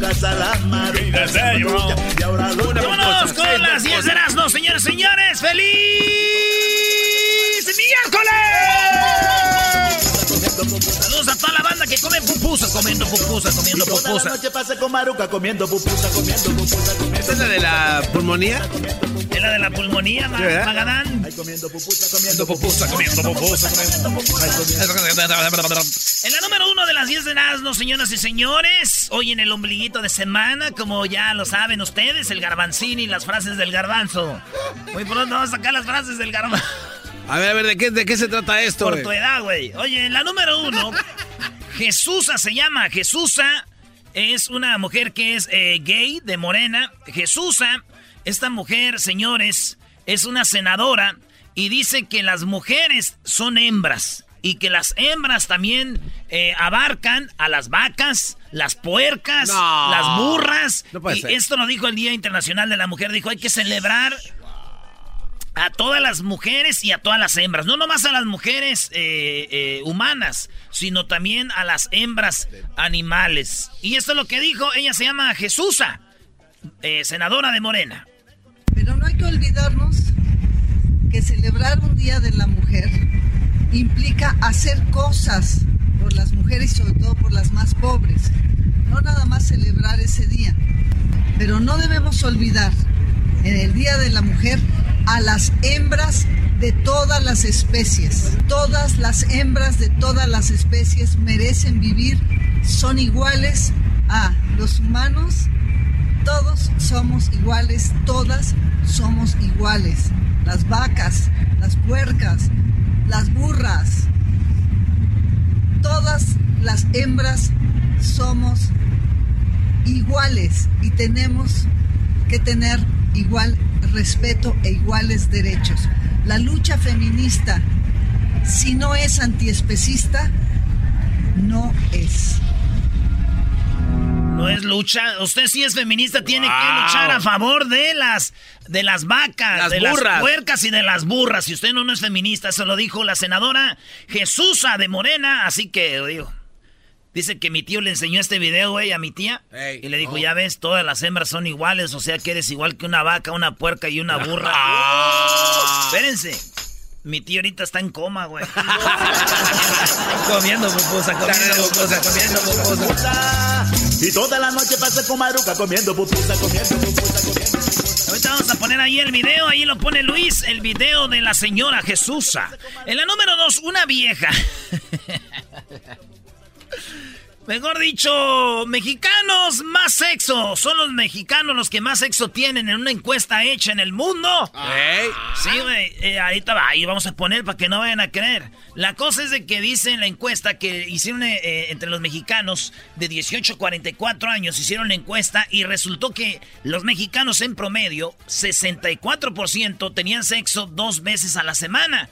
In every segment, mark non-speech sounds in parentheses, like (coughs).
Casa la madre. Y ahora lo Vámonos con las 10 de Erasmo, señores, señores. ¡Feliz miércoles! Saludos a toda la banda que come pupusas, comiendo pupusas, comiendo Toda la pupusas. noche pasa con Maruca comiendo pupusa, comiendo pupusa, ¿Esta es la de la pulmonía? De la pulmonía. Magadán. Ay, comiendo pupusa, comiendo pupusa, comiendo pupusa, En la número uno de las 10 de Nazno, señoras y señores, hoy en el ombliguito de semana, como ya lo saben ustedes, el garbanzini y las frases del garbanzo. Muy pronto vamos a sacar las frases del garbanzo. A ver, a ver, ¿de qué, de qué se trata esto? Por tu edad, güey. Oye, en la número uno, Jesusa se llama. Jesusa es una mujer que es eh, gay, de morena. Jesusa, esta mujer, señores, es una senadora y dice que las mujeres son hembras. Y que las hembras también eh, abarcan a las vacas, las puercas, No. las burras. No puede y ser. esto lo dijo el Día Internacional de la Mujer. Dijo, hay que celebrar a todas las mujeres y a todas las hembras. No nomás a las mujeres eh, eh, humanas, sino también a las hembras animales. Y esto es lo que dijo, ella se llama Jesusa, senadora de Morena. Pero no hay que olvidarnos que celebrar un Día de la Mujer implica hacer cosas por las mujeres y sobre todo por las más pobres. No nada más celebrar ese día. Pero no debemos olvidar en el Día de la Mujer a las hembras de todas las especies. Todas las hembras de todas las especies merecen vivir, son iguales a los humanos todos somos iguales, todas somos iguales. Las vacas, las puercas, las burras, todas las hembras somos iguales y tenemos que tener igual respeto e iguales derechos. La lucha feminista, si no es antiespecista, no es. No es lucha, usted sí es feminista, tiene que luchar a favor de las de las vacas, Las de burras. las puercas y de las burras. Si usted no, no es feminista, eso lo dijo la senadora Jesusa de Morena, así que digo, dice que mi tío le enseñó este video, güey, a mi tía. Y le dijo, Oh. ya ves, todas las hembras son iguales, o sea que eres igual que una vaca, una puerca y una burra. Ah. Espérense. Mi tío ahorita está en coma, güey. (laughs) comiendo pupusa, comiendo pupusa, comiendo pupusa. Y toda la noche pasa con Maruca comiendo pupusa, comiendo pupusa, comiendo pupusa. Ahorita vamos a poner ahí el video, ahí lo pone Luis, el video de la señora Jesusa. En la número dos, una vieja. (laughs) Mejor dicho, mexicanos más sexo. Son los mexicanos los que más sexo tienen en una encuesta hecha en el mundo. Sí, güey. eh, ahorita va, ahí vamos a poner para que no vayan a creer. La cosa es de que dice en la encuesta que hicieron eh, eh, entre los mexicanos de 18 a 44 años, hicieron la encuesta y resultó que los mexicanos en promedio, 64% tenían sexo dos veces a la semana,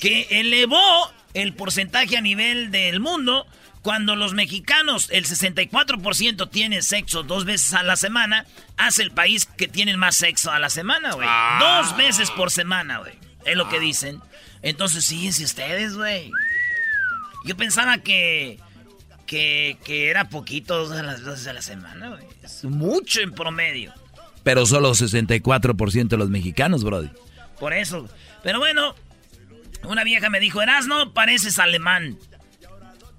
que elevó el porcentaje a nivel del mundo. Cuando los mexicanos, el 64% tienen sexo dos veces a la semana, hace el país que tienen más sexo a la semana, güey. Dos veces por semana, güey. Es lo que dicen. Entonces, síguense ustedes, güey. Yo pensaba que, que, que era poquito dos a las dos a la semana, güey. Es mucho en promedio. Pero solo 64% de los mexicanos, Brody. Por eso. Pero bueno, una vieja me dijo, Erasno, pareces alemán.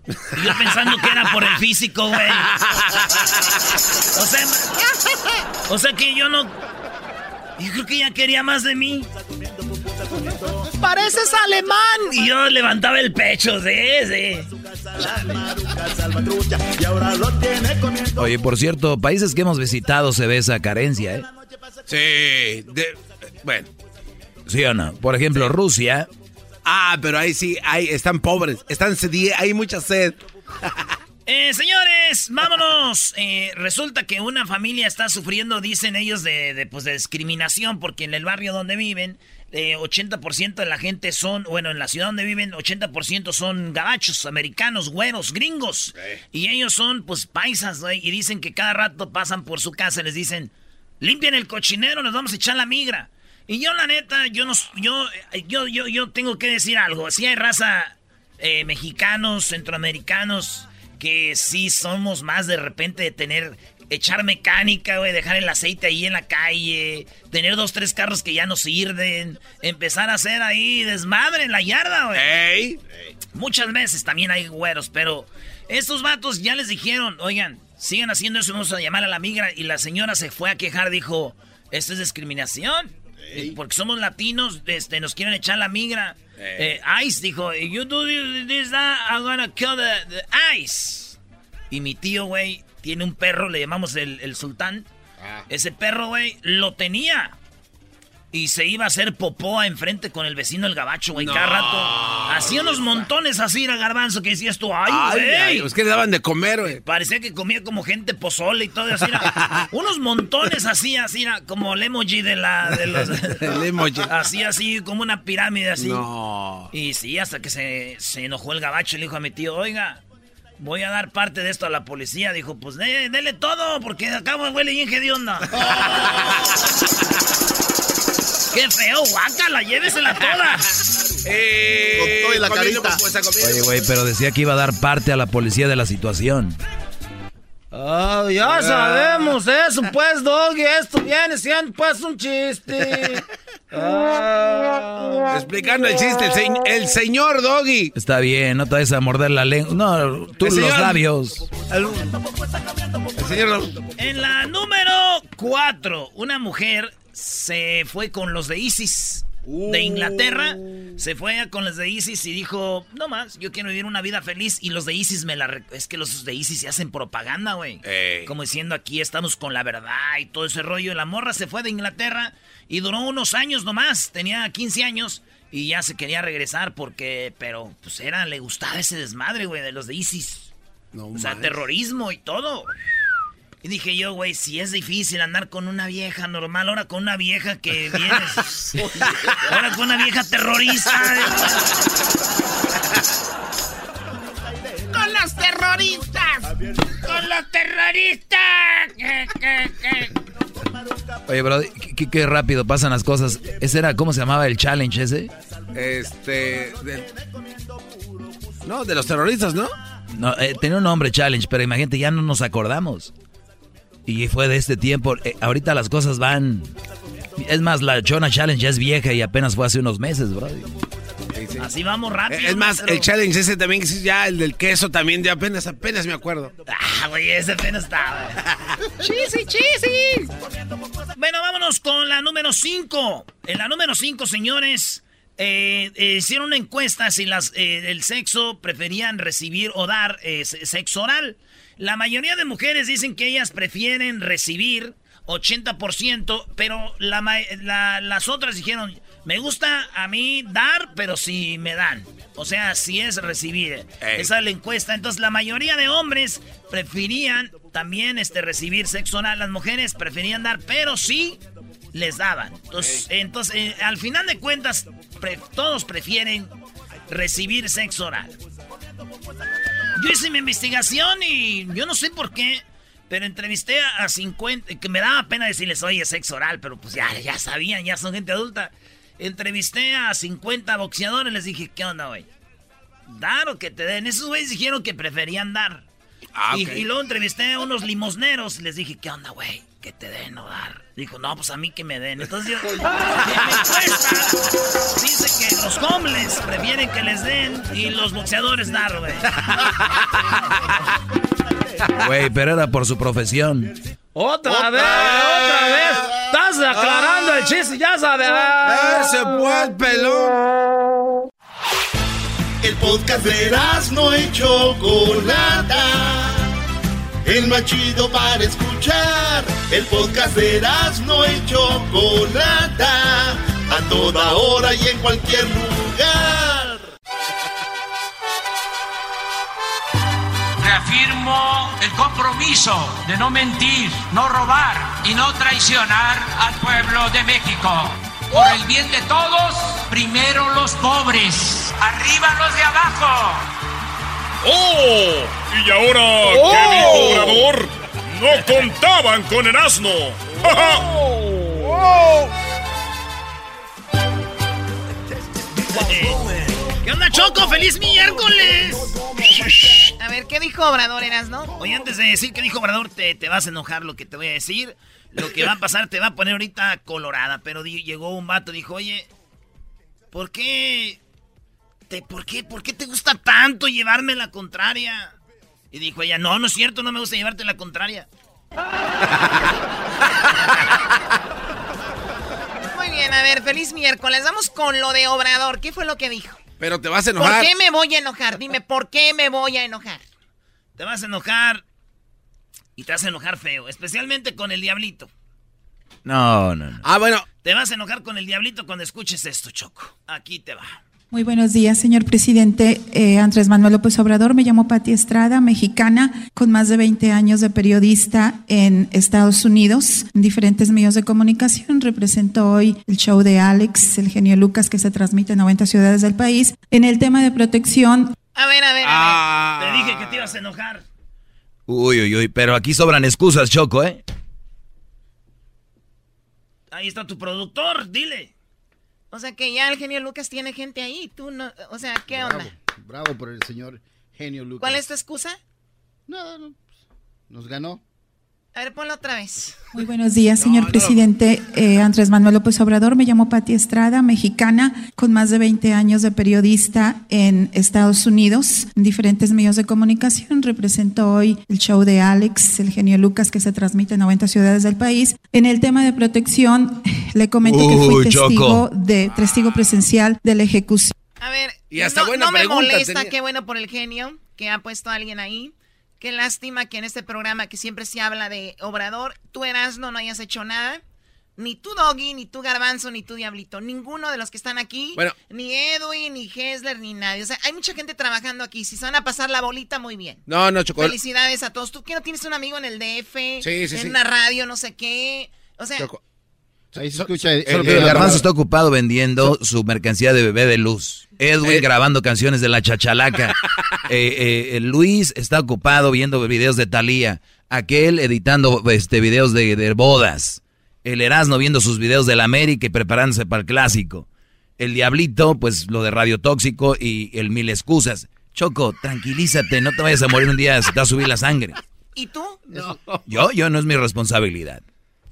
Y yo pensando que era por el físico, güey. O sea, o sea que yo no... Yo creo que ella quería más de mí. Pareces alemán. Y yo levantaba el pecho, sí, sí. Oye, por cierto, países que hemos visitado se ve esa carencia, ¿eh? Sí. de- bueno. ¿Sí o no? Por ejemplo, Rusia. Ah, pero ahí sí, ahí están pobres. Están sedi- hay mucha sed. Eh, señores, vámonos. Eh, resulta que una familia está sufriendo, dicen ellos, de, de, pues, de discriminación porque en el barrio donde viven, eh, 80% de la gente son, bueno, en la ciudad donde viven, 80% son gabachos, americanos, güeros, gringos. Y ellos son, pues, paisas, güey, y dicen que cada rato pasan por su casa y les dicen, limpien el cochinero, nos vamos a echar la migra. Y yo, la neta, yo no, yo, yo, yo, yo tengo que decir algo. Si hay raza eh, mexicanos, centroamericanos, que sí somos más de repente de tener, echar mecánica, güey, dejar el aceite ahí en la calle, tener dos, tres carros que ya no sirven, empezar a hacer ahí desmadre en la yarda, güey. Muchas veces también hay güeros, pero estos vatos ya les dijeron, oigan, sigan haciendo eso, vamos a llamar a la migra. Y la señora se fue a quejar, dijo, esto es discriminación. Porque somos latinos, este, nos quieren echar la migra. Eh, ice dijo, you do this, that, I'm gonna kill the, ice. Y mi tío, güey, tiene un perro, le llamamos el, el sultán. Ah. Ese perro, güey, lo tenía. Y se iba a hacer popó enfrente con el vecino el gabacho, güey, cada rato. Hacía unos montones así, era garbanzo, que decías tú, ay, güey. Pues que le daban de comer, güey. Parecía que comía como gente pozole y todo así. Era, (laughs) unos montones así, así, era como el emoji de la... De los, (laughs) el emoji. Así, así, como una pirámide así. No. Y sí, hasta que se, se enojó el gabacho y le dijo a mi tío, oiga, voy a dar parte de esto a la policía. Dijo, pues dele todo, porque acá me huele bien onda. (laughs) ¡Qué feo, guácala! ¡Llévesela toda! (laughs) Eh, Con la carita. Oye, güey, pero decía que iba a dar parte a la policía de la situación. Oh, ya sabemos eso, pues, Doggy. Esto viene siendo, pues, un chiste. (laughs) Ah. Explicando el chiste, el, señor Doggy. Está bien, no te vayas a morder la lengua. No, tú los labios. El, señor... En la número cuatro, una mujer se fue con los de ISIS de Inglaterra. Uh. Se fue con los de ISIS y dijo, no más, yo quiero vivir una vida feliz. Y los de ISIS me la... Es que los de ISIS se hacen propaganda, güey. Como diciendo, aquí estamos con la verdad y todo ese rollo. La morra se fue de Inglaterra y duró unos años nomás. Tenía 15 años y ya se quería regresar porque... Pero, pues era, le gustaba ese desmadre, güey, de los de ISIS. o sea, terrorismo y todo. Y dije yo, güey, si es difícil andar con una vieja normal, ahora con una vieja que viene. (laughs) ahora con una vieja terrorista. ¡Con los terroristas! ¡Con los terroristas! Oye, bro, ¿qué, rápido pasan las cosas. ¿Ese era, cómo se llamaba el challenge ese? Este. No, de los terroristas, ¿no? No, eh, tenía un nombre challenge, pero imagínate, ya no nos acordamos. Y fue de este tiempo. Eh, ahorita las cosas van. Es más, la Chona Challenge ya es vieja y apenas fue hace unos meses, bro. Así vamos rápido. Es más, el challenge ese también, ya el del queso también, ya apenas, apenas me acuerdo. Ah, güey, ese apenas estaba. (laughs) chisi, chisi. Bueno, vámonos con la número 5. En la número 5, señores, eh, eh, hicieron una encuesta si las, el sexo preferían recibir o dar sexo oral. La mayoría de mujeres dicen que ellas prefieren recibir 80%, pero las otras dijeron, me gusta a mí dar, pero si me dan. O sea, si es recibir. Esa es la encuesta. Entonces, la mayoría de hombres preferían también este, recibir sexo oral. Las mujeres preferían dar, pero sí les daban. Entonces, entonces eh, al final de cuentas, todos prefieren recibir sexo oral. Yo hice mi investigación y yo no sé por qué, pero entrevisté a 50, que me daba pena decirles, oye, sexo oral, pero pues ya, ya sabían, ya son gente adulta. Entrevisté a 50 boxeadores, les dije, ¿qué onda, güey? ¿Dar o que te den? Esos güeyes dijeron que preferían dar. Ah, y, y, luego entrevisté a unos limosneros, les dije, ¿qué onda, güey? Que te den o dar. Dijo, no, pues a mí que me den. Entonces yo, (laughs) me cuesta. Dice que los hombres prefieren que les den y los boxeadores dar, güey. (laughs) Güey, pero era por su profesión. ¡Otra, vez! ¡Otra vez! ¡Estás aclarando el chiste! ¡Ya sabes! ¡Ese fue el pelón! El podcast de no hecho Chocolata el más chido para escuchar. El podcast de no y Chocolata, a toda hora y en cualquier lugar. Reafirmo el compromiso de no mentir, no robar y no traicionar al pueblo de México. Por el bien de todos, primero los pobres, arriba los de abajo. ¡Oh! ¿Y ahora qué dijo Obrador? No contaban con el asno. ¿Qué onda, Choco? ¡Feliz miércoles! A ver, ¿qué dijo Obrador, Eras, no? Oye, antes de decir qué dijo Obrador, te, te vas a enojar lo que te voy a decir. Lo que va a pasar te va a poner ahorita colorada. Pero llegó un vato, dijo, oye, ¿por qué? Te, ¿Por qué? ¿Por qué te gusta tanto llevarme la contraria? Y dijo ella, no, no es cierto, no me gusta llevarte la contraria. (laughs) Muy bien, a ver, feliz miércoles. Vamos con lo de Obrador. ¿Qué fue lo que dijo? Pero te vas a enojar. ¿Por qué me voy a enojar? Dime, ¿por qué me voy a enojar? Te vas a enojar y te vas a enojar feo, especialmente con el diablito. No, no, no. Ah, bueno. Te vas a enojar con el diablito cuando escuches esto, Choco. Aquí te va. Muy buenos días, señor presidente eh, Andrés Manuel López Obrador. Me llamo Pati Estrada, mexicana, con más de 20 años de periodista en Estados Unidos, en diferentes medios de comunicación. Represento hoy el show de Alex, el genio Lucas, que se transmite en 90 ciudades del país. En el tema de protección. A ver, a ver, a ver. Ah. Te dije que te ibas a enojar. Uy, uy, uy, pero aquí sobran excusas, Choco, ¿eh? Ahí está tu productor, dile. O sea que ya el genio Lucas tiene gente ahí, tú no, o sea, ¿qué bravo, onda? Bravo por el señor genio Lucas. ¿Cuál es tu excusa? No, no, nos ganó. A ver, ponlo otra vez. Muy buenos días, señor presidente eh, Andrés Manuel López Obrador. Me llamo Pati Estrada, mexicana, con más de 20 años de periodista en Estados Unidos, en diferentes medios de comunicación. Represento hoy el show de Alex, el genio Lucas, que se transmite en 90 ciudades del país. En el tema de protección, (laughs) le comento que fui testigo, Choco. de, testigo presencial de la ejecución. A ver, Y hasta no, buena no me molesta, tenía. qué bueno por el genio que ha puesto a alguien ahí. Qué lástima que en este programa que siempre se habla de Obrador, tú Erasno no hayas hecho nada. Ni tú Doggy, ni tú Garbanzo, ni tú Diablito. Ninguno de los que están aquí. Bueno. Ni Edwin, ni Hessler, ni nadie. O sea, hay mucha gente trabajando aquí. Si se van a pasar la bolita, muy bien. No, no, Choco. Felicidades a todos. ¿Tú qué no tienes un amigo en el DF? Sí, sí, en sí. una radio, no sé qué. O sea, Choco. Ahí se escucha. El, el- el el- garbanzo está ocupado vendiendo su mercancía de bebé de luz. Edwin Eh. grabando canciones de la chachalaca. (laughs) Eh, eh, Luis está ocupado viendo videos de Thalía. Aquel editando este, videos de, de bodas. El Erasmo viendo sus videos de la América y preparándose para el clásico. El Diablito, pues lo de Radio Tóxico y el Mil Excusas. Choco, tranquilízate, no te vayas a morir un día, se te va a subir la sangre. ¿y tú? Yo, yo no es mi responsabilidad.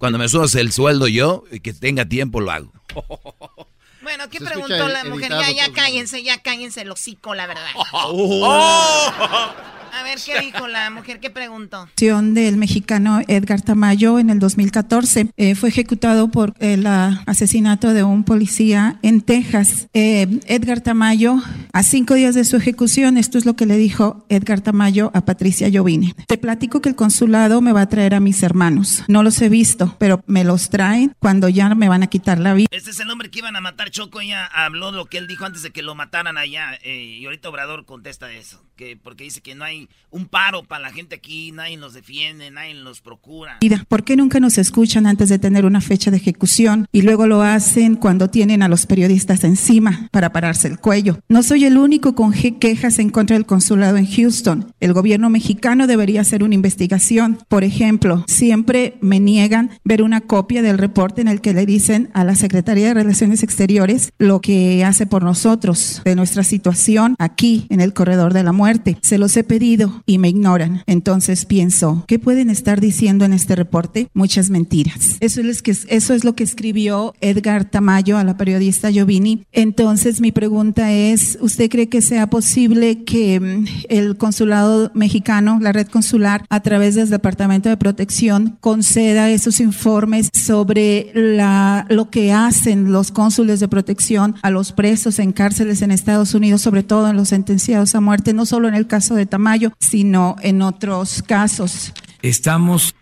Cuando me subas el sueldo yo, y que tenga tiempo, lo hago. (laughs) Bueno, ¿qué Se preguntó la mujer? Ya, ya cállense, ya cállense el hocico, la verdad. (laughs) A ver, ¿qué dijo la mujer? ¿Qué preguntó? del mexicano Edgar Tamayo en el 2014. Eh, fue ejecutado por el ah, asesinato de un policía en Texas. Eh, Edgar Tamayo, a cinco días de su ejecución, esto es lo que le dijo Edgar Tamayo a Patricia Jovine. Te platico que el consulado me va a traer a mis hermanos. No los he visto, pero me los traen cuando ya me van a quitar la vida. Este es el hombre que iban a matar Choco. Ella habló lo que él dijo antes de que lo mataran allá. eh, y ahorita Obrador contesta eso. Que porque dice que no hay un paro para la gente aquí, nadie los defiende, nadie los procura. ¿Por qué nunca nos escuchan antes de tener una fecha de ejecución y luego lo hacen cuando tienen a los periodistas encima para pararse el cuello? No soy el único con quejas en contra del consulado en Houston. El gobierno mexicano debería hacer una investigación. Por ejemplo, siempre me niegan ver una copia del reporte en el que le dicen a la Secretaría de Relaciones Exteriores lo que hace por nosotros, de nuestra situación aquí en el corredor de la muerte. Se los he pedido y me ignoran. Entonces pienso, ¿qué pueden estar diciendo en este reporte? Muchas mentiras. Eso es, que, eso es lo que escribió Edgar Tamayo a la periodista Giovini. Entonces mi pregunta es, ¿usted cree que sea posible que mm, el consulado mexicano, la red consular, a través del Departamento de Protección, conceda esos informes sobre la, lo que hacen los cónsules de protección a los presos en cárceles en Estados Unidos, sobre todo en los sentenciados a muerte, no solo en el caso de Tamayo, sino en otros casos? Estamos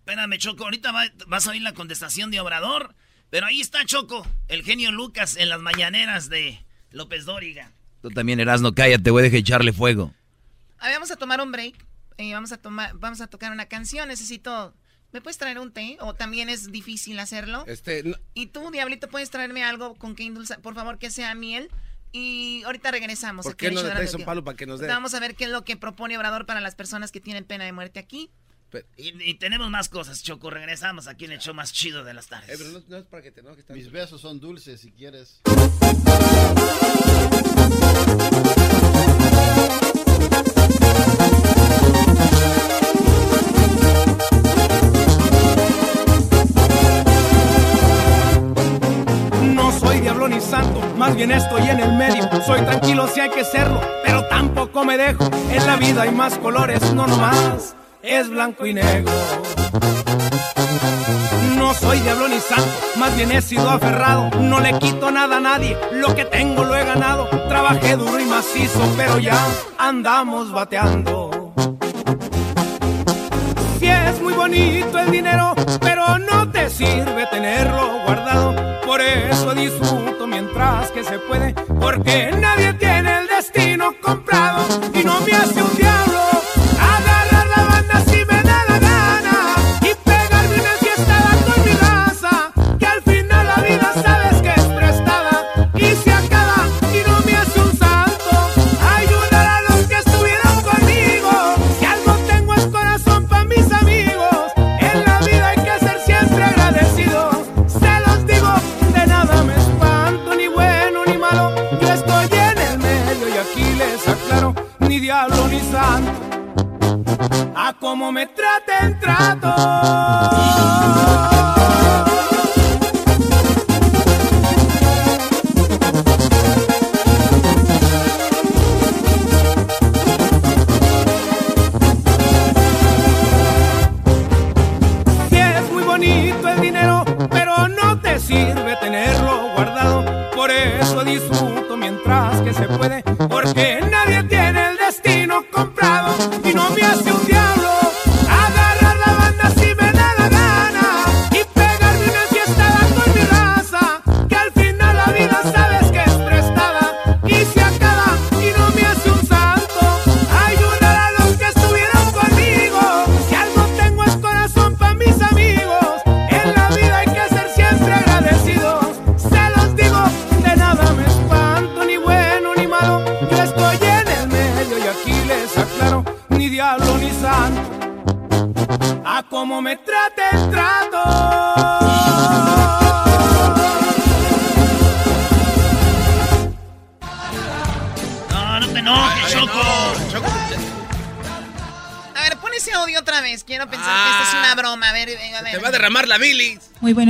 Espérame, Choco, ahorita va- vas a oír la contestación de Obrador. Pero ahí está Choco, el genio Lucas en las mañaneras de López Dóriga. Tú también, Erasno, cállate, voy a dejar echarle fuego. A ver, vamos a tomar un break. eh, vamos a tomar, vamos a tocar una canción, necesito, ¿me puedes traer un té? O también es difícil hacerlo. Este, Y tú, Diablito, puedes traerme algo con que indulsa, por favor, que sea miel. Y ahorita regresamos. ¿Por qué no le traes un palo para que nos dé? Vamos a ver qué es lo que propone Obrador para las personas que tienen pena de muerte aquí. Y, y tenemos más cosas, Choco. Regresamos aquí en el show más chido de las tardes. Eh, pero no, no es para que te enojes. Mis besos son dulces si quieres. (laughs) Soy tranquilo si hay que serlo, pero tampoco me dejo. En la vida hay más colores, no nomás es blanco y negro. No soy diablo ni santo, más bien he sido aferrado. No le quito nada a nadie, lo que tengo lo he ganado. Trabajé duro y macizo, pero ya andamos bateando. Si es muy bonito el dinero, pero no te sirve tenerlo guardado. Por eso disfruto mientras que se puede, porque nadie tiene como me traten, trato.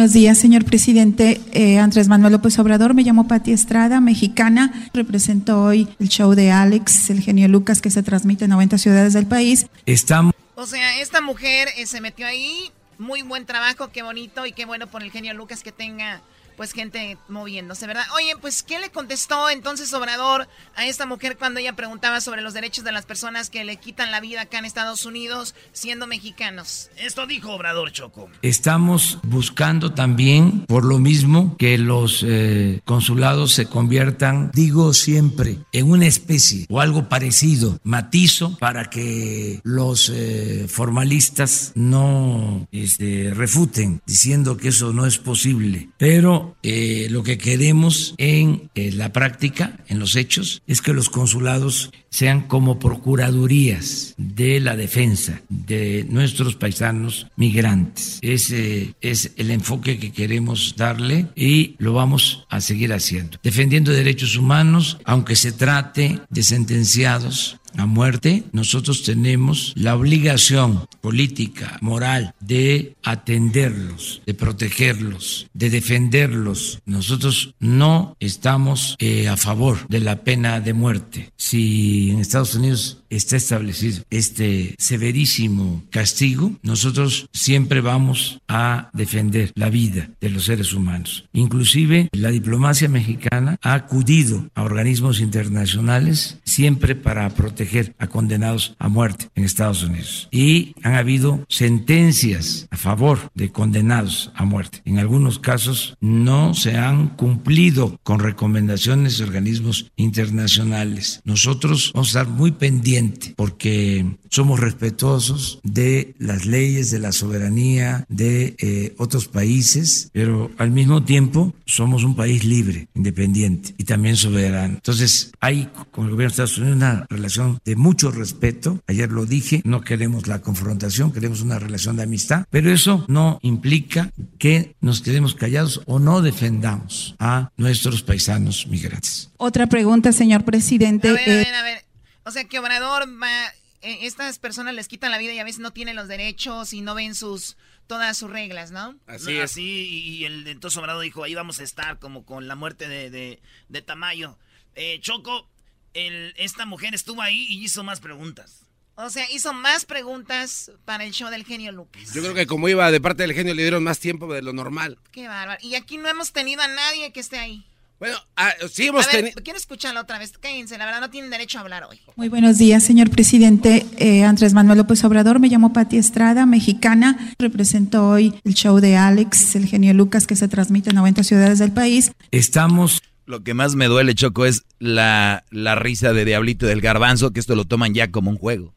Buenos días, señor presidente eh, Andrés Manuel López Obrador. Me llamo Pati Estrada, mexicana. Represento hoy el show de Alex, el genio Lucas, que se transmite en 90 ciudades del país. Estamos. O sea, esta mujer eh, se metió ahí. Muy buen trabajo, qué bonito y qué bueno por el genio Lucas que tenga pues gente moviéndose, ¿verdad? Oye, pues ¿qué le contestó entonces Obrador a esta mujer cuando ella preguntaba sobre los derechos de las personas que le quitan la vida acá en Estados Unidos siendo mexicanos? Esto dijo Obrador, Choco. Estamos buscando también, por lo mismo, que los eh, consulados se conviertan, digo siempre, en una especie o algo parecido, matizo, para que los eh, formalistas no este, refuten diciendo que eso no es posible. Pero eh, lo que queremos en eh, la práctica, en los hechos, es que los consulados sean como procuradurías de la defensa de nuestros paisanos migrantes. Ese es el enfoque que queremos darle y lo vamos a seguir haciendo. Defendiendo derechos humanos, aunque se trate de sentenciados a muerte, nosotros tenemos la obligación política, moral, de atenderlos, de protegerlos, de defenderlos. Nosotros no estamos eh, a favor de la pena de muerte. Si en Estados Unidos está establecido este severísimo castigo, nosotros siempre vamos a defender la vida de los seres humanos. Inclusive la diplomacia mexicana ha acudido a organismos internacionales siempre para proteger a condenados a muerte en Estados Unidos. Y han habido sentencias a favor de condenados a muerte. En algunos casos no se han cumplido con recomendaciones de organismos internacionales. Nosotros vamos a estar muy pendientes independiente, porque somos respetuosos de las leyes, de la soberanía de eh, otros países, pero al mismo tiempo somos un país libre, independiente y también soberano. Entonces, hay con el gobierno de Estados Unidos una relación de mucho respeto. Ayer lo dije, no queremos la confrontación, queremos una relación de amistad, pero eso no implica que nos quedemos callados o no defendamos a nuestros paisanos migrantes. Otra pregunta, señor presidente. A ver, a ver, a ver. O sea, que Obrador va, eh, estas personas les quitan la vida y a veces no tienen los derechos y no ven sus todas sus reglas, ¿no? Así es. Así, y el entonces Obrador dijo, ahí vamos a estar como con la muerte de, de, de Tamayo. Eh, Choco, el, esta mujer estuvo ahí y hizo más preguntas. O sea, hizo más preguntas para el show del genio Lucas. Yo creo que como iba de parte del genio le dieron más tiempo de lo normal. Qué bárbaro. Y aquí no hemos tenido a nadie que esté ahí. Bueno, ah, sí hemos tenido... Quiero escucharlo otra vez. Cállense, la verdad no tienen derecho a hablar hoy. Muy buenos días, señor presidente. Eh, Andrés Manuel López Obrador, me llamo Pati Estrada, mexicana. Represento hoy el show de Alex, el genio Lucas, que se transmite en 90 ciudades del país. Estamos... Lo que más me duele, Choco, es la, la risa de Diablito del Garbanzo, que esto lo toman ya como un juego.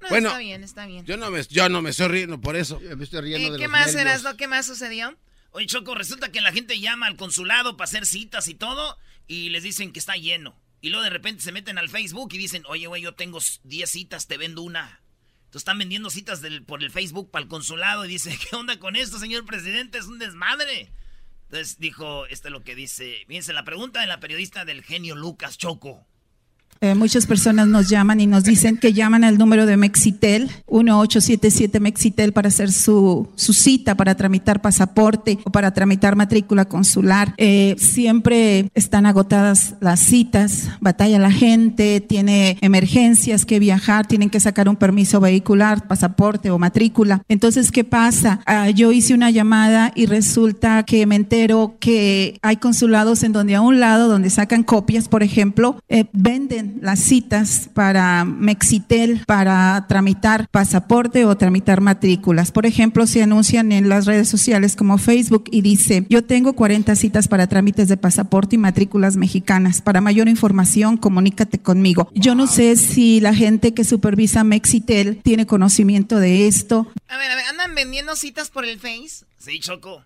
No, bueno, está bien, está bien. Yo no me, yo no me estoy riendo por eso. me estoy riendo ¿Y de ¿Qué los más, nervios. Erasno? ¿Qué más sucedió? Oye, Choco, resulta que la gente llama al consulado para hacer citas y todo y les dicen que está lleno. Y luego de repente se meten al Facebook y dicen, oye, güey, yo tengo 10 citas, te vendo una. Entonces están vendiendo citas por el Facebook para el consulado y dice, (laughs) ¿qué onda con esto, señor presidente? Es un desmadre. Entonces dijo, esto es lo que dice, fíjense, la pregunta de la periodista del genio Lucas Choco. Eh, muchas personas nos llaman y nos dicen que llaman al número de Mexitel, 1877 Mexitel, para hacer su, cita, para tramitar pasaporte o para tramitar matrícula consular. Eh, siempre están agotadas las citas, batalla la gente, tiene emergencias que viajar, tienen que sacar un permiso vehicular, pasaporte o matrícula. Entonces, ¿qué pasa? Ah, yo hice una llamada y resulta que me entero que hay consulados en donde a un lado, donde sacan copias, por ejemplo, eh, venden las citas para Mexitel para tramitar pasaporte o tramitar matrículas. Por ejemplo, se anuncian en las redes sociales como Facebook y dice, yo tengo 40 citas para trámites de pasaporte y matrículas mexicanas. Para mayor información, comunícate conmigo. Yo no sé si la gente que supervisa Mexitel tiene conocimiento de esto. A ver, a ver, ¿andan vendiendo citas por el Face? Sí, Choco.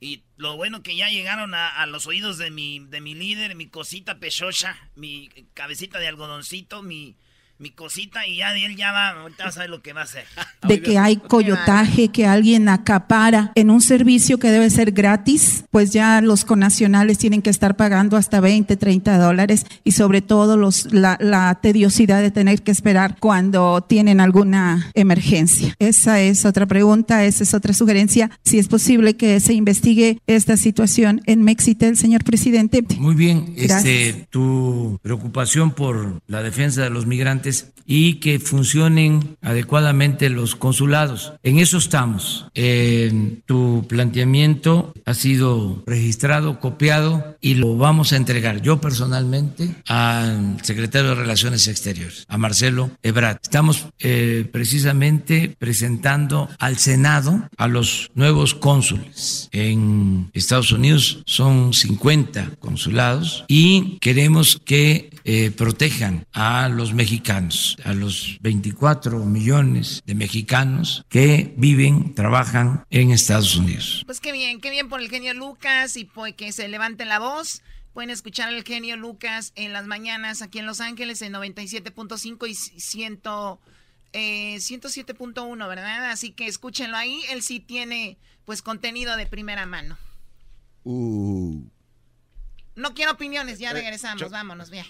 Y lo bueno que ya llegaron a, a, los oídos de mi, de mi líder, mi cosita pechocha, mi cabecita de algodoncito, mi, mi cosita, y ya él ya va, ahorita va a saber lo que va a hacer. (laughs) De que hay coyotaje, que alguien acapara en un servicio que debe ser gratis, pues ya los conacionales tienen que estar pagando hasta 20, 30 dólares y sobre todo los, la, la tediosidad de tener que esperar cuando tienen alguna emergencia. Esa es otra pregunta, esa es otra sugerencia. Si es posible que se investigue esta situación en Mexitel, señor presidente. Muy bien, este, tu preocupación por la defensa de los migrantes y que funcionen adecuadamente los consulados. En eso estamos. Eh, tu planteamiento ha sido registrado, copiado y lo vamos a entregar yo personalmente al secretario de Relaciones Exteriores, a Marcelo Ebrard. Estamos eh, precisamente presentando al Senado a los nuevos cónsules. En Estados Unidos son 50 consulados y queremos que eh, protejan a los mexicanos, a los 24 millones de mexicanos que viven, trabajan en Estados Unidos. Pues qué bien, qué bien por el genio Lucas y pues que se levante la voz. Pueden escuchar al genio Lucas en las mañanas aquí en Los Ángeles en 97.5 y 100, eh, 107.1, ¿verdad? Así que escúchenlo ahí. Él sí tiene pues contenido de primera mano. Uh. No quiero opiniones, ya regresamos, Yo... vámonos, bien.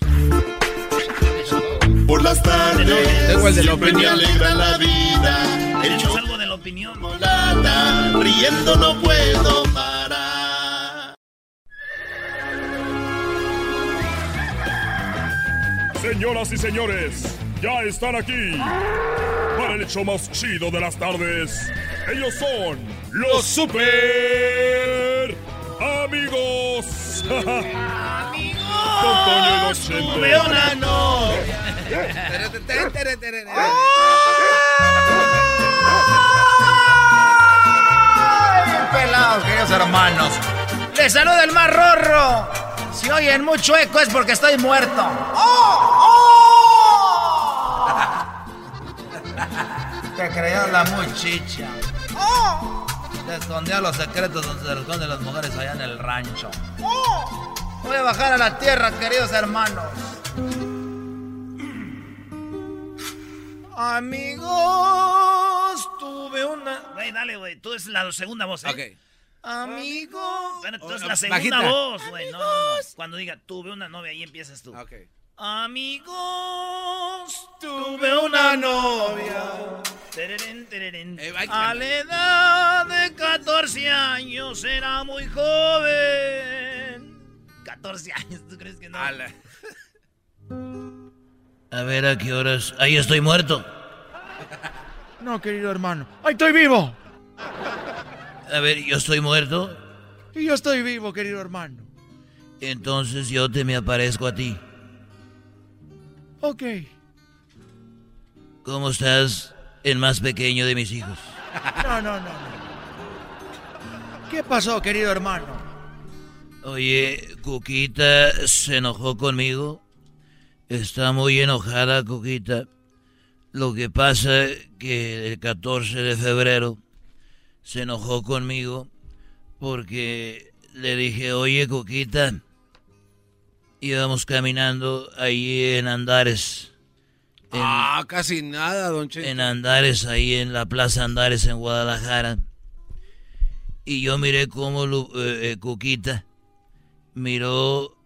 Por las tardes, Tengo el de la opinión. alegra la vida. El Tenemos algo de la opinión. chocolate, riendo no puedo parar. Señoras y señores, ya están aquí para el hecho más chido de las tardes. Ellos son los super amigos. Con Toño y los Chente. Bien pelados, queridos hermanos. Les saluda el más rorro. Si oyen mucho eco es porque estoy muerto. ¡Oh! ¡Oh! que creía la muchicha. ¡Oh! Se escondía los secretos donde se esconden las mujeres allá en el rancho. ¡Oh! Voy a bajar a la tierra, queridos hermanos. Amigos, tuve una. Güey, dale, güey. Tú es la segunda voz, ¿eh? Ok. Amigos. Bueno, tú es Oh, la segunda bajita. voz, güey. No, no, no. Cuando diga, tuve una novia, ahí empiezas tú. Ok. Amigos, Tuve una novia. Tererén, tererén. Eh. A la edad de 14 años era muy joven. 14 años, ¿tú crees que no? Ala. (laughs) A ver, ¿a qué horas? Ahí estoy muerto. (laughs) No, querido hermano. ¡Ay, estoy vivo! (laughs) A ver, ¿yo estoy muerto? Y yo estoy vivo, querido hermano. Entonces yo te me aparezco a ti. Ok. ¿Cómo estás, el más pequeño de mis hijos? No, no, no, no. ¿Qué pasó, querido hermano? Oye, Cuquita se enojó conmigo. Está muy enojada, Cuquita. Lo que pasa es que el 14 de febrero se enojó conmigo porque le dije, oye, Cuquita, íbamos caminando ahí en Andares. En, Ah, casi nada, don Cheto. en Andares, ahí en la Plaza Andares en Guadalajara. Y yo miré cómo eh, eh, Cuquita miró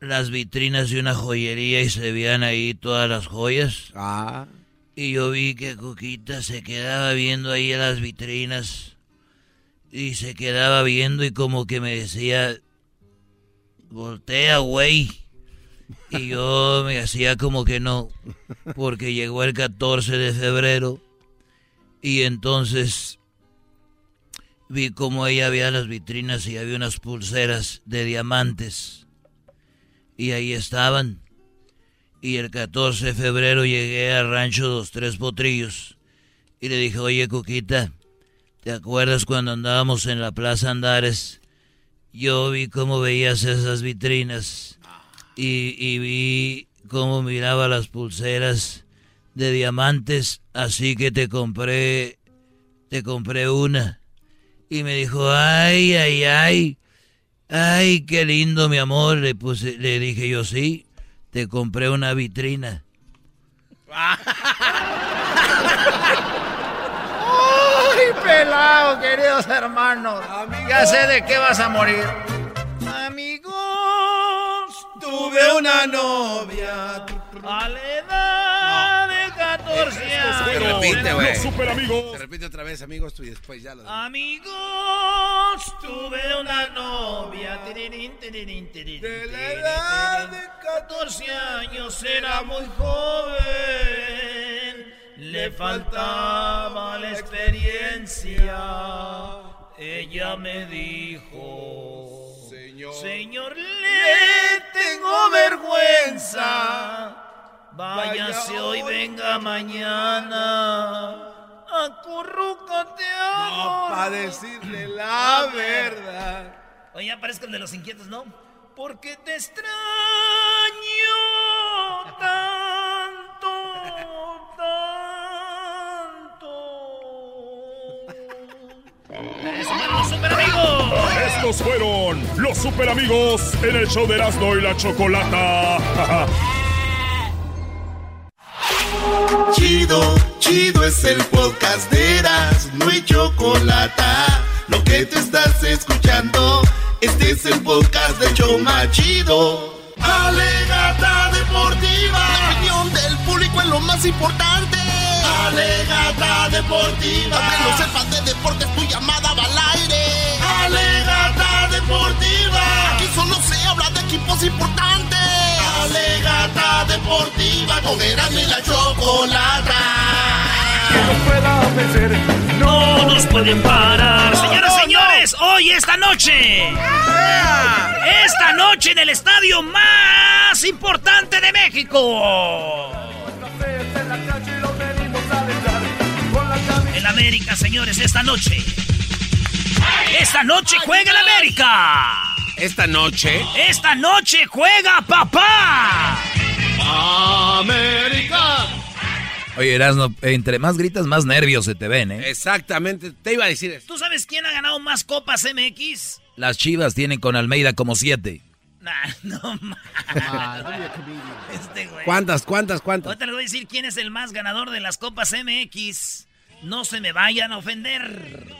las vitrinas de una joyería y se veían ahí todas las joyas. Ah. Y yo vi que Cuquita se quedaba viendo ahí a las vitrinas. Y se quedaba viendo y como que me decía, voltea, güey. Y yo me hacía como que no, porque llegó el 14 de febrero. Y entonces vi como ella había las vitrinas y había unas pulseras de diamantes. Y ahí estaban. Y el 14 de febrero llegué al rancho Dos Tres Potrillos. Y le dije, oye, Coquita, ¿te acuerdas cuando andábamos en la Plaza Andares? Yo vi cómo veías esas vitrinas. Y, y vi cómo miraba las pulseras de diamantes. Así que te compré, te compré una. Y me dijo, ay, ay, ay. Ay, qué lindo, mi amor. Le, puse, le dije yo, sí, te compré una vitrina. (laughs) ¡Ay, pelado, queridos hermanos! Ya sé de qué vas a morir. Amigos, Tuve una novia. A la edad de 14 Se años. repite, güey. Los super amigos. Se repite otra vez, amigos, tú y después ya lo Amigos, tuve una novia. De la edad de 14 años era muy joven. Le faltaba la experiencia. Ella me dijo, Señor. Señor, le tengo vergüenza. Váyase hoy, venga mañana. Acurrúcate No, para decirle (clears throat) la verdad. Oye, el de los inquietos, ¿no? Porque te extraño tanto, (laughs) tanto. ¡Eso fueron los super amigos! Estos fueron los super amigos en el show de Erasmo y la Chocolata. (laughs) Chido, chido es el podcast de Eras, no hay chocolate. Lo que te estás escuchando, este es el podcast de Choma Chido. Alegata deportiva, la opinión del público es lo más importante. Alegata deportiva, aunque no sepas de deportes, tu llamada va al aire. Alegata deportiva, aquí solo se habla de equipos importantes. Alegata deportiva, con Erasmo y la chocolata. No nos pueden parar. Señoras y señores, hoy, esta noche. Esta noche en el estadio más importante de México. El América, señores, esta noche. Esta noche juega el América. Esta noche. Esta noche juega papá. América. Oye, Erasno, entre más gritas, más nervios se te ven, ¿eh? Exactamente, te iba a decir eso. ¿Tú sabes quién ha ganado más copas MX? Las chivas tienen con Almeida como siete. Nah, (laughs) no mames. Este güey. ¿Cuántas, cuántas, cuántas? Ahorita les voy a decir quién es el más ganador de las copas MX. No se me vayan a ofender.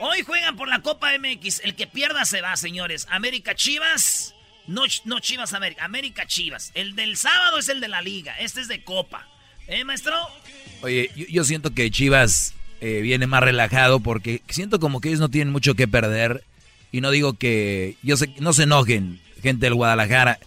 Hoy juegan por la Copa MX. El que pierda se va, señores. América Chivas. No, no Chivas América. América Chivas. El del sábado es el de la liga. Este es de Copa. ¿Eh, maestro? Oye, yo, yo siento que Chivas eh, viene más relajado porque siento como que ellos no tienen mucho que perder. Y no digo que. Yo sé, no se enojen, gente del Guadalajara.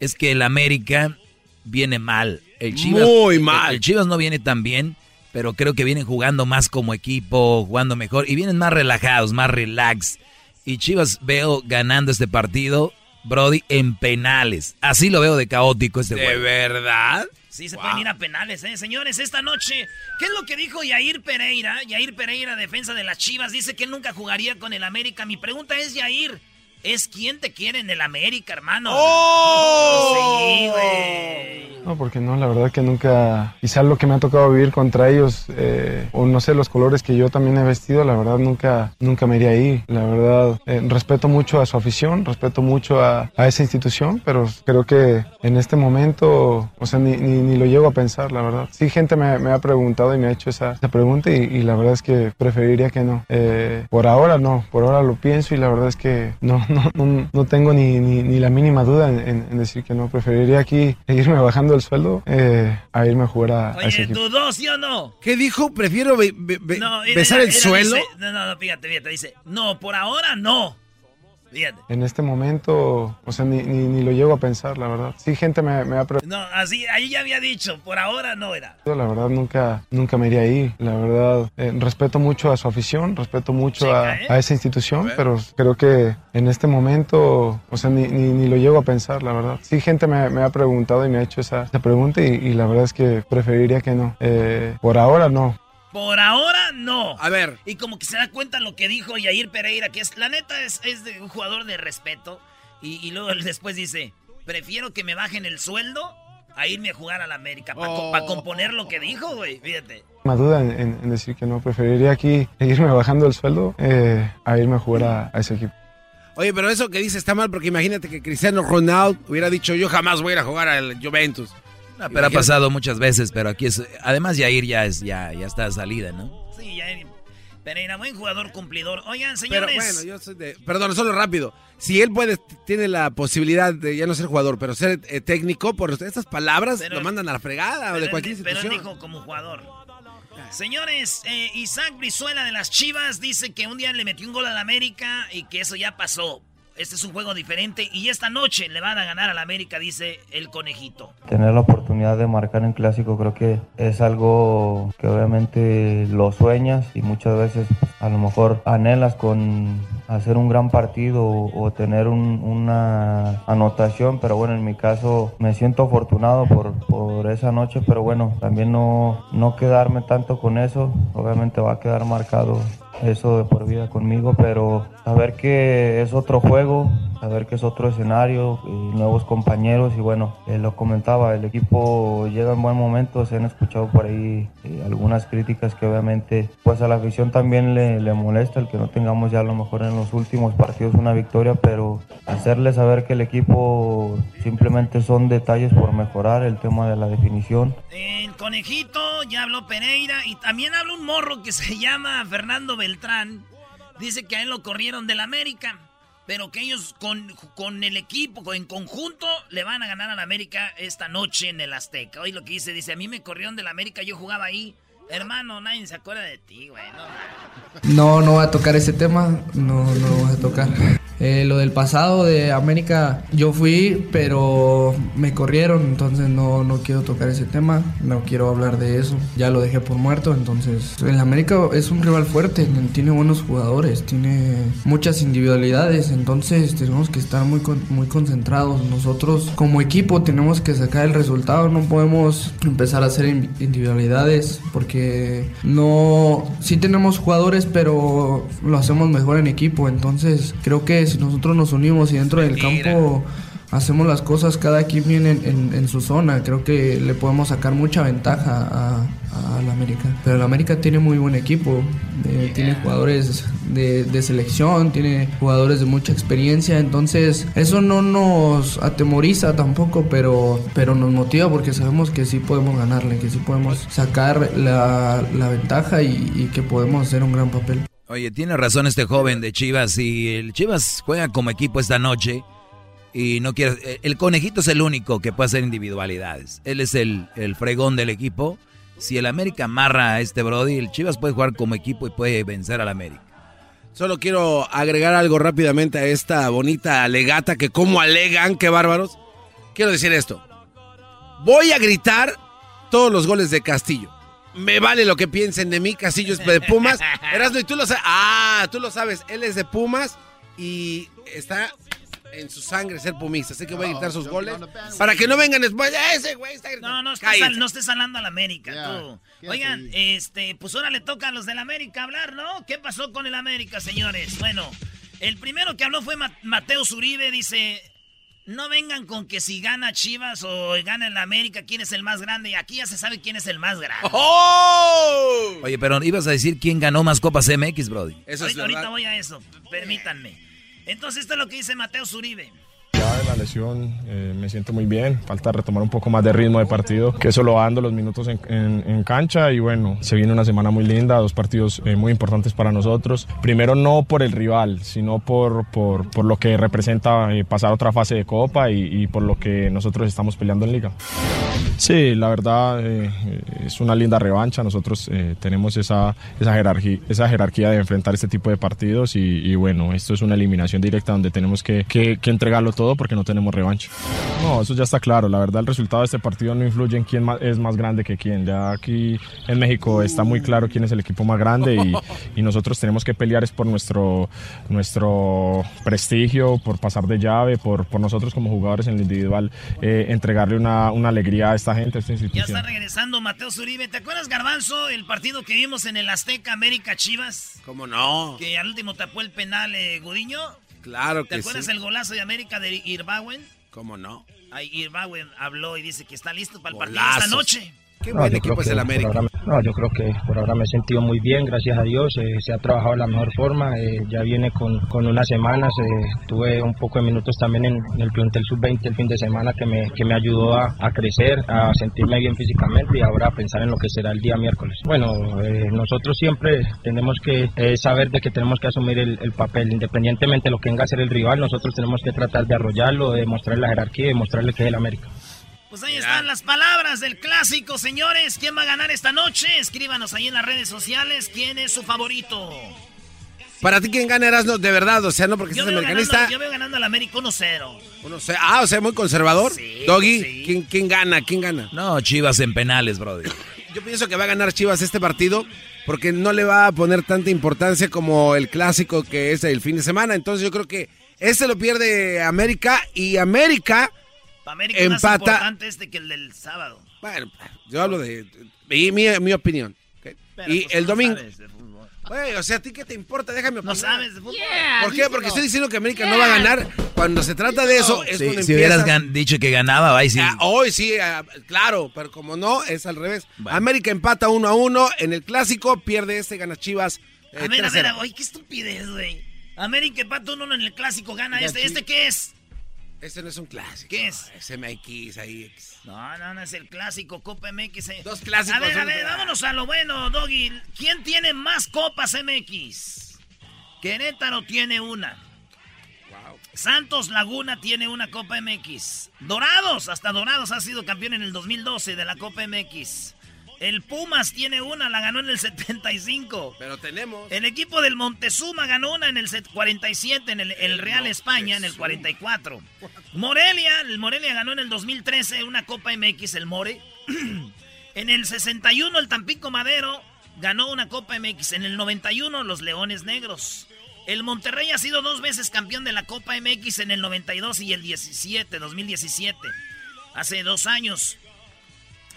Es que el América viene mal. El Chivas, Muy el- mal. El, Chivas no viene tan bien, pero creo que vienen jugando más como equipo, jugando mejor. Y vienen más relajados, más relax. Y Chivas veo ganando este partido, Brody, en penales. Así lo veo de caótico este ¿De juego. verdad? Sí, se pueden ir a penales, ¿eh? Señores, esta noche, ¿qué es lo que dijo Yair Pereira? Yair Pereira, defensa de las Chivas, dice que él nunca jugaría con el América. Mi pregunta es, Yair, ¿es quién te quiere en el América, hermano? ¡Oh! Sí, güey. No, porque no, la verdad que nunca, quizá lo que me ha tocado vivir contra ellos, eh, o no sé, los colores que yo también he vestido, la verdad nunca, nunca me iría ahí. La verdad, eh, respeto mucho a su afición, respeto mucho a, a esa institución, pero creo que en este momento, o sea, ni, ni, ni lo llego a pensar, la verdad. Sí, gente me, me ha preguntado y me ha hecho esa, esa pregunta y, y la verdad es que preferiría que no. Eh, por ahora no, por ahora lo pienso y la verdad es que no, no, no, no tengo ni, ni, ni la mínima duda en, en- en decir que no. Preferiría aquí irme bajando el sueldo eh, a irme a jugar a, a ese Oye, equipo. ¿dudó, sí o no? ¿Qué dijo? Prefiero be- be- be- No, mira, besar el mira, suelo. dice- no, no, no, fíjate, fíjate, dice, no, por ahora no. Fíjate. En este momento, o sea, ni, ni, ni lo llego a pensar, la verdad. Sí, gente me, me ha preguntado. No, así, ahí ya había dicho, por ahora no era. La verdad nunca, nunca me iría ahí. La verdad, eh, respeto mucho a su afición, respeto mucho a, ¿eh? a esa institución, pero creo que en este momento, o sea, ni, ni, ni lo llego a pensar, la verdad. Sí, gente me, me ha preguntado y me ha hecho esa, esa pregunta y, y la verdad es que preferiría que no. Eh, por ahora no. Por ahora no. A ver. Y como que se da cuenta lo que dijo Yair Pereira, que es, la neta es, es de un jugador de respeto. Y, y luego él después dice, prefiero que me bajen el sueldo a irme a jugar a la América. Para Oh. componer lo que dijo, güey, fíjate. Más duda en, en- en decir que no. Preferiría aquí irme bajando el sueldo eh, a irme a jugar a, a ese equipo. Oye, pero eso que dice está mal porque imagínate que Cristiano Ronaldo hubiera dicho yo jamás voy a ir a jugar al Juventus. No, pero ha pasado muchas veces, pero aquí es... Además, Yair ya, es, ya, ya está de salida, ¿no? Sí, Yair Pereira, buen jugador cumplidor. Oigan, Pero señores. bueno, yo soy de... Perdón, solo rápido. Si él puede, tiene la posibilidad de ya no ser jugador, pero ser eh, técnico, por estas palabras Pero- lo mandan a la fregada o pero de él- cualquier pero él dijo como jugador. Señores, eh, Isaac Brizuela de las Chivas dice que un día le metió un gol al América y que eso ya pasó. Este es un juego diferente y esta noche le van a ganar al América, dice el conejito. Tener la oportunidad de marcar en clásico creo que es algo que obviamente lo sueñas y muchas veces a lo mejor anhelas con hacer un gran partido o, o tener un- una anotación, pero bueno, en mi caso me siento afortunado por, por esa noche, pero bueno, también no, no quedarme tanto con eso, obviamente va a quedar marcado eso de por vida conmigo, pero saber que es otro juego, saber que es otro escenario, nuevos compañeros y bueno, eh, lo comentaba, el equipo llega en buen momento, se han escuchado por ahí eh, algunas críticas que obviamente pues a la afición también le, le molesta el que no tengamos ya a lo mejor en los últimos partidos una victoria, pero hacerle saber que el equipo simplemente son detalles por mejorar, el tema de la definición, El conejito, ya habló Pereira y también habla un morro que se (laughs) llama Fernando Beltrán. Dice que a él lo corrieron del América, pero que ellos con, con el equipo, en conjunto, le van a ganar al América esta noche en el Azteca. Hoy lo que dice, dice, a mí me corrieron del América, yo jugaba ahí. Hermano, nadie se acuerda de ti, güey. No, No, no voy a tocar ese tema, no, no lo voy a tocar. Eh, lo del pasado de América, yo fui, pero me corrieron, entonces no, no quiero tocar ese tema, no quiero hablar de eso, ya lo dejé por muerto, entonces el América es un rival fuerte, tiene buenos jugadores, tiene muchas individualidades, entonces tenemos que estar muy, muy concentrados. Nosotros como equipo tenemos que sacar el resultado, no podemos empezar a hacer in- individualidades porque no, sí tenemos jugadores, pero lo hacemos mejor en equipo, entonces creo que si nosotros nos unimos y dentro del campo hacemos las cosas cada quien bien en, en- en su zona. Creo que le podemos sacar mucha ventaja a, a la América. Pero la América tiene muy buen equipo, eh, tiene jugadores de, de selección, tiene jugadores de mucha experiencia. Entonces, eso no nos atemoriza tampoco, pero, pero nos motiva porque sabemos que sí podemos ganarle, que sí podemos sacar la, la ventaja y, y que podemos hacer un gran papel. Oye, tiene razón este joven de Chivas. Si el Chivas juega como equipo esta noche y no quiere. eh, El conejito es el único que puede hacer individualidades. Él es el, el fregón del equipo. Si el América amarra a este Brody, el Chivas puede jugar como equipo y puede vencer al América. Solo quiero agregar algo rápidamente a esta bonita alegata que como alegan, qué bárbaros. Quiero decir esto. Voy a gritar todos los goles de Castillo. Me vale lo que piensen de mí, Castillo es de Pumas. (laughs) Erasmo, y tú lo sabes. Ah, tú lo sabes. Él es de Pumas y está en su sangre ser pumista. Así que voy a gritar sus goles para que no vengan después. Ese güey está gritando. No, no estés, al- no estés hablando al América, Ya, tú. Oigan, este, pues ahora le toca a los del América hablar, ¿no? ¿Qué pasó con el América, señores? Bueno, el primero que habló fue Ma- Mateo Zuribe, dice, no vengan con que si gana Chivas o gana el América, quién es el más grande. Y aquí ya se sabe quién es el más grande. ¡Oh! Oye, pero ibas a decir quién ganó más Copas MX, Brody. ahorita, ahorita voy a eso, permítanme. Entonces esto es lo que dice Mateo Zuribe. Ya de la lesión eh, me siento muy bien, falta retomar un poco más de ritmo de partido, que eso lo va dando los minutos en, en- cancha y bueno, se viene una semana muy linda, dos partidos eh, muy importantes para nosotros. Primero no por el rival, sino por, por, por lo que representa eh, pasar otra fase de copa y, por lo que nosotros estamos peleando en liga. Sí, la verdad es una linda revancha. Nosotros tenemos esa, esa, jerarquía, esa jerarquía de enfrentar este tipo de partidos y, y bueno, esto es una eliminación directa donde tenemos que, que- que entregarlo todo porque no tenemos revancha. No, eso ya está claro. La verdad el resultado de este partido no influye en quién es más grande que quién. Ya aquí en México está muy claro quién es el equipo más grande y, y nosotros tenemos que pelear es por nuestro, nuestro prestigio, por pasar de llave, por, por nosotros como jugadores en el individual, eh, entregarle una, una alegría a esta gente, a esta Ya institución. está regresando Mateo Zuribe. ¿Te acuerdas, Garbanzo, el partido que vimos en el Azteca América Chivas? ¿Cómo no? Que al último tapó el penal eh, Gudiño. Claro ¿Te que acuerdas sí. el golazo de América de Irbauen? ¿Cómo no? Ahí Irbauen habló y dice que está listo para el partido esta noche. Qué No, buen equipo es que el por América. ahora me- no, yo creo que por ahora me he sentido muy bien, gracias a Dios. eh, se ha trabajado de la mejor forma. eh, ya viene con, con unas semanas. eh, tuve un poco de minutos también en, en el plantel sub-20 el fin de semana que me, que me ayudó a, a crecer, a sentirme bien físicamente y ahora a pensar en lo que será el día miércoles. Bueno, eh, nosotros siempre tenemos que saber de que tenemos que asumir el, el papel, independientemente de lo que venga a ser el rival. Nosotros tenemos que tratar de arrollarlo, de mostrar la jerarquía y de mostrarle que es el América. Pues ahí están las palabras del clásico, señores. ¿Quién va a ganar esta noche? Escríbanos ahí en las redes sociales. ¿Quién es su favorito? Para ti, ¿quién gana Erasmo? De verdad, o sea, no porque Yo seas americanista. ganando, yo veo ganando al América 1-0. Uno sé- ah, o sea, muy conservador. Doggy, ¿quién, quién gana? ¿Quién gana? No, Chivas en penales, Brody. Yo pienso que va a ganar Chivas este partido porque no le va a poner tanta importancia como el clásico que es el fin de semana. Entonces yo creo que este lo pierde América y América Para América es más empata. importante este que el del sábado. Bueno, yo hablo de mi, mi, mi opinión. ¿ok? Pero, y pues, el no domingo. sabes de fútbol. Güey, o sea, ¿a ti qué te importa? Déjame opinar. No sabes de fútbol. ¿Por qué? Porque estoy diciendo que América no va a ganar. Cuando se trata de eso, es Sí, cuando si hubieras empiezas- dicho que ganaba, ahí sí. Ah, hoy sí, ah, claro, pero como no, es al revés. América empata uno a uno en el clásico, pierde este, gana Chivas. eh, A ver, a ver, 3-0. oye, qué estupidez, güey. América empata 1 en el clásico, gana este. ¿Este qué es? Este no es un clásico. ¿Qué es? Es MX ahí. No, no, no es el clásico, Copa MX. eh. Dos clásicos, A ver, a ver, vámonos a lo bueno, Doggy. ¿Quién tiene más Copas MX? Querétaro tiene una. Santos Laguna tiene una Copa MX. Dorados, hasta Dorados ha sido campeón en el 2012 de la Copa MX. El Pumas tiene una, la ganó en el 75. Pero tenemos. El equipo del Montezuma ganó una en el set 47, en el, el Real España en el 44. Morelia, el Morelia ganó en el 2013 una Copa MX, el More. (clears throat) en el 61 el Tampico Madero ganó una Copa MX. En el 91 los Leones Negros. El Monterrey ha sido dos veces campeón de la Copa MX en el 92 y el 17, 2017. Hace dos años.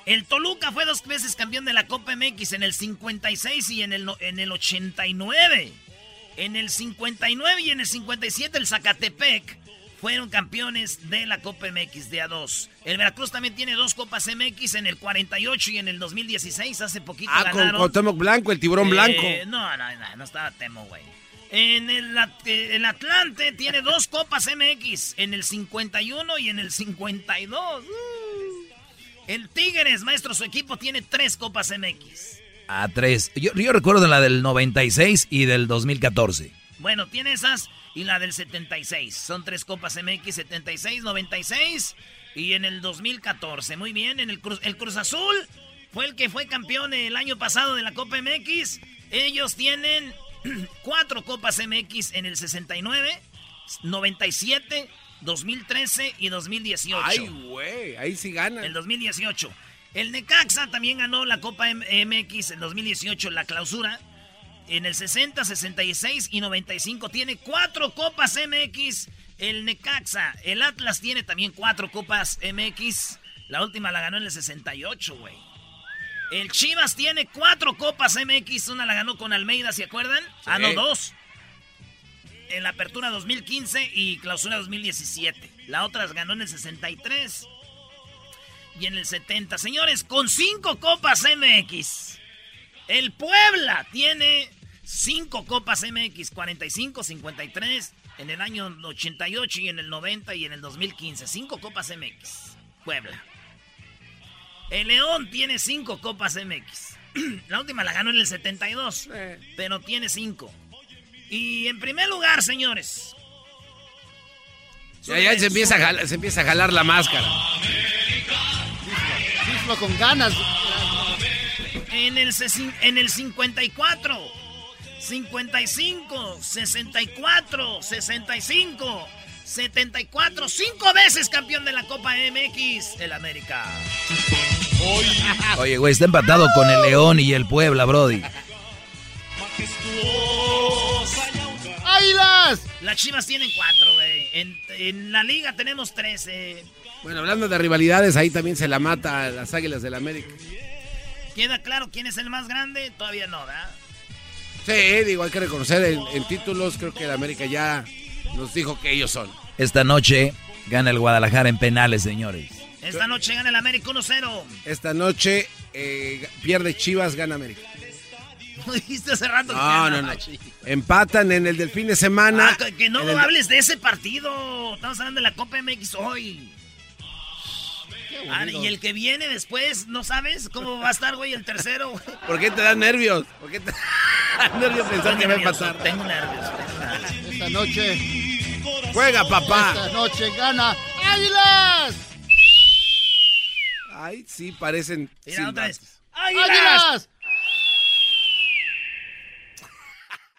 El Toluca fue dos veces campeón de la Copa MX en el 56 y en el, en el 89. En el 59 y en el 57 el Zacatepec fueron campeones de la Copa MX de A2. El Veracruz también tiene dos Copas MX en el 48 y en el 2016. Hace poquito ah, ganaron. con Blanco, el tiburón Eh, blanco. No, no, no, no estaba Temo, güey. En el, eh, el Atlante tiene dos Copas MX, en el 51 y en el 52. Uh. El Tigres, maestro, su equipo tiene tres Copas MX. A tres. Yo, yo recuerdo la del 96 y del 2014. Bueno, tiene esas y la del 76. Son tres Copas MX, 76, 96 y en el 2014. Muy bien, en el Cruz, el Cruz Azul fue el que fue campeón el año pasado de la Copa MX. Ellos tienen (clears throat) cuatro Copas MX en el 69, 97, 2013 y 2018. Ay, güey, ahí sí gana. El 2018. El Necaxa también ganó la Copa MX en 2018, la clausura. En el 60, 66 y 95 tiene cuatro Copas MX. El Necaxa. El Atlas tiene también cuatro Copas MX. La última la ganó en el 68, güey. El Chivas tiene cuatro Copas MX. Una la ganó con Almeida, ¿se acuerdan? Ah, no, dos. En la apertura 2015 y clausura 2017. La otra las ganó en el 63 y en el 70. Señores, con cinco Copas MX. El Puebla tiene cinco Copas MX, 45, 53, en el año 88 y en el 90 y en el 2015. Cinco Copas MX. Puebla. El León tiene cinco Copas MX. (clears throat) La última la ganó en el 72, pero tiene cinco. Y en primer lugar, señores. Ya, ya se empieza, a jalar, se empieza a jalar la máscara. Mismo con ganas. En el, en el 54, 55, 64, 65, 74, cinco veces campeón de la Copa MX, el América. Oye, güey, está empatado con el León y el Puebla, Brody. ¡Águilas! Las Chivas tienen cuatro, güey. En, en la liga tenemos 13. Bueno, hablando de rivalidades, ahí también se la mata a las Águilas del América. ¿Queda claro quién es el más grande? Todavía no, ¿verdad? Sí, digo, hay que reconocer en, en títulos, creo que el América ya nos dijo que ellos son. Esta noche gana el Guadalajara en penales, señores. Esta noche gana el América 1-0. Esta noche eh, pierde Chivas, gana América. Lo (laughs) dijiste hace rato. No, no, no. Empatan en el del fin de semana. Ah, que- no el- hables de ese partido. Estamos hablando de la Copa MX hoy. Ah, y el que viene después, ¿no sabes cómo va a estar, güey? El tercero, güey. (laughs) ¿Por qué te dan nervios? ¿Por qué te (laughs) dan nervios pensar que va a empatar? Tengo nervios. Esta noche. Juega, papá. Esta noche gana ¡Águilas! Ay, sí, parecen. Mira, otra vez. ¡Águilas!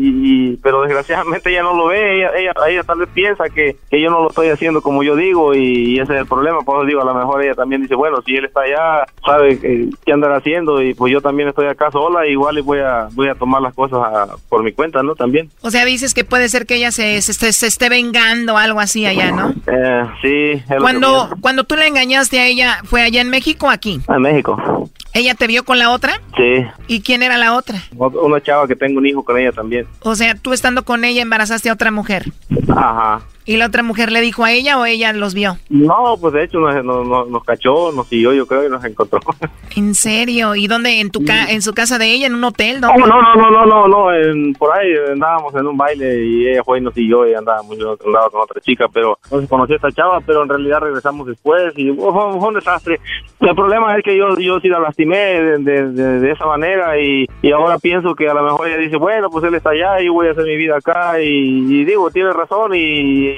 y, pero desgraciadamente ella no lo ve, ella, ella, ella tal vez piensa que, que, yo no lo estoy haciendo como yo digo y, ese es el problema, por eso digo, a lo mejor ella también dice, bueno, si él está allá, sabe qué, qué andará haciendo y pues yo también estoy acá sola, igual y voy a, voy a tomar las cosas por mi cuenta, ¿no? También. O sea, dices que puede ser que ella se, se, se esté vengando o algo así allá, ¿no? Eh, sí. Cuando, cuando tú le engañaste a ella, ¿fue allá en México o aquí? En México. ¿Ella te vio con la otra? Sí. ¿Y quién era la otra? Una chava que tengo un hijo con ella también. O sea, tú estando con ella embarazaste a otra mujer. Ajá. ¿Y la otra mujer le dijo a ella o ella los vio? No, pues de hecho nos, nos, nos cachó, nos siguió, yo creo, y nos encontró. (laughs) ¿En serio? ¿Y dónde? ¿En tu ca en su casa de ella? ¿En un hotel? No, no, no, no, no, no, no, en, por ahí andábamos en un baile y ella fue y nos siguió y andábamos yo andaba con otra chica, pero no se conoció a esta chava, pero en realidad regresamos después y fue, fue un desastre. El problema es que yo, yo sí la lastimé de, de, de, esa manera y, y, ahora pienso que a lo mejor ella dice, bueno, pues él está allá y voy a hacer mi vida acá y, y digo, tiene razón y,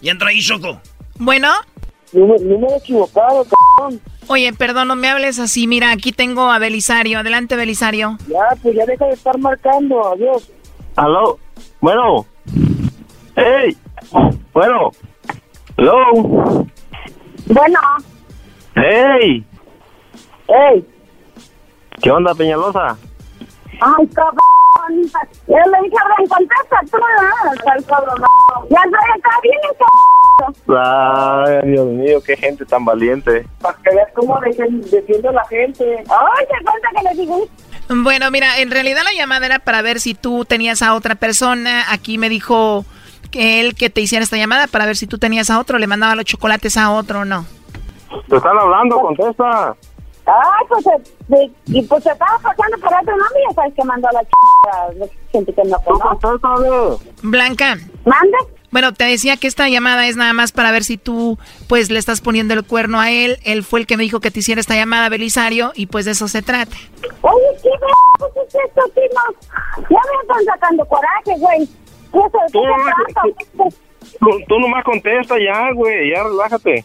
Y entra ahí, Choco. Bueno. No, me he equivocado, cabrón. Oye, perdón, no me hables así. Mira, aquí tengo a Belisario. Adelante, Belisario. Ya, pues ya deja de estar marcando. Adiós. Aló. Bueno. Hey. Bueno. Hello. Bueno. Hey. Hey. ¿Qué onda, Peñalosa? Ay, cabrón. Yo le dije, ven, contesta tú, ¿no? Ya estoy acá bien, cabrón. Ay, Dios mío, qué gente tan valiente. Para que veas cómo defiende a la gente. Ay, te cuenta que le digo. Bueno, mira, en realidad la llamada era para ver si tú tenías a otra persona. Aquí me dijo que él que te hiciera esta llamada para ver si tú tenías a otro, le mandaba los chocolates a otro o no. Te están hablando, contesta. Ay, pues, de, y pues se estaba pasando por otro nombre y sabes que mandó a la ch... gente que no conoce. Blanca. ¿Mande? Bueno, te decía que esta llamada es nada más para ver si tú, pues, le estás poniendo el cuerno a él. Él fue el que me dijo que te hiciera esta llamada, Belisario, y pues de eso se trata. Oye, ¿qué pues es esto, Timo? Ya me están sacando coraje, güey. ¿Qué es ¿Tú, tú, tú nomás contesta ya, güey, ya relájate.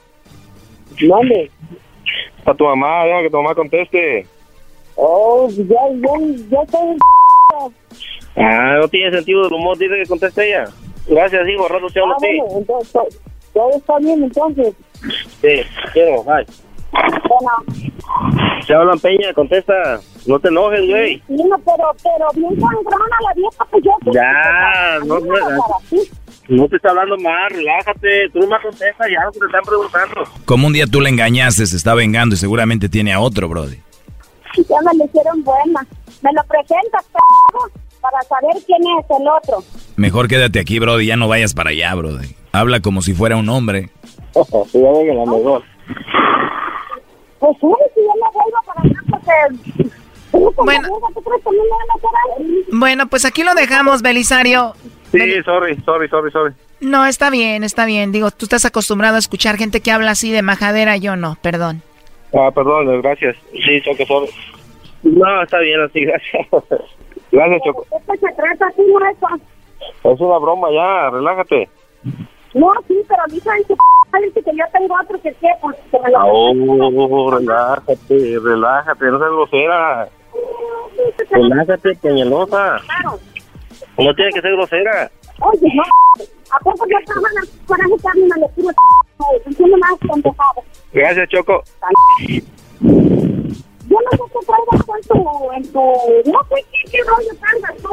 ¿Dónde? A tu mamá, deja que tu mamá conteste. Oh, ya, ya, ya estoy Ah, no tiene sentido el humor, dice que conteste ella. Gracias, hijo, rato te hablo ah. Bueno, entonces, Todo está bien, entonces. Sí, quiero, bye. Bueno, Se hablan Peña, contesta. No te enojes, güey. sí, no, pero, pero bien sangrona la vieja, pues yo... Ya, no, no, no, no te está hablando más, relájate. Tú más contesta ya lo que te están preguntando. Como un día tú le engañaste, se está vengando y seguramente tiene a otro, Brody. Ya me lo hicieron buena. Me lo presentas, p***, para saber quién es el otro. Mejor quédate aquí, Brody, ya no vayas para allá, Brody. Habla como si fuera un hombre. Sí, (laughs) ya ven la mejor. Pues sí, si yo me vuelvo para acá, porque... Bueno. ¿Tú crees que a a hacer algo? Bueno, pues aquí lo dejamos, Belisario. Sí, sorry, sorry, sorry, sorry. No, está bien, está bien. Digo, tú estás acostumbrado a escuchar gente que habla así de majadera, yo no, perdón. Ah, perdón, gracias. Sí, Choco, sorry. No, está bien así, (laughs) gracias. Gracias, Choco. Esto se trata así, no es Es una broma ya, relájate. No, sí, pero dicen que, dice que yo tengo otro que sé, pues que me lo... Oh, relájate, relájate, no seas grosera. Relájate, peñalosa. Claro. No tiene que ser grosera. Oye, no, ¿a poco yo estaba en el coraje que a mí me le tiro Entiendo más pendejado. Gracias, Choco. Yo no sé qué traigas tú en tu, en tu... No sé qué, qué rollo traigas tú.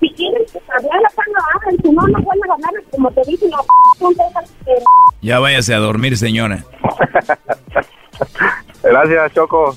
Si quieres hablar la hablen. Si no, no vuelves a hablar. Como te dije, no, son que... Ya váyase a dormir, señora. (laughs) Gracias, Choco.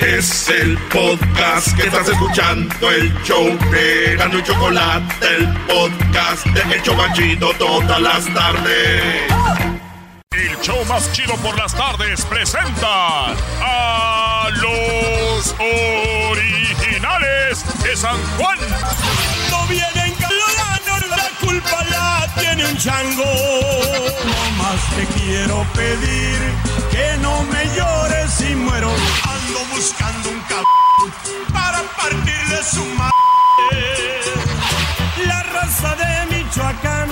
Es el podcast que estás escuchando, el show de Gano y Chocolate, el podcast de El Chobachito todas las tardes. El show más chido por las tardes presenta a los originales de San Juan. No vienen galano, la culpa la tiene un chango. No más te quiero pedir que no me llores si muero. Ando buscando un cabrón para partirle su madre. La raza de Michoacán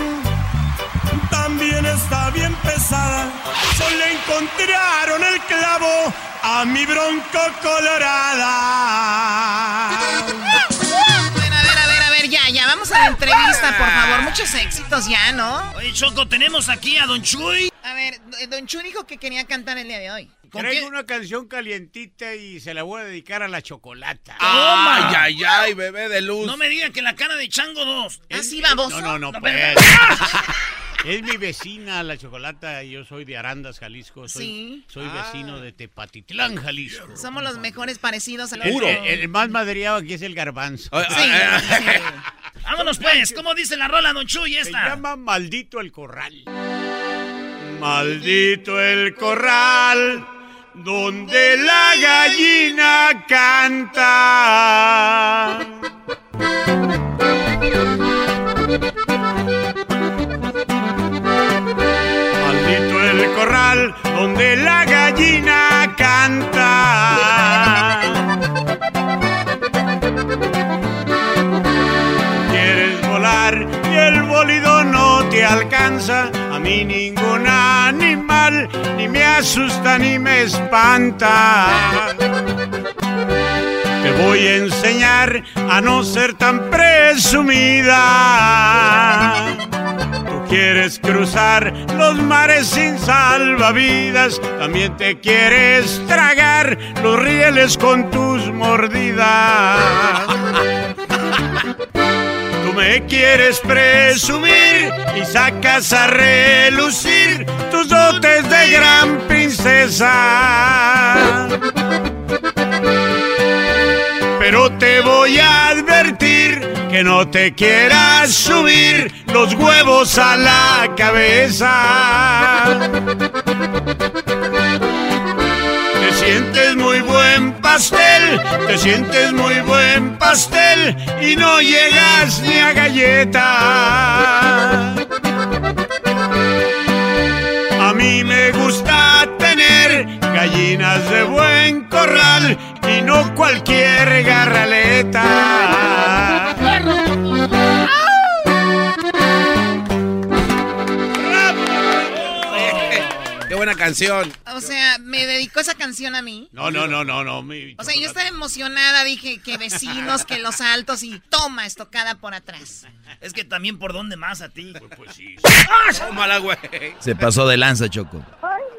también está bien pesada. Solo encontraron el clavo a mi bronco colorada. A la entrevista, por favor. Muchos éxitos ya, ¿no? Oye, Choco, tenemos aquí a Don Chuy. A ver, Don Chu dijo que quería cantar el día de hoy. ¿Con Traigo qué? una canción calientita y se la voy a dedicar a la chocolata. Ay, ay, ay, bebé de luz. No me digan que la cara de Chango 2. Así vamos. No, no, no, No, pues. (laughs) Es mi vecina, la chocolata, y yo soy de Arandas, Jalisco. Soy, Sí. soy Ah. vecino de Tepatitlán, Jalisco. Somos los mejores parecidos al El, otro. el- el más madreado aquí es el garbanzo. Sí, sí. (laughs) Vámonos pues, ¿cómo dice la rola, Don Chuy? Se Esta. llama Maldito el Corral. Maldito el corral donde la gallina canta. (laughs) donde la gallina canta. Quieres volar y el bólido no te alcanza. A mí ningún animal ni me asusta ni me espanta. Te voy a enseñar a no ser tan presumida. Tú quieres cruzar los mares sin salvavidas, también te quieres tragar los rieles con tus mordidas. Tú me quieres presumir y sacas a relucir tus dotes de gran voy a advertir que no te quieras subir los huevos a la cabeza. Te sientes muy buen pastel, te sientes muy buen pastel y no llegas ni a galleta. A mí me gusta gallinas de buen corral y no cualquier garraleta. Qué buena canción. O sea, me dedicó esa canción a mí. No, no, no, no, no. mi O sea, yo estaba emocionada, dije que vecinos, que los altos y toma estocada por atrás. Es que también por dónde más a ti. Pues, sí. Tómala, güey. Se pasó de lanza, Choco.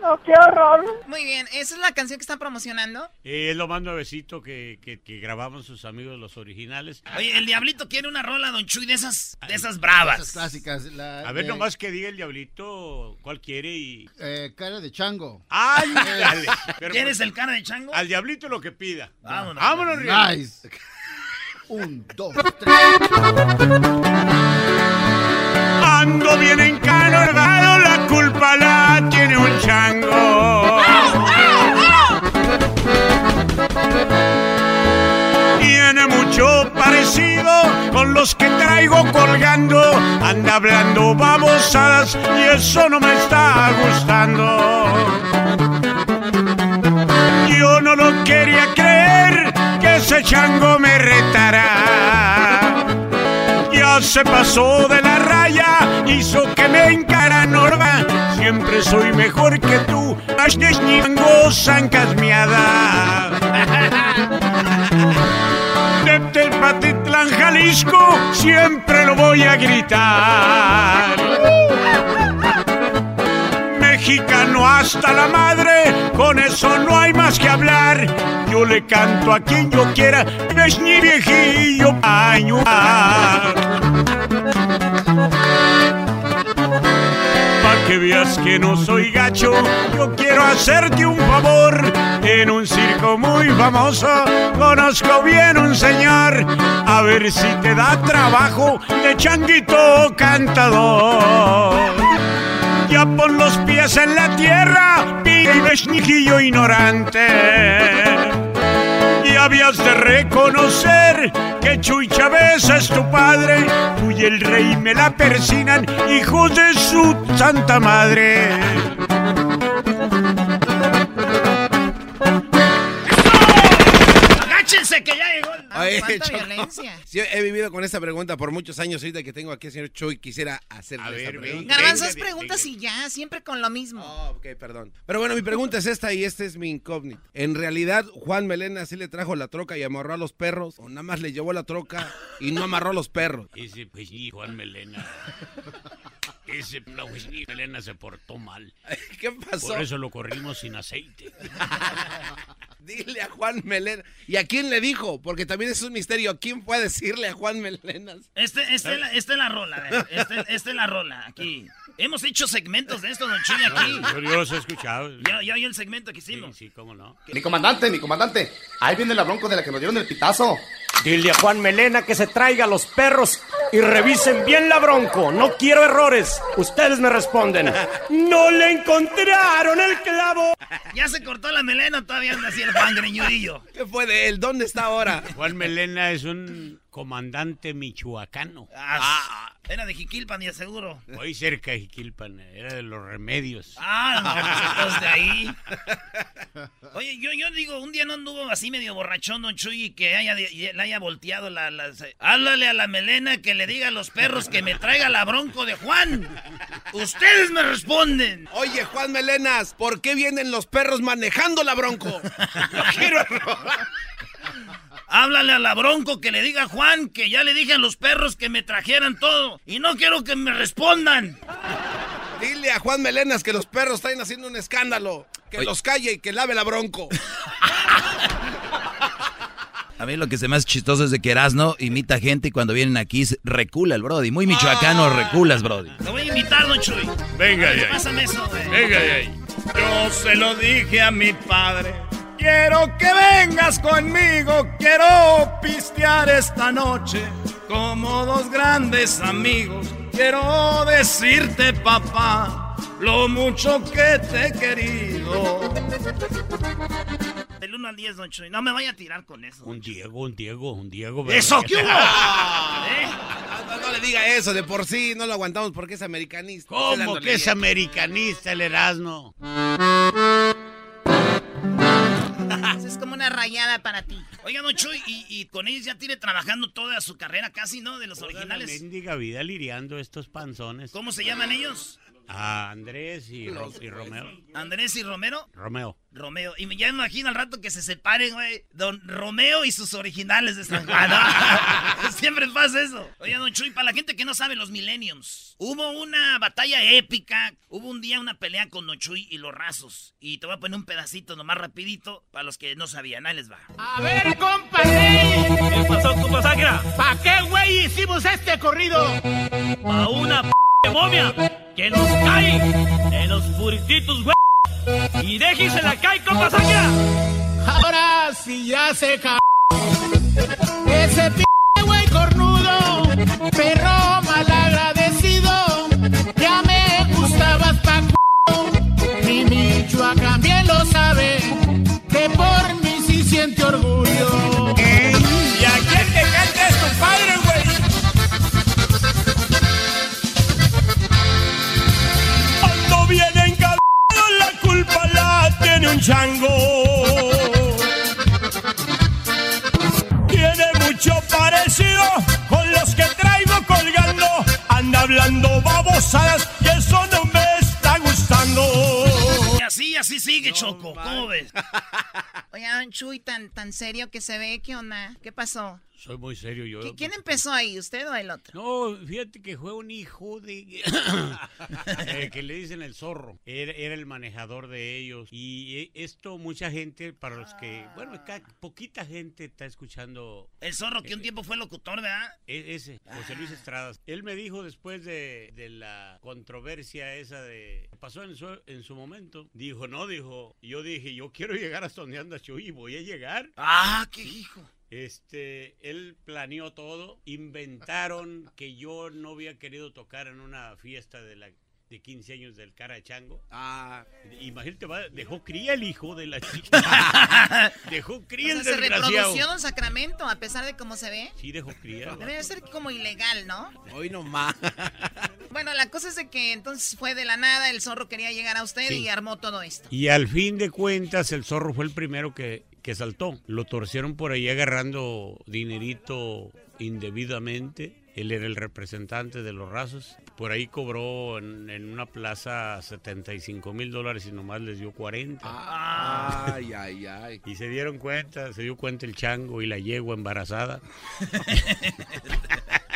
No, qué horror. Muy bien, ¿esa es la canción que están promocionando? Eh, es lo más nuevecito que, que, que grababan sus amigos los originales. Oye, el diablito quiere una rola, Don Chuy, de esas, de esas bravas. Esas clásicas. la A ver, de, nomás que diga el diablito cuál quiere y... eh, cara de chango. ¡Ay, dale! Pero ¿Quieres pues, el cara de chango? Al diablito lo que pida. Vámonos. Vámonos. Nice. (laughs) Un, dos, tres. Ando bien encanorgado, la culpa la tiene un chango. Tiene mucho parecido con los que traigo colgando. Anda hablando babosadas y eso no me está gustando. Yo no lo quería creer que ese chango me retara. Ya se pasó de la raya, hizo que me encara norma. Siempre soy mejor que tú, Ashnesh ni gozan casmiada. (laughs) Desde el Patitlán, Jalisco, siempre lo voy a gritar. Mexicano hasta la madre, con eso no hay más que hablar. Yo le canto a quien yo quiera, ves ni viejillo año. Que veas que no soy gacho, yo quiero hacerte un favor. En un circo muy famoso, conozco bien un señor. A ver si te da trabajo de changuito cantador. Ya pon los pies en la tierra, vives nijillo ignorante. Habías de reconocer que Chuy Chávez es tu padre. Y el rey me la persinan, hijos de su santa madre. ¡Agáchense que ya llegó! Oye, cuánta Choco, violencia. (laughs) sí, he vivido con esta pregunta por muchos años. Ahorita que tengo aquí al señor Chuy, quisiera hacerle A esta ver, pregunta. Garbanzos preguntas y ya, siempre con lo mismo. Oh, ok, perdón. Pero bueno, mi pregunta es esta y esta es mi incógnita. ¿En realidad Juan Melena sí le trajo la troca y amarró a los perros? ¿O nada más le llevó la troca y no amarró a los perros? Ese pues ni Juan Melena. (laughs) Ese pues ni Melena se portó mal. ¿Qué pasó? Por eso lo corrimos sin aceite. (laughs) Dile a Juan Melena. ¿Y a quién le dijo? Porque también es un misterio. ¿A quién fue a decirle a Juan Melena? Este, este, es la- esta es la rola, a ver, este, es la rola, aquí. Hemos hecho segmentos de esto, Don Chuy, aquí. Yo, yo los he escuchado. Ya, ya oí el segmento que hicimos. Sí, cómo no. Mi comandante, mi comandante. Ahí viene la bronco de la que nos dieron el pitazo. Dile a Juan Melena que se traiga a los perros y revisen bien la bronco. No quiero errores. Ustedes me responden. No le encontraron el clavo. Ya se cortó la melena, todavía anda así el Juan Greñudillo. ¿Qué fue de él? ¿Dónde está ahora? Juan Melena es un comandante michoacano. Ah, era de Jiquilpan, y seguro. Muy cerca de Jiquilpan, era de los remedios. Ah, no, pues, de ahí. (laughs) Oye, yo, yo digo, un día no anduvo así medio borrachón, don Chuy, y que haya, y le haya volteado la, la- Háblale a la melena que le diga a los perros que me traiga la bronco de Juan. Ustedes me responden. Oye, Juan Melenas, ¿por qué vienen los perros manejando la bronco? (laughs) No quiero error. Háblale a la bronco que le diga a Juan que ya le dije a los perros que me trajeran todo. Y no quiero que me respondan. Dile a Juan Melenas que los perros están haciendo un escándalo. Que los calle y que lave la bronco. (laughs) A mí lo que se me hace chistoso es de que Erasno imita gente y cuando vienen aquí recula el Brody. Muy michoacano reculas, Brody. Te voy a invitar, don Chuy. Venga ahí. Pásame eso, güey. Venga ahí. Yo se lo dije a mi padre. Quiero que vengas conmigo, quiero pistear esta noche como dos grandes amigos. Quiero decirte, papá, lo mucho que te he querido. Del 1 al 10, don Chuy. No me vaya a tirar con eso. Un Diego, un Diego, un Diego. ¿Eso qué hubo? (laughs) ¿Eh? No, no le diga eso, de por sí no lo aguantamos porque es americanista. ¿Cómo que es americanista el Erasmo? Rayada para ti. Oiga, Don Chuy, y, y con ellos ya tiene trabajando toda su carrera casi, ¿no? De los Toda la originales. mendiga vida liriando estos panzones. ¿Cómo se llaman ellos? A Andrés y, Ro- y Romeo. Andrés y Romero. Romeo. Romeo. Y me- ya me imagino al rato que se separen, güey. Don Romeo y sus originales de San Juan. ¿no? (laughs) (laughs) Siempre pasa eso. Oye, Don Chuy, para la gente que no sabe, los Millenniums. Hubo una batalla épica. Hubo un día una pelea con Don Chuy y los rasos. Y te voy a poner un pedacito nomás rapidito para los que no sabían. Ahí les va. A ver, compadre. ¿Qué pasó, compa Sacra? ¿Pa' qué, güey, hicimos este corrido? A una p momia que nos cae en los purititos, güey. Y déjese la cae, compa Sacra. Ahora sí ya se ca... Ese p güey cornudo, perro un chango. Tiene mucho parecido con los que traigo colgando. Anda hablando babosadas y eso no me está gustando. Y así, así sigue, Choco. ¿Cómo ves? Oye, Don Chuy, tan, tan serio que se ve, ¿qué onda? ¿Qué pasó? Soy muy serio yo. ¿Qui- ¿Quién empezó ahí, usted o el otro? No, fíjate que fue un hijo de... eh, (laughs) (laughs) que le dicen el zorro. Era, era el manejador de ellos. Y eh, esto mucha gente, para los que... Bueno, acá poquita gente está escuchando... El zorro que un tiempo fue locutor, ¿verdad? E- Ese, José Luis Estradas. Él me dijo después de, de la controversia esa de... Pasó en su, en su momento. Dijo, no, dijo... Yo dije, yo quiero llegar hasta donde anda Chuy y voy a llegar. Ah, qué hijo. Este, él planeó todo. Inventaron (laughs) que yo no había querido tocar en una fiesta de la de 15 años del cara de chango. Ah. Imagínate, va, dejó cría el hijo de la chica. (laughs) dejó cría O el sea, se desgraciado. reprodució Don Sacramento, a pesar de cómo se ve. Sí, dejó cría. Debe de ser como ilegal, ¿no? Hoy no más. (laughs) Bueno, la cosa es de que entonces fue de la nada, el zorro quería llegar a usted Sí. y armó todo esto. Y al fin de cuentas, el zorro fue el primero que, que saltó. Lo torcieron por ahí agarrando dinerito indebidamente. Él era el representante de los rasos. Por ahí cobró en, en una plaza 75 mil dólares y nomás les dio 40. Ay, ay, ay. Y se dieron cuenta, se dio cuenta el chango y la yegua embarazada. (laughs)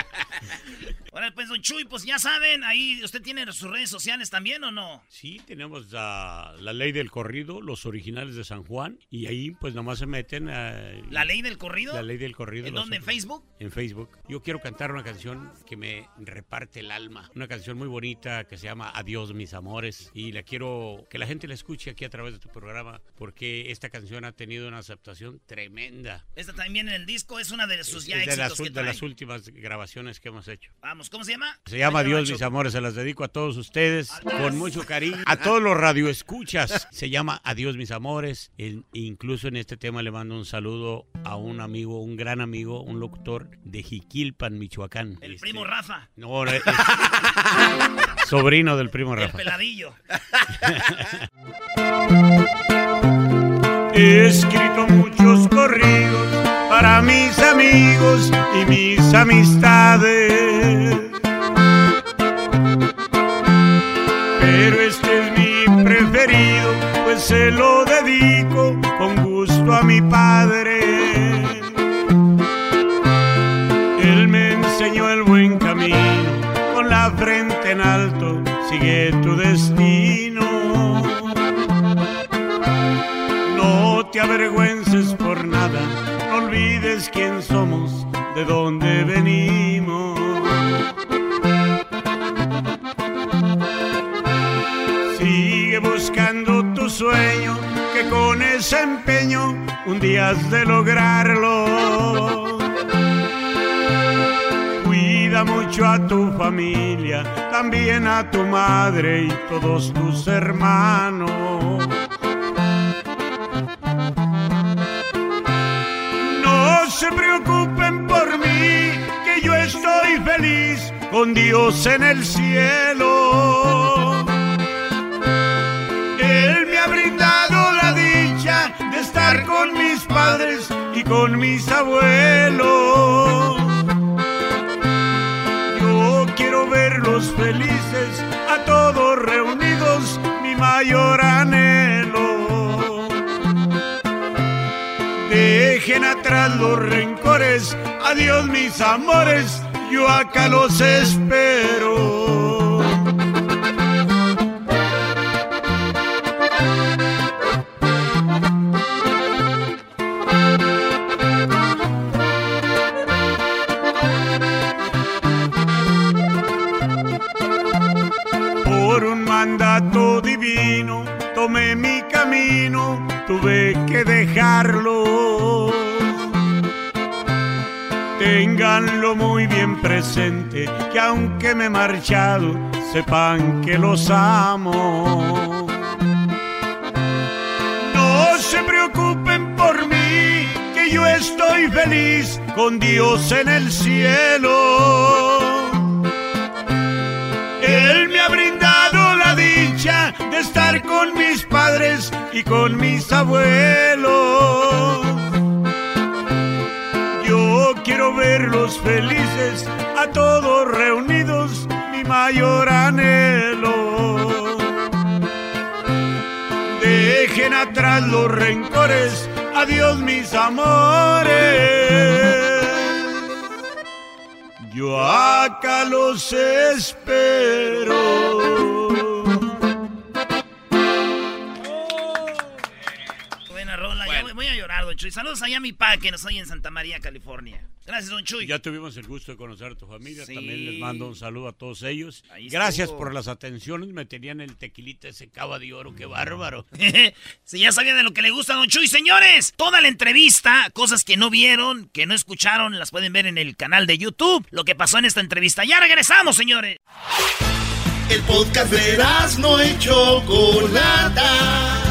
Ahora, pues, Don Chuy, pues ya saben, ahí usted tiene sus redes sociales también, ¿o no? Sí, tenemos la, la ley del corrido, los originales de San Juan. Y ahí pues nomás se meten a... ¿La ley del corrido? La ley del corrido. ¿En dónde? ¿En Facebook? En Facebook. Yo quiero cantar una canción que me reparte el alma. Una canción muy bonita que se llama Adiós mis amores. Y la quiero que la gente la escuche aquí a través de tu programa porque esta canción ha tenido una aceptación tremenda. Esta también en el disco es una de sus Es ya de, éxitos las, que de las últimas grabaciones que hemos hecho. Vamos, ¿cómo se llama? Se llama Adiós mis amores, se las dedico a todos ustedes con mucho cariño. A todos los radioescuchas. (laughs) Se llama Adiós mis amores. En- incluso en este tema le mando un saludo a un amigo, un gran amigo, un locutor de Jiquilpan, Michoacán. El Este, primo Rafa. No, no, es- (laughs) sobrino del primo El Rafa. peladillo. (laughs) He escrito muchos corridos para mis amigos y mis amistades. Pero este es mi preferido, pues se lo dedico con gusto a mi padre. Él me enseñó el buen camino, con la frente en alto, sigue tu destino. No te avergüences olvides quién somos, de dónde venimos. Sigue buscando tu sueño, que con ese empeño un día has de lograrlo. Cuida mucho a tu familia, también a tu madre y todos tus hermanos. Se preocupen por mí, que yo estoy feliz con Dios en el cielo. Él me ha brindado la dicha de estar con mis padres con mis abuelos. Yo quiero verlos felices, a todos reunidos, mi mayor anhelo. Dejen atrás los rencores, adiós mis amores, yo acá los espero. Por un mandato divino tomé mi camino, tuve que dejarlo. Ténganlo muy bien presente, que aunque me he marchado, sepan que los amo. No se preocupen por mí, que yo estoy feliz con Dios en el cielo. Y con mis abuelos. Yo quiero verlos felices, a todos reunidos, mi mayor anhelo. Dejen atrás los rencores, adiós mis amores. Yo acá los espero. Don Chuy. Saludos allá a mi pa que nos oye en Santa María, California. Gracias, Don Chuy. Ya tuvimos el gusto de conocer a tu familia. Sí. También les mando un saludo a todos ellos. Ahí Gracias estuvo. por las atenciones. Me tenían el tequilita ese cava de oro. Qué bárbaro. (laughs) si ya sabían de lo que le gusta a Don Chuy, señores, toda la entrevista, cosas que no vieron, que no escucharon, las pueden ver en el canal de YouTube. Lo que pasó en esta entrevista. Ya regresamos, señores. El podcast de no y Chocolata.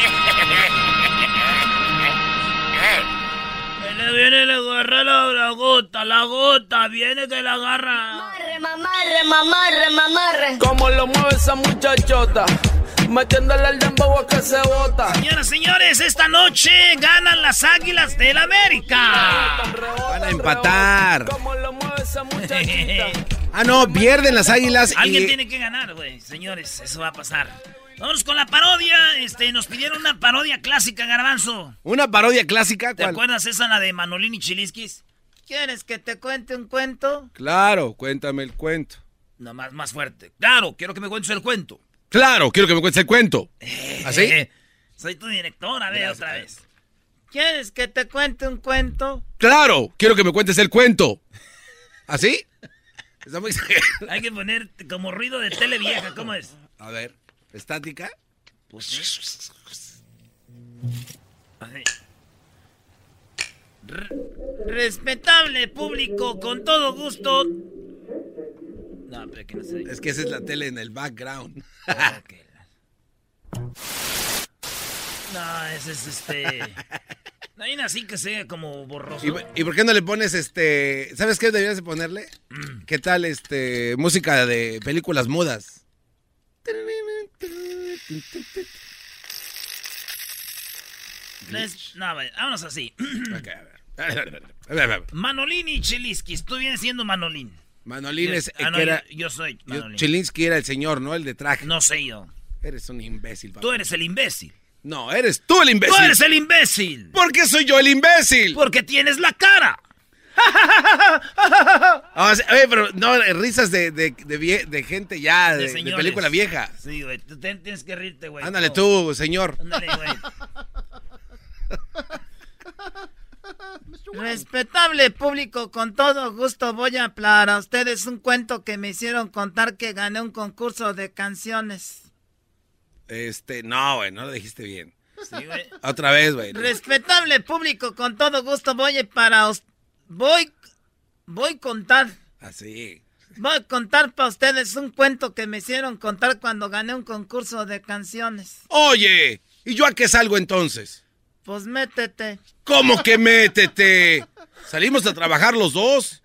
Viene, viene, le agarra la, la gota, la gota, viene que la agarra. Mamarre, mamarre, mamarre, mamarre. Como lo mueve esa muchachota, metiéndole el dembow a que se bota. Señoras, señores, esta noche ganan las Águilas del América. Van a empatar. Como lo mueve esa (laughs) muchachita. Ah, no, pierden las águilas Alguien y... tiene que ganar, güey. Señores, eso va a pasar. Vamos con la parodia. Este, nos pidieron una parodia clásica, Garbanzo. Una parodia clásica. ¿Te ¿cuál? acuerdas esa, la de Manolín y Chiliskis? ¿Quieres que te cuente un cuento? Claro, cuéntame el cuento. No, más, más fuerte. Claro, quiero que me cuentes el cuento. Claro, quiero que me cuentes el cuento. ¿Así? Soy tu directora, ve otra vez. ¿Quieres que te cuente un cuento? Claro, quiero que me cuentes el cuento. ¿Así? Está muy (laughs) Hay que poner como ruido de tele vieja, ¿cómo es? A ver, estática. Pues Así. Respetable público, con todo gusto. No, pero que no se Es que esa es la tele en el background. No, ese es este. No hay una así que sea como borroso. ¿Y, y por qué no le pones este... ¿Sabes qué deberías de ponerle? ¿Qué tal este música de películas mudas? No, vaya, vámonos así. (clears throat) Ok, a ver. A ver, a ver, a ver, a ver. Manolín y Chiliskis, tú vienes siendo Manolín. Manolín Yo- es el ah, no, que era... yo, yo soy yo- Manolín. Chilinsky era el señor, ¿no? El de traje. No sé yo. Eres un imbécil, papá. Tú eres el imbécil. No, eres tú el imbécil. Tú eres el imbécil. ¿Por qué soy yo el imbécil? Porque tienes la cara. (laughs) Ah, sí, oye, pero no, eh, risas de, de, de vie- de gente ya, de, de película vieja. Sí, güey. Tú ten- tienes que reírte, güey. Ándale No. tú, señor. Ándale, güey. Respetable público, con todo gusto voy a hablar a ustedes un cuento que me hicieron contar que gané un concurso de canciones. Este, no, güey, no lo dijiste bien. Sí, güey. Otra vez, güey. Respetable público, con todo gusto voy para voy Voy a contar. Así. Voy a contar para ustedes un cuento que me hicieron contar cuando gané un concurso de canciones. Oye, ¿y yo a qué salgo entonces? Pues métete. ¿Cómo que métete? Salimos a trabajar los dos.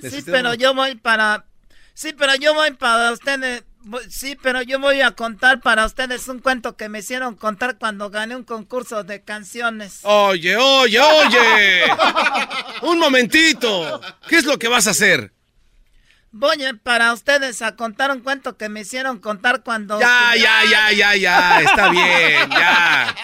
sí, pero yo voy para... Sí, pero yo voy para ustedes... Sí, pero yo voy a contar para ustedes un cuento que me hicieron contar cuando gané un concurso de canciones. Oye, oye, oye. (laughs) un momentito. ¿Qué es lo que vas a hacer? Voy para ustedes a contar un cuento que me hicieron contar cuando... Ya, ya, ya, ya, ya. Está bien, ya.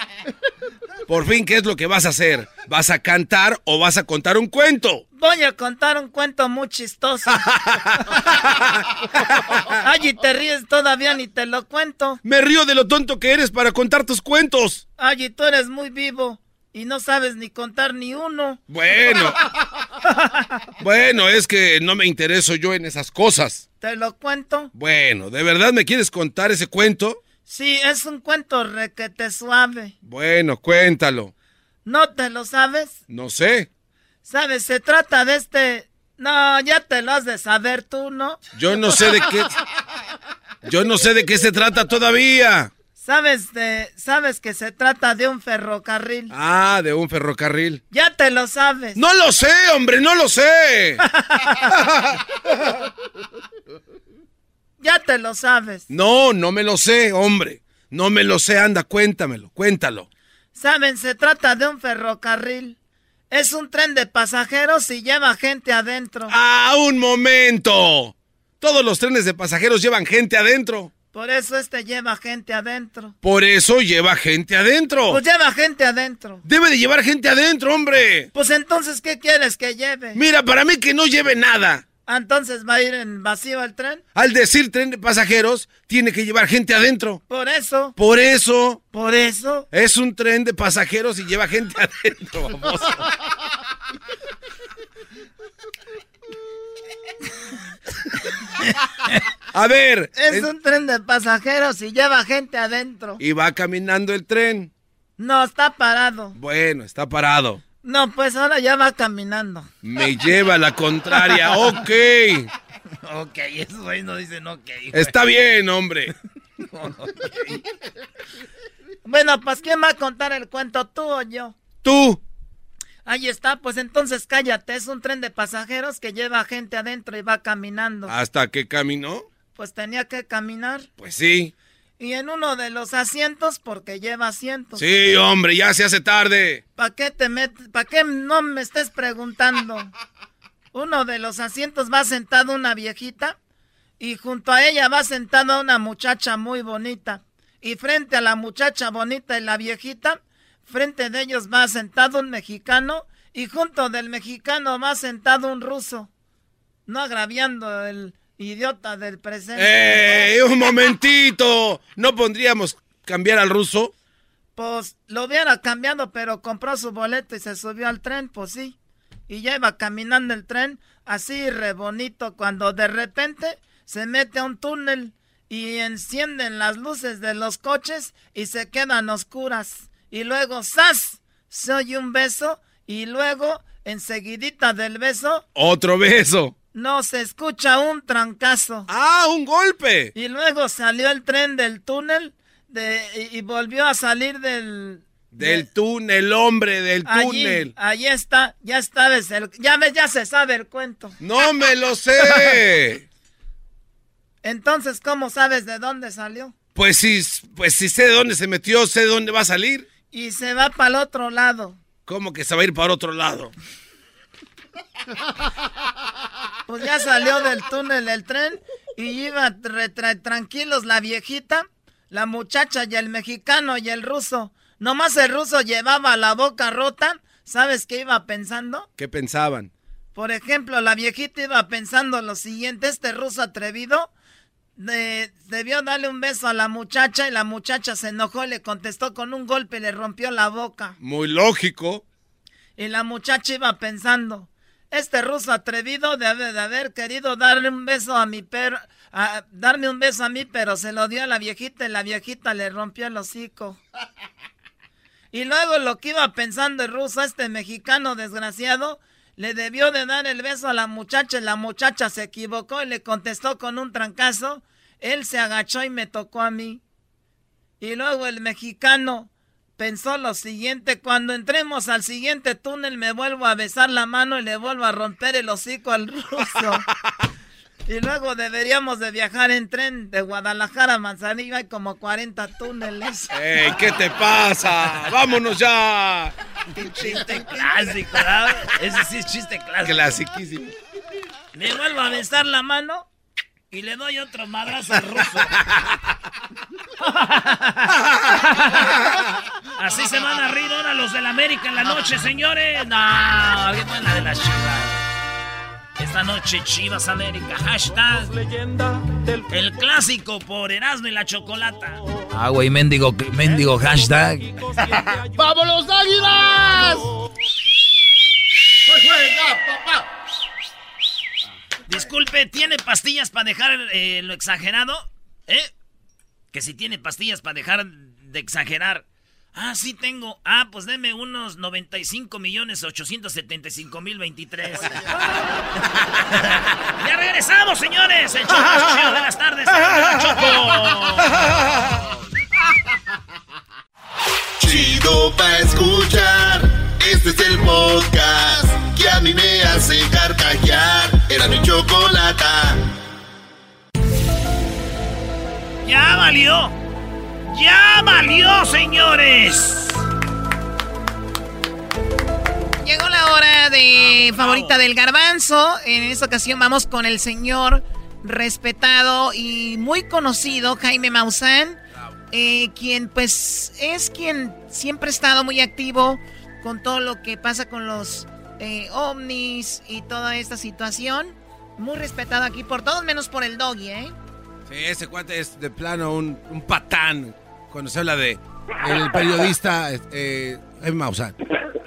Por fin, ¿qué es lo que vas a hacer? ¿Vas a cantar o vas a contar un cuento? Voy a contar un cuento muy chistoso. (laughs) Ay, y te ríes todavía ni te lo cuento. Me río de lo tonto que eres para contar tus cuentos. Ay, y tú eres muy vivo y no sabes ni contar ni uno. Bueno. (laughs) bueno, es que no me intereso yo en esas cosas. ¿Te lo cuento? Bueno, ¿de verdad me quieres contar ese cuento? Sí, es un cuento requete suave. Bueno, cuéntalo. ¿No te lo sabes? No sé. ¿Sabes? Se trata de este... No, ya te lo has de saber tú, ¿no? Yo no sé de qué... Yo no sé de qué se trata todavía. ¿Sabes, de, ¿Sabes que se trata de un ferrocarril? Ah, de un ferrocarril. Ya te lo sabes. No lo sé, hombre, no lo sé. (laughs) ya te lo sabes. No, no me lo sé, hombre. No me lo sé, anda, cuéntamelo, cuéntalo. Saben, se trata de un ferrocarril. Es un tren de pasajeros y lleva gente adentro. ¡Ah, un momento! Todos los trenes de pasajeros llevan gente adentro. Por eso este lleva gente adentro. Por eso lleva gente adentro. Pues lleva gente adentro. Debe de llevar gente adentro, hombre. Pues entonces, ¿qué quieres que lleve? Mira, para mí que no lleve nada. Entonces va a ir en vacío el tren. Al decir tren de pasajeros, tiene que llevar gente adentro. Por eso. Por eso. Por eso. Es un tren de pasajeros y lleva gente (laughs) adentro, vamos. A ver. Es un tren de pasajeros y lleva gente adentro. Y va caminando el tren. No, está parado. Bueno, está parado. No, pues ahora ya va caminando. Me lleva la contraria, (laughs) ok. ok, eso ahí no dicen ok. Está bien, hombre. (laughs) bueno, pues ¿quién va a contar el cuento, tú o yo? Tú. Ahí está, pues entonces cállate, es un tren de pasajeros que lleva gente adentro y va caminando. ¿Hasta que caminó? Pues tenía que caminar. Pues sí. Y en uno de los asientos, porque lleva asientos. Sí, hombre, ya se hace tarde. ¿Para qué te metes? ¿Para qué no me estés preguntando? Uno de los asientos va sentado una viejita y junto a ella va sentada una muchacha muy bonita. Y frente a la muchacha bonita y la viejita, frente de ellos va sentado un mexicano y junto del mexicano va sentado un ruso. No agraviando el, Idiota del presente. ¡Eh! ¡Un momentito! ¿No pondríamos cambiar al ruso? Pues lo hubiera cambiado, pero compró su boleto y se subió al tren, pues sí. Y ya iba caminando el tren así re bonito cuando de repente se mete a un túnel y encienden las luces de los coches y se quedan oscuras. Y luego, ¡zas! Se oye un beso y luego, enseguidita del beso... Otro beso. No, se escucha un trancazo. ¡Ah, un golpe! Y luego salió el tren del túnel de, y, volvió a salir del... Del túnel, hombre, del túnel. Allí está, ya está, ya, ya se sabe el cuento. ¡No me lo sé! (laughs) Entonces, ¿cómo sabes de dónde salió? Pues sí, pues sí sé de dónde se metió, sé de dónde va a salir. Y se va para el otro lado. ¿Cómo que se va a ir para otro lado? (laughs) Pues ya salió del túnel el tren y iba tranquilos la viejita, la muchacha y el mexicano y el ruso. Nomás el ruso llevaba la boca rota. ¿Sabes qué iba pensando? ¿Qué pensaban? Por ejemplo, la viejita iba pensando lo siguiente, este ruso atrevido debió darle un beso a la muchacha y la muchacha se enojó, le contestó con un golpe y le rompió la boca. Muy lógico. Y la muchacha iba pensando, este ruso atrevido debe de haber querido darle un beso a mi perro, darme un beso a mí, pero se lo dio a la viejita y la viejita le rompió el hocico. Y luego lo que iba pensando el ruso, este mexicano desgraciado, le debió de dar el beso a la muchacha y la muchacha se equivocó y le contestó con un trancazo. Él se agachó y me tocó a mí. Y luego el mexicano pensó lo siguiente, cuando entremos al siguiente túnel me vuelvo a besar la mano y le vuelvo a romper el hocico al ruso. (laughs) Y luego deberíamos de viajar en tren de Guadalajara a Manzanillo. Hay como 40 túneles. (laughs) ¡Ey, qué te pasa! ¡Vámonos ya! chiste clásico, ¿verdad? Ese sí es chiste clásico. Clasiquísimo. Le vuelvo a besar la mano y le doy otro madrazo al ruso. Así se van a reír ahora los del América en la noche, señores. No, viendo la de la Chivas. Esta noche Chivas América. Hashtag el clásico por Erasmo y la Chocolata. Ah, güey, mendigo, mendigo hashtag. (laughs) ¡Vámonos, águilas! ¡Juega, papá! Disculpe, ¿tiene pastillas para dejar eh, lo exagerado? ¿Eh? Que si tiene pastillas para dejar de exagerar. Ah, sí tengo. Ah, pues deme unos 95 millones 875 mil 23. (laughs) ya regresamos, señores. El show de las tardes. (laughs) Chido pa' escuchar. Este es el podcast que a mí me hace carcajear. Era mi chocolata. Ya valió. Ya valió, señores. Llegó la hora de favorita del garbanzo. En esta ocasión vamos con el señor respetado y muy conocido Jaime Maussan, eh, quien pues es quien siempre ha estado muy activo con todo lo que pasa con los eh, ovnis y toda esta situación. Muy respetado aquí por todos, menos por el doggy, ¿eh? Sí, ese cuate es de plano un, un patán cuando se habla de el periodista eh, Jaime Maussan.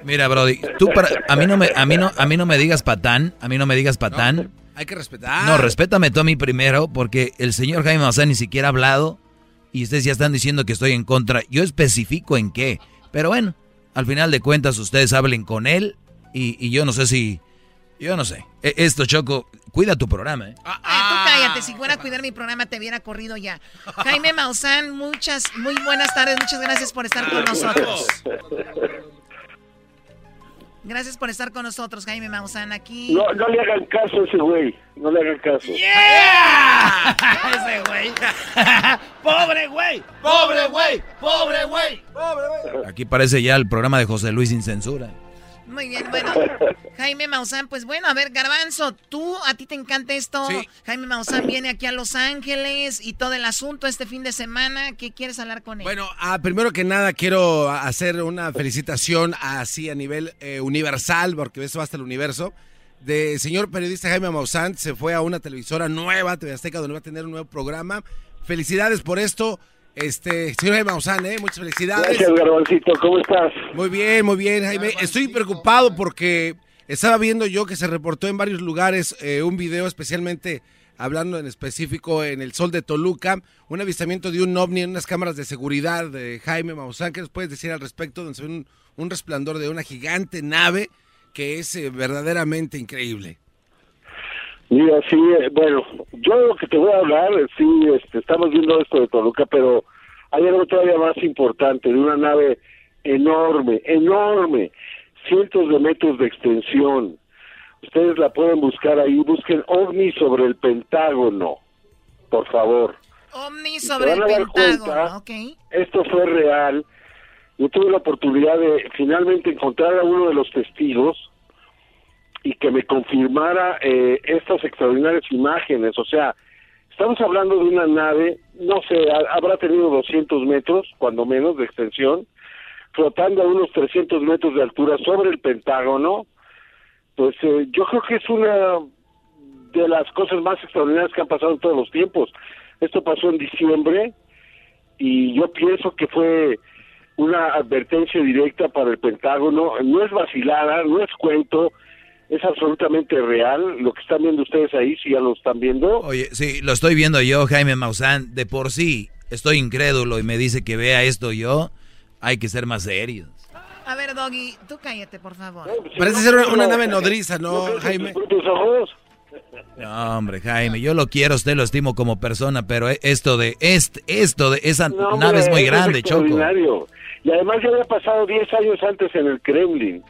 Mira, Brody, tú para, a mí no me a mí no a mí no me digas patán, a mí no me digas patán. Hay que respetar. No, respétame tú a mí primero porque el señor Jaime Maussan ni siquiera ha hablado y ustedes ya están diciendo que estoy en contra. Yo especifico en qué, pero bueno, al final de cuentas ustedes hablen con él y, y yo no sé si yo no sé. E- Esto, Choco, cuida tu programa, ¿eh? Ay, tú cállate, si fuera a cuidar mi programa te hubiera corrido ya. Jaime Maussan, muchas, muy buenas tardes, muchas gracias por estar con nosotros. Gracias por estar con nosotros, Jaime Maussan, aquí. No, no le hagan caso a ese güey. No le hagan caso. (laughs) Ese güey. (laughs) Pobre güey. Pobre güey. Pobre güey. Pobre güey. Aquí parece ya el programa de José Luis sin censura. Muy bien, bueno. (laughs) Jaime Maussan, pues bueno, a ver, Garbanzo, tú, a ti te encanta esto. Jaime Maussan viene aquí a Los Ángeles y todo el asunto este fin de semana. ¿Qué quieres hablar con él? Bueno, ah, primero que nada quiero hacer una felicitación así a nivel eh, universal, porque eso va hasta el universo. De señor periodista Jaime Maussan se fue a una televisora nueva, TV Azteca, donde va a tener un nuevo programa. Felicidades por esto. Este, señor Jaime Maussan, ¿eh? muchas felicidades. Gracias, Garbancito. ¿Cómo estás? Muy bien, muy bien, Jaime. Estoy preocupado porque estaba viendo yo que se reportó en varios lugares eh, un video especialmente hablando en específico en el Sol de Toluca, un avistamiento de un ovni en unas cámaras de seguridad de Jaime Maussan. ¿Qué nos puedes decir al respecto? Donde se ve un, un resplandor de una gigante nave que es eh, verdaderamente increíble. Mira, sí, eh, bueno, yo lo que te voy a hablar, eh, sí, este, estamos viendo esto de Toluca, pero hay algo todavía más importante, de una nave enorme, enorme, cientos de metros de extensión. Ustedes la pueden buscar ahí, busquen OVNI sobre el Pentágono, por favor. OVNI sobre el Pentágono, cuenta, ok. Esto fue real. Yo tuve la oportunidad de finalmente encontrar a uno de los testigos y que me confirmara eh, estas extraordinarias imágenes. O sea, estamos hablando de una nave, no sé, ha- habrá tenido 200 metros, cuando menos, de extensión, flotando a unos 300 metros de altura sobre el Pentágono. Pues eh, yo creo que es una de las cosas más extraordinarias que han pasado en todos los tiempos. Esto pasó en diciembre y yo pienso que fue una advertencia directa para el Pentágono. No es vacilada, no es cuento, es absolutamente real. Lo que están viendo ustedes ahí, si ya lo están viendo. Oye, sí, lo estoy viendo yo, Jaime Maussan. De por sí estoy incrédulo y me dice que vea esto yo. hay que ser más serios. A ver, Doggy, tú cállate, por favor. Parece ser una, una nave nodriza, ¿no, Jaime? No, hombre, Jaime, yo lo quiero, usted lo estimo como persona, pero esto de este, esto de esa No, nave es muy grande, Choco. extraordinario. Y además ya había pasado 10 años antes en el Kremlin.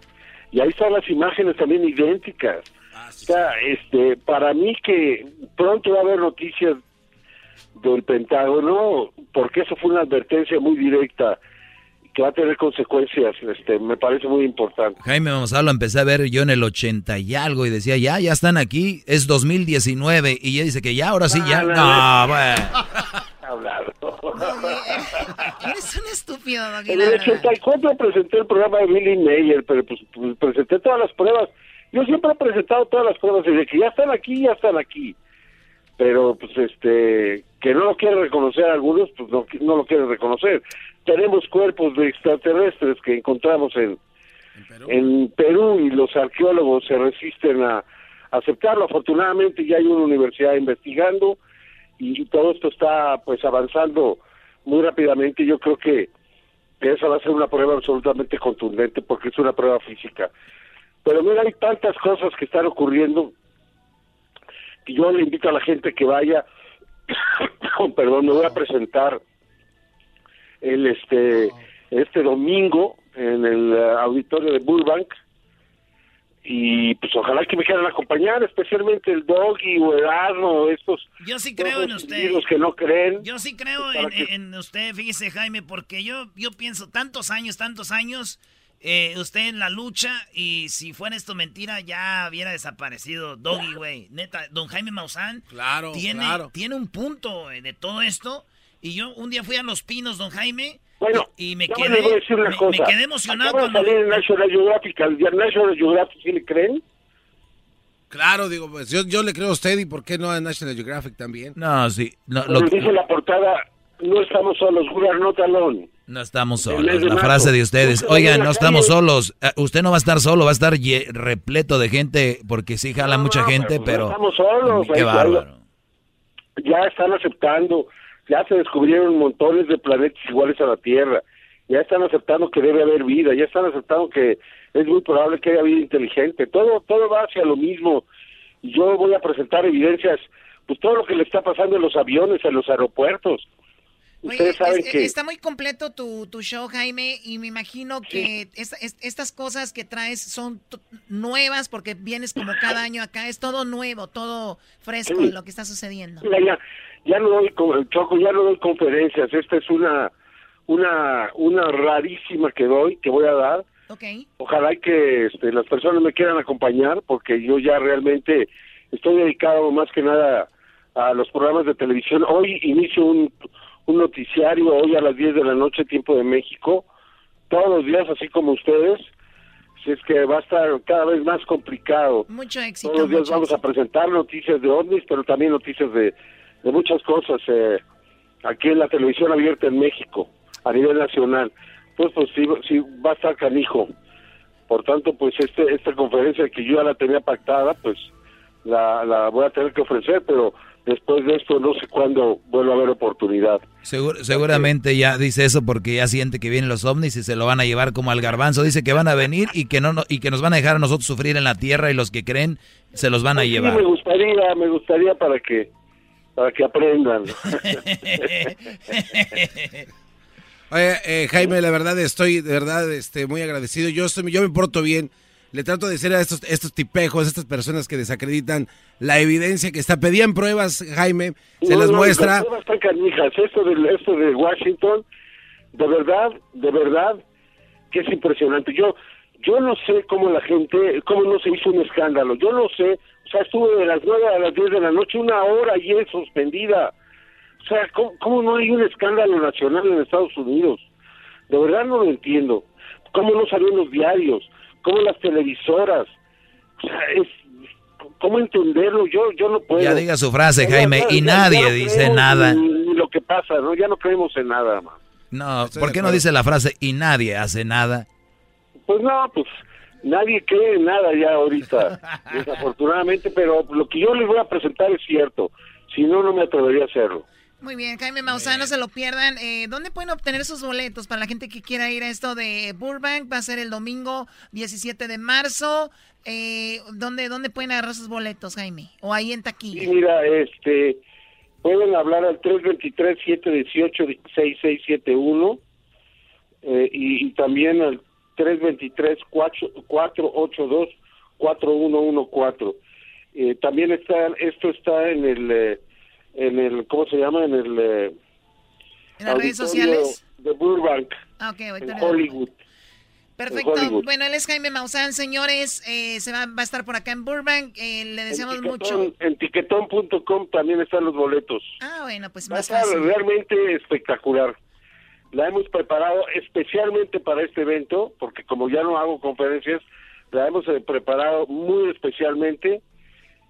Y ahí están las imágenes también idénticas. o sea, este, para mí que pronto va a haber noticias del Pentágono, porque eso fue una advertencia muy directa que va a tener consecuencias, este, me parece muy importante. Jaime Gonzalo lo empecé a ver yo en el 80 y algo y decía, ya, ya están aquí, es 2019 y ella dice que ya, ahora sí, ya. No, bueno. (laughs) (laughs) Eres un estúpido, Doggy, En el verdad. 84 presenté el programa de Billy Mayer, pero pues, pues, presenté todas las pruebas. Yo siempre he presentado todas las pruebas, y de que ya están aquí, ya están aquí. Pero, pues, este, que no lo quieren reconocer algunos, pues no, no lo quieren reconocer. Tenemos cuerpos de extraterrestres que encontramos en, en Perú y los arqueólogos se resisten a aceptarlo. Afortunadamente ya hay una universidad investigando y, y todo esto está pues avanzando muy rápidamente. Yo creo que, esa va a ser una prueba absolutamente contundente porque es una prueba física. Pero mira, hay tantas cosas que están ocurriendo que yo le invito a la gente que vaya, (coughs) perdón, me voy a presentar el este este domingo en el eh, auditorio de Burbank y pues ojalá que me quieran acompañar, especialmente el Doggy o Erasmo, estos Yo sí creo en todos usted. individuos que no creen. Yo sí creo en, en usted, fíjese Jaime, porque yo, yo pienso tantos años, tantos años, eh, usted en la lucha y si fuera esto mentira ya hubiera desaparecido Doggy, güey. Neta, don Jaime Maussan Claro, tiene, claro. tiene un punto eh, de todo esto y yo un día fui a Los Pinos, don Jaime, Bueno, y, y me, quedé, más les voy a decir una me- cosa. me quedé emocionado Acaba de cuando... salir en National Geographic, al National Geographic, ¿sí le creen? Claro, digo, pues yo, yo le creo a usted y por qué no a National Geographic también. No, sí, no, lo- dice la portada, no estamos solos, we are not alone. no estamos solos. La frase de ustedes, Usted oigan, no estamos solos. Eh, Usted no va a estar solo, va a estar repleto de gente porque sí jala mucha No, gente, no pero... estamos solos. Qué bárbaro. Ya están aceptando, ya se descubrieron montones de planetas iguales a la Tierra, ya están aceptando que debe haber vida, ya están aceptando que es muy probable que haya vida inteligente. Todo, todo va hacia lo mismo. Yo voy a presentar evidencias, pues todo lo que le está pasando en los aviones, en los aeropuertos. Ustedes saben Es- que... Está muy completo tu, tu show, Jaime, y me imagino que es- estas cosas que traes son nuevas porque vienes como cada año acá. Es todo nuevo, todo fresco Sí. lo que está sucediendo. Mira, ya, ya no doy con- Choco, ya no doy conferencias. Esta es una, una, una rarísima que doy, que voy a dar. Ok. Ojalá que este, las personas me quieran acompañar, porque yo ya realmente estoy dedicado más que nada a los programas de televisión. Hoy inicio un, un noticiario, hoy a las 10 de la noche, tiempo de México, todos los días, así como ustedes. Si es que va a estar cada vez más complicado. Mucho éxito. Todos los días vamos a presentar noticias de ovnis, pero también noticias de, de muchas cosas eh, aquí en la televisión abierta en México, a nivel nacional. Pues, pues sí, sí va a estar canijo. Por tanto, pues este, esta conferencia que yo ya la tenía pactada, pues la, la voy a tener que ofrecer, pero después de esto no sé cuándo vuelva a haber oportunidad. Segur- seguramente ya dice eso porque ya siente que vienen los ovnis y se lo van a llevar como al garbanzo. Dice que van a venir y que no, no- y que nos van a dejar a nosotros sufrir en la tierra y los que creen se los van a Sí, llevar. me gustaría, me gustaría para que para que aprendan. (laughs) Oye, eh, Jaime, la verdad estoy de verdad este, muy agradecido. Yo, estoy, yo me porto bien. Le trato de decir a estos, estos tipejos, estas personas que desacreditan la evidencia que está. Pedían pruebas, Jaime, se No, las no, muestra. Las pruebas están canijas. Esto de, esto de Washington, de verdad, de verdad, que es impresionante. Yo yo no sé cómo la gente, cómo no se hizo un escándalo. Yo no sé. O sea, estuve de las 9 a las 10 de la noche, una hora ayer suspendida. O sea, ¿cómo, cómo no hay un escándalo nacional en Estados Unidos? De verdad no lo entiendo. ¿Cómo no salieron los diarios? ¿Cómo las televisoras? O sea, es... ¿Cómo entenderlo? Yo yo no puedo. Ya diga su frase, Jaime, ya, y ya, nadie ya no dice nada. Ni, ni lo que pasa, ¿no? Ya no creemos en nada más. No, Estoy ¿por qué no dice la frase y nadie hace nada? Pues no, pues nadie cree en nada ya ahorita, (laughs) desafortunadamente, pero lo que yo les voy a presentar es cierto. Si no, no me atrevería a hacerlo. Muy bien, Jaime Maussan, no se lo pierdan. Eh, ¿Dónde pueden obtener sus boletos para la gente que quiera ir a esto de Burbank? Va a ser el domingo 17 de marzo. Eh, ¿dónde, ¿Dónde pueden agarrar sus boletos, Jaime? O ahí en taquilla. Sí, mira, este, pueden hablar al 323-718-6671 eh, y, y también al 323-482-4114. Eh, también está, esto está en el, eh, en el, ¿cómo se llama? En el... Eh, ¿En las redes sociales? De Burbank, Ah, ok, ahorita en Hollywood. Perfecto. Hollywood. Bueno, él es Jaime Maussan, señores. eh, se va, va a estar por acá en Burbank. le deseamos en mucho. Tiquetón- En tiquetón.com también están los boletos. Ah, bueno, pues Va a más estar fácil. realmente espectacular. La hemos preparado especialmente para este evento, porque como ya no hago conferencias, la hemos eh, preparado muy especialmente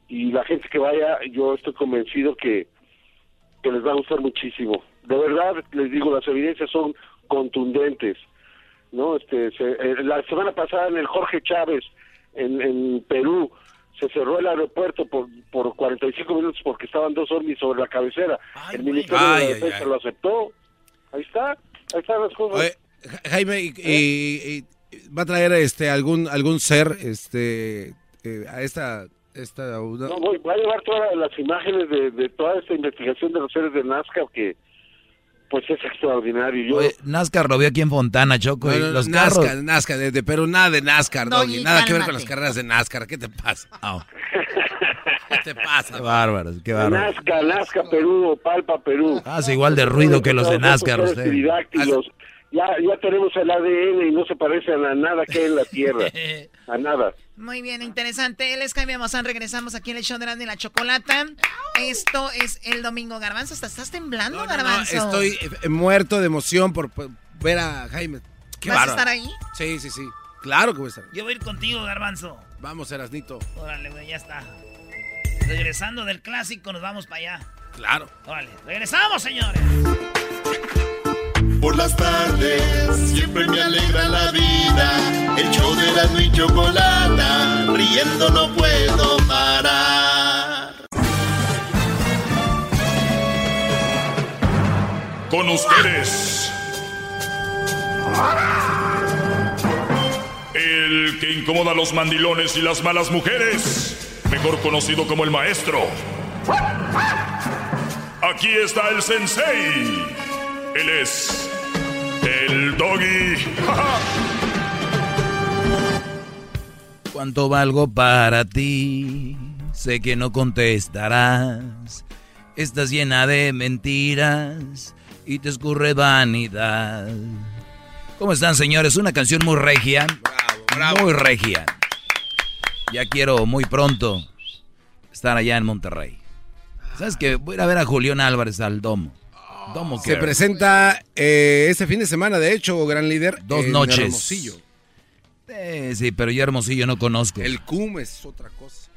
y la gente que vaya, yo estoy convencido que, que les va a gustar muchísimo. De verdad, les digo, las evidencias son contundentes. ¿no? Este, se- eh, la semana pasada en el Jorge Chávez, en, en Perú, se cerró el aeropuerto por, por 45 minutos porque estaban dos ovnis sobre la cabecera. el Ministerio Ay, de la Defensa ay. lo aceptó. Ahí está, ahí están las cosas. Oye, Ja- Jaime, y, y- y- ¿va a traer este algún algún ser este eh, a esta esta No, voy, voy a llevar todas las imágenes de, de toda esta investigación de los seres de Nazca que pues es extraordinario. Yo, Oye, NASCAR lo vio aquí en Fontana, Choco. y No, no, los NASCAR, carros. NASCAR, de, de- pero nada de NASCAR, Doggy, Doggy, nada que ver con cálmate. las carreras de NASCAR. ¿Qué te pasa? (laughs) ¿Qué te pasa? Qué bárbaros, qué bárbaros. Nazca, Nazca, Perú, Palpa, Perú. Hace igual de ruido que los de Todos usted. Ya, ya tenemos el ADN y no se parecen a nada que hay en la Tierra. (laughs) A nada. Muy bien, interesante. Él es Jaime Maussan. Regresamos aquí en el show de Grande y la Chocolata. Esto es el domingo. Garbanzo, hasta estás temblando, No, Garbanzo. estoy eh, muerto de emoción por, por ver a Jaime. Qué ¿Vas a estar ahí? Sí, sí, sí. Claro que voy a estar. Yo voy a ir contigo, Garbanzo. Vamos, Erasnito. Órale, güey, ya está. Regresando del clásico, nos vamos para allá. Claro. Órale, regresamos, señores. Por las tardes siempre me alegra la vida. El show de la y chocolata, riendo no puedo parar. Con ustedes. El que incomoda a los mandilones y las malas mujeres. Mejor conocido como el maestro. Aquí está el sensei. Él es el doggy. ¿Cuánto valgo para ti? Sé que no contestarás. Estás llena de mentiras y te escurre vanidad. ¿Cómo están, señores? Una canción muy regia. Muy regia. Ya quiero muy pronto estar allá en Monterrey. ¿Sabes qué? Voy a ir a ver a Julián Álvarez al Domo. Domo Se presenta eh, este fin de semana, de hecho, gran líder. Dos en noches. Hermosillo. Eh, sí, pero yo Hermosillo no conozco. El CUM es otra cosa.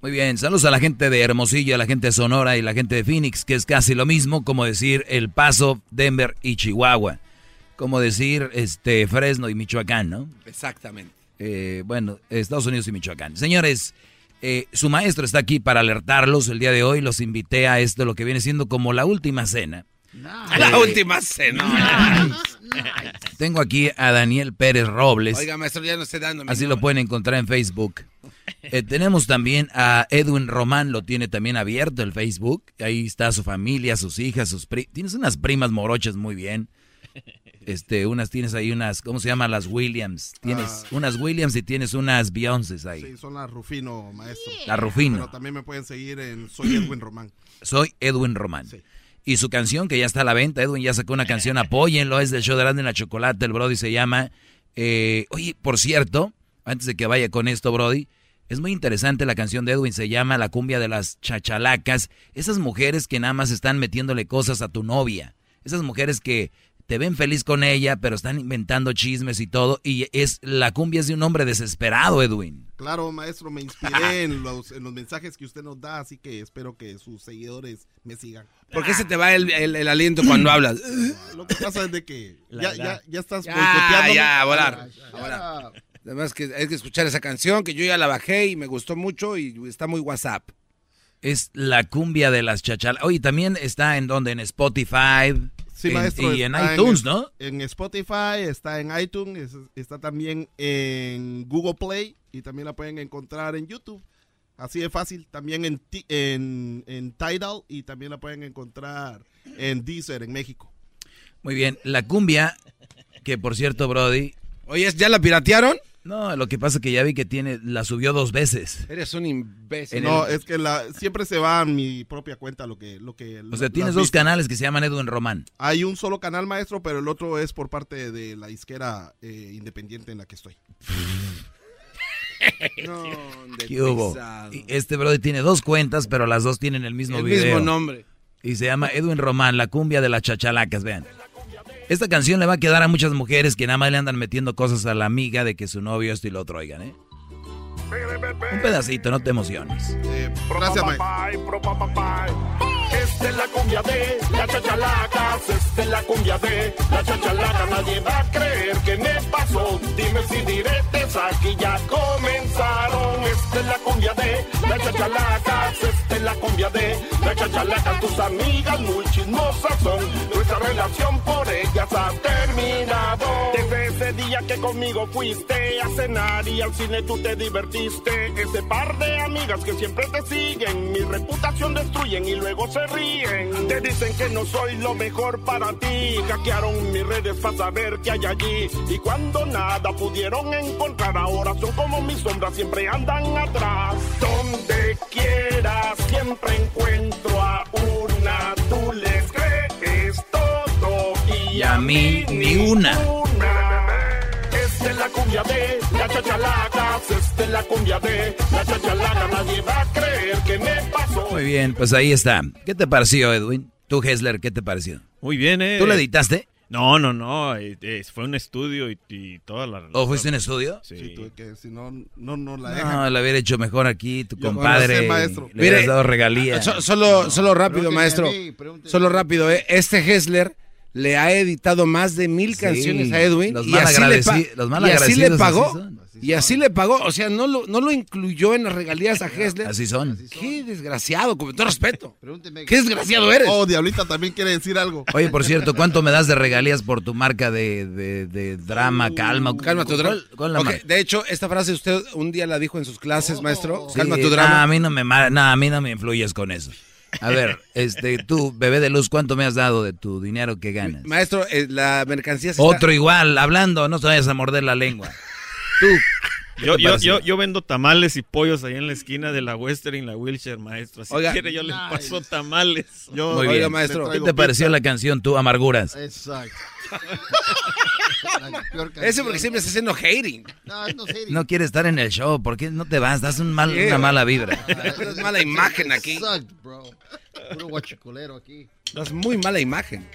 Muy bien, saludos a la gente de Hermosillo, a la gente de Sonora y la gente de Phoenix, que es casi lo mismo como decir El Paso, Denver y Chihuahua. Como decir este Fresno y Michoacán, ¿no? Exactamente. Eh, bueno, Estados Unidos y Michoacán. Señores, eh, su maestro está aquí para alertarlos el día de hoy. Los invité a esto, lo que viene siendo como la última cena. La última cena. Tengo aquí a Daniel Pérez Robles. Oiga, maestro, ya no esté dando. Así lo pueden encontrar en Facebook. Eh, tenemos también a Edwin Román, lo tiene también abierto el Facebook. Ahí está su familia, sus hijas, sus pri Tienes unas primas morochas muy bien. Este, unas tienes ahí unas, ¿cómo se llaman? Las Williams. Tienes Ah. unas Williams y tienes unas Beyoncé ahí. Sí, son la Rufino, maestro. La Rufino. Pero también me pueden seguir en Soy (clears throat) Edwin Román. Soy Edwin Román. Y su canción que ya está a la venta, Edwin ya sacó una canción, apóyenlo, es del show de Grande en la Chocolate, el Brody se llama... eh, oye, por cierto, antes de que vaya con esto, Brody, es muy interesante la canción de Edwin, se llama La cumbia de las chachalacas, esas mujeres que nada más están metiéndole cosas a tu novia, esas mujeres que te ven feliz con ella, pero están inventando chismes y todo, y es la cumbia es de un hombre desesperado, Edwin. Claro, maestro, me inspiré en los, en los mensajes que usted nos da, así que espero que sus seguidores me sigan. ¿Por qué se te va el, el- el aliento cuando hablas? Lo que pasa es de que ya, ya, ya estás Ya, ya, a volar, Ah, a volar. Además que hay que escuchar esa canción que yo ya la bajé y me gustó mucho y está muy WhatsApp. Es la cumbia de las chachalas. Oye, también está en donde, en Spotify. Sí, en- maestro. Y en iTunes, ¿no? En Spotify, está en iTunes, es- está también en Google Play y también la pueden encontrar en YouTube. Así de fácil. También en, Ti- en, en Tidal y también la pueden encontrar en Deezer en México. Muy bien. La cumbia, que por cierto, Brody. Oye, ¿ya la piratearon? No, lo que pasa es que ya vi que tiene, la subió dos veces. Eres un imbécil. no, es que la, siempre se va a mi propia cuenta lo que... Lo que O sea, tienes dos canales que se llaman Edwin Román. Hay un solo canal maestro, pero el otro es por parte de la disquera eh, independiente en la que estoy. (laughs) ¿Qué hubo? Y este Brody tiene dos cuentas, pero las dos tienen el mismo El video. mismo nombre. Y se llama Edwin Román, la cumbia de las chachalacas, vean. Esta canción le va a quedar a muchas mujeres que nada más le andan metiendo cosas a la amiga de que su novio esto y lo otro, oigan, ¿eh? Un pedacito, no te emociones. gracias, maestro. Esta es la cumbia de la chachalacas, esta es la cumbia de la chachalaca. Nadie va a creer que me pasó. Dime si diretes aquí ya comenzaron. Esta es la cumbia de la chachalacas, esta es la cumbia de la chachalaca. Tus amigas muy chismosas son. Nuestra relación por ellas ha terminado. Desde ese día que conmigo fuiste a cenar y al cine tú te divertiste. Ese par de amigas que siempre te siguen, mi reputación destruyen y luego se ríen. Te dicen que no soy lo mejor para ti. Hackearon mis redes para saber qué hay allí. Y cuando nada pudieron encontrar, ahora son como mis sombras, siempre andan atrás. Donde quieras, siempre encuentro a una. Tú les crees todo y, Y a mí ni una. La cumbia de la esta es la cumbia de la chachalaca. Nadie va a creer que me pasó. Muy bien, pues ahí está. ¿Qué te pareció, Edwin? Tú, Hessler, ¿qué te pareció? Muy bien, ¿eh? ¿Tú la editaste? No, no, no. eh, eh, fue un estudio y, y toda la... ¿O fuiste un estudio? Sí. tuve que, si no, no, no la No, dejan. la hubiera hecho mejor aquí, tu Yo no compadre. sé, maestro. Le hubieras Mire, dado regalías. So- solo, solo rápido, maestro. mí, Solo rápido, ¿eh? Este Hessler le ha editado más de mil Sí, canciones a Edwin. los y, así le, y así le así pagó. y así le pagó. O sea, no lo, no lo incluyó en las regalías a Hessler. Así son. Qué desgraciado, con todo respeto. (laughs) Qué desgraciado eres. Oh, Diablita también quiere decir algo. Oye, por cierto, (laughs) ¿cuánto me das de regalías por tu marca de, de- de drama, calma? Calma tu drama. De hecho, esta frase usted un día la dijo en sus clases, maestro. Sí, Calma tu nah, drama. a mí no me nah, a mí no me influyes con eso. A ver, este, tú, bebé de luz, ¿cuánto me has dado de tu dinero que ganas? Maestro, eh, la mercancía se Otro igual, hablando, no te vayas a morder la lengua. Tú. ¿Qué Yo, yo, yo, yo vendo tamales y pollos ahí en la esquina de la Western y la Wilshire, maestro. Si Oiga. quiere, yo le paso tamales. Yo, Muy bien. ¿Qué te pareció la canción, tú, Amarguras? Exacto. (laughs) (laughs) Eso porque siempre está haciendo hating. No, no sé. No quieres estar en el show, ¿por qué no te vas? Das un mal, Sí, una mala vibra. (laughs) Das mala imagen aquí. Exacto, bro. Puro guachicolero aquí. Das muy mala imagen.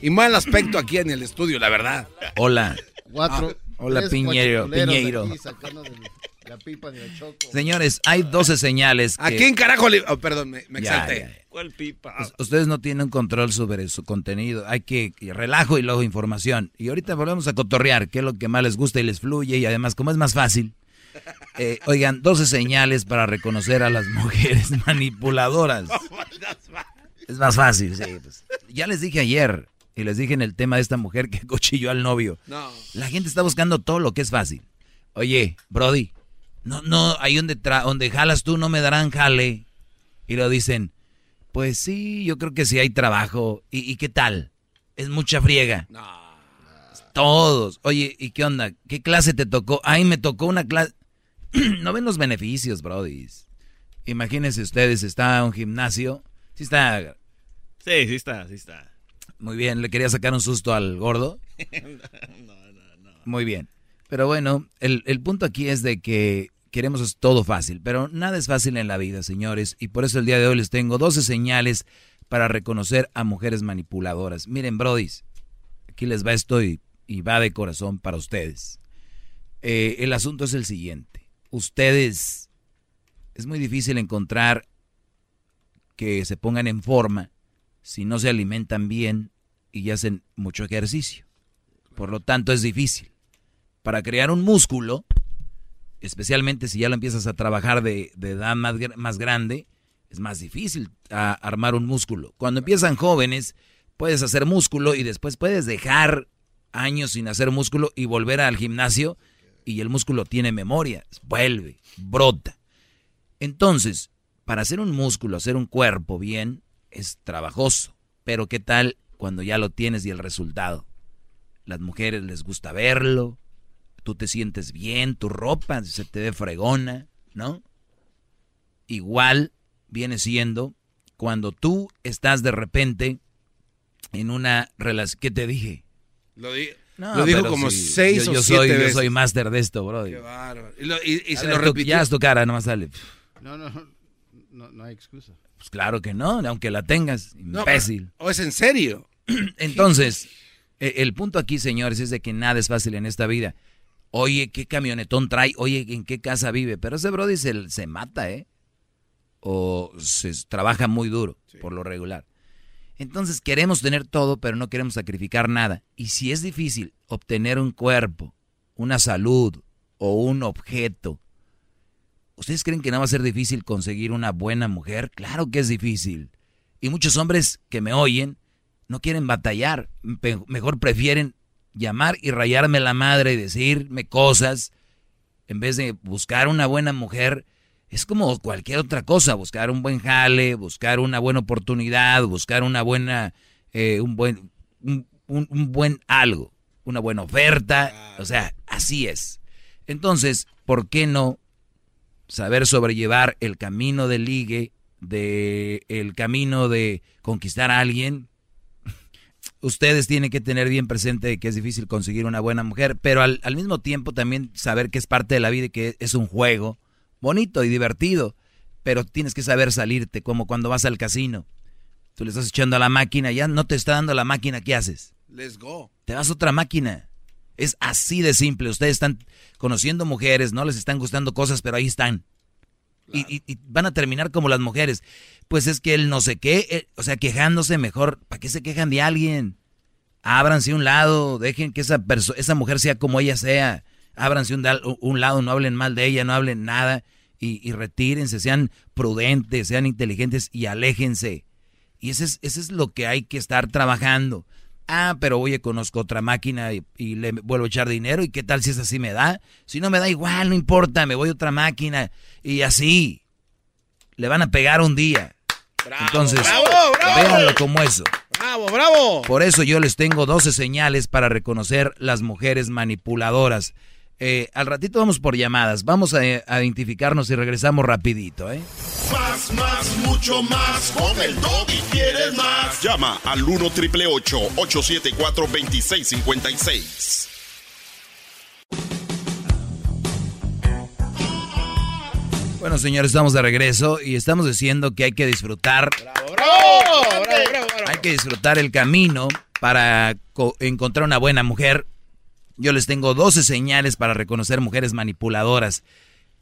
Y mal aspecto aquí en el estudio, la verdad. Hola. Cuatro. Ah, Hola, Piñero. Piñeiro. la pipa de choco. Señores, hay 12 señales. ¿A que- quién carajo le.? oh, perdón, me, me Ya, exalté. ya, ya. ¿Cuál pipa? Us- Ustedes no tienen control sobre su contenido. Hay que que relajo y luego información. Y ahorita volvemos a cotorrear, que es lo que más les gusta y les fluye. Y además, como es más fácil. eh, oigan, 12 señales para reconocer a las (laughs) mujeres manipuladoras. Es más fácil, sí. pues. Ya les dije ayer, y les dije en el tema de esta mujer que (laughs) cochilló al novio. No. La gente está buscando todo lo que es fácil. Oye, Brody, no, no, ahí donde, tra- donde jalas tú no me darán jale. Y lo dicen, pues sí, yo creo que sí hay trabajo. ¿Y, y qué tal? Es mucha friega. Todos. Oye, ¿y qué onda? ¿Qué clase te tocó? Ay, me tocó una clase. (clears throat) no ven los beneficios, Brody. Imagínense ustedes, está un gimnasio. Sí está. Sí, sí está, sí está. Muy bien, le quería sacar un susto al gordo. Muy bien. Pero bueno, el, el punto aquí es de que queremos todo fácil, pero nada es fácil en la vida, señores, y por eso el día de hoy les tengo 12 señales para reconocer a mujeres manipuladoras. Miren, brodis, aquí les va esto y, y va de corazón para ustedes. Eh, el asunto es el siguiente. Ustedes, es muy difícil encontrar que se pongan en forma si no se alimentan bien y hacen mucho ejercicio. Por lo tanto, es difícil. Para crear un músculo, especialmente si ya lo empiezas a trabajar de, edad más, más grande, es más difícil armar un músculo. Cuando empiezan jóvenes, puedes hacer músculo y después puedes dejar años sin hacer músculo y volver al gimnasio y el músculo tiene memoria, vuelve, brota. Entonces, para hacer un músculo, hacer un cuerpo bien, es trabajoso. Pero ¿qué tal cuando ya lo tienes y el resultado? Las mujeres les gusta verlo, tú te sientes bien, tu ropa se te ve fregona, ¿no? Igual viene siendo cuando tú estás de repente en una relación... ¿Qué te dije? Lo, di- No, lo dijo como sí, seis yo, o yo siete soy, veces. Yo soy máster de esto, bro. Qué bárbaro. Y, lo- y- se ver, lo repitió. Ya es tu cara, nomás sale. No, no, no, no hay excusa. Pues claro que no, aunque la tengas, No, imbécil. ¿O es en serio? (clears throat) Entonces, e- el punto aquí, señores, es de que nada es fácil en esta vida. Oye, ¿qué camionetón trae? Oye, ¿en qué casa vive? Pero ese brody se, se mata, ¿eh? O se trabaja muy duro, por lo regular. Entonces queremos tener todo, pero no queremos sacrificar nada. Y si es difícil obtener un cuerpo, una salud o un objeto, ¿ustedes creen que no va a ser difícil conseguir una buena mujer? Claro que es difícil. Y muchos hombres que me oyen no quieren batallar, mejor prefieren llamar y rayarme la madre y decirme cosas en vez de buscar una buena mujer. Es como cualquier otra cosa, buscar un buen jale, buscar una buena oportunidad, buscar una buena, eh, un buen, un, un- un buen algo, una buena oferta. O sea, así es. Entonces, ¿por qué no saber sobrellevar el camino de ligue, de el camino de conquistar a alguien? Ustedes tienen que tener bien presente que es difícil conseguir una buena mujer, pero al, al mismo tiempo también saber que es parte de la vida y que es un juego bonito y divertido, pero tienes que saber salirte, como cuando vas al casino. Tú le estás echando a la máquina, ya no te está dando la máquina, ¿qué haces? Let's go. te vas a otra máquina. Es así de simple. Ustedes están conociendo mujeres, no les están gustando cosas, pero ahí están. Y, y- y van a terminar como las mujeres. Pues es que él no sé qué, eh, o sea, quejándose mejor. ¿Para qué se quejan de alguien? Ábranse un lado, dejen que esa, esa mujer sea como ella sea. Ábranse un, un lado, no hablen mal de ella, no hablen nada. Y, y retírense, sean prudentes, sean inteligentes y aléjense. Y es, ese es lo que hay que estar trabajando. Ah, pero oye, conozco otra máquina y, y le vuelvo a echar dinero. ¿Y qué tal si es así me da? Si no me da igual, no importa, me voy a otra máquina. Y así. Le van a pegar un día. Entonces, bravo, bravo. véanlo como eso. ¡Bravo, bravo! Por eso yo les tengo 12 señales para reconocer las mujeres manipuladoras. Eh, al ratito vamos por llamadas. Vamos a, a identificarnos y regresamos rapidito, ¿eh? Más, más, mucho más. Con el y quieres más. Llama al 1 triple 874 2656. Bueno, señores, estamos de regreso y estamos diciendo que hay que disfrutar. Hay que disfrutar el camino para co- encontrar una buena mujer. Yo les tengo 12 señales para reconocer mujeres manipuladoras.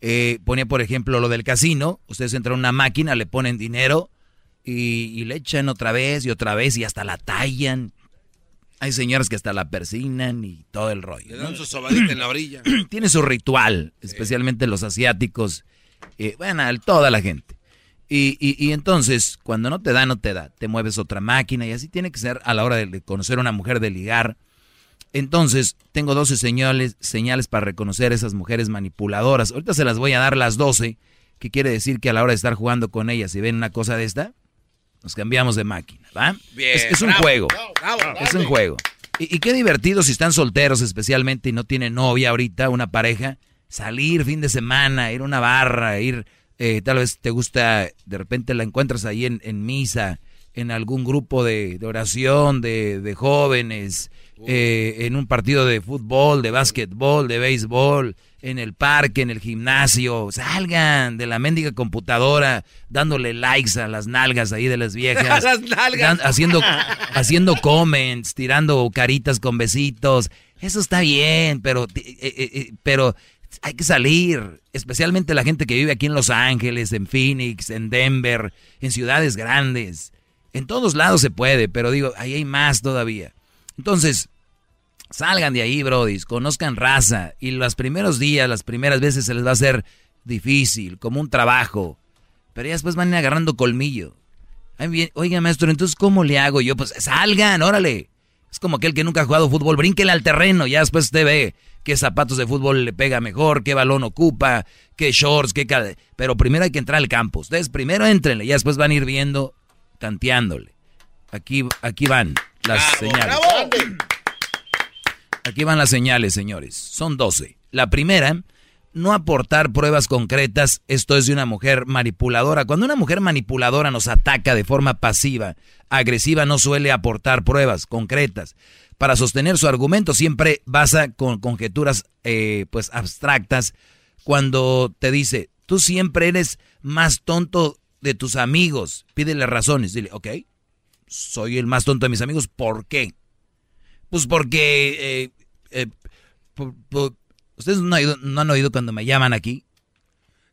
Eh, ponía, por ejemplo, lo del casino. Ustedes entran a una máquina, le ponen dinero y, y le echan otra vez y otra vez y hasta la tallan. Hay señoras que hasta la persinan y todo el rollo. Le ¿no? dan su sobadita en la orilla. (clears throat) tiene su ritual, especialmente los asiáticos, eh, bueno, toda la gente. Y, y- y entonces, cuando no te da, no te da. Te mueves otra máquina y así tiene que ser a la hora de, de conocer a una mujer, de ligar. Entonces, tengo 12 señales, señales para reconocer esas mujeres manipuladoras. Ahorita se las voy a dar las 12, que quiere decir que a la hora de estar jugando con ellas, si ven una cosa de esta, nos cambiamos de máquina, ¿va? Bien, es, es un bravo, juego. bravo, bravo. Es un juego. Y, y qué divertido si están solteros especialmente y no tienen novia ahorita, una pareja, salir fin de semana, ir a una barra, ir, eh, tal vez te gusta, de repente la encuentras ahí en, en misa, en algún grupo de, de oración, de, de jóvenes, eh, en un partido de fútbol, de básquetbol, de béisbol, en el parque, en el gimnasio, salgan de la mendiga computadora dándole likes a las nalgas ahí de las viejas. (laughs) Las nalgas. Dan- haciendo, (laughs) haciendo comments, tirando caritas con besitos. Eso está bien, pero, eh, eh, eh, pero hay que salir. Especialmente la gente que vive aquí en Los Ángeles, en Phoenix, en Denver, en ciudades grandes. En todos lados se puede, pero digo, ahí hay más todavía. Entonces, salgan de ahí, brodis, conozcan raza. Y los primeros días, las primeras veces se les va a hacer difícil, como un trabajo. Pero ya después van agarrando colmillo. Oiga, maestro, entonces, ¿cómo le hago yo? Pues salgan, órale. Es como aquel que nunca ha jugado fútbol, brínquele al terreno, ya después usted ve qué zapatos de fútbol le pega mejor, qué balón ocupa, qué shorts, qué... Pero primero hay que entrar al campo. Ustedes primero entrenle, ya después van a ir viendo, tanteándole. Aquí, aquí van las señales. Aquí van las señales, señores. Son 12. La primera, no aportar pruebas concretas. Esto es de una mujer manipuladora. Cuando una mujer manipuladora nos ataca de forma pasiva, agresiva, no suele aportar pruebas concretas. Para sostener su argumento siempre basa con conjeturas eh, pues abstractas. Cuando te dice, tú siempre eres más tonto de tus amigos, pídele razones. Dile, ok, soy el más tonto de mis amigos. ¿Por qué? Pues porque... Eh, eh, ¿Ustedes no, han oído cuando me llaman aquí?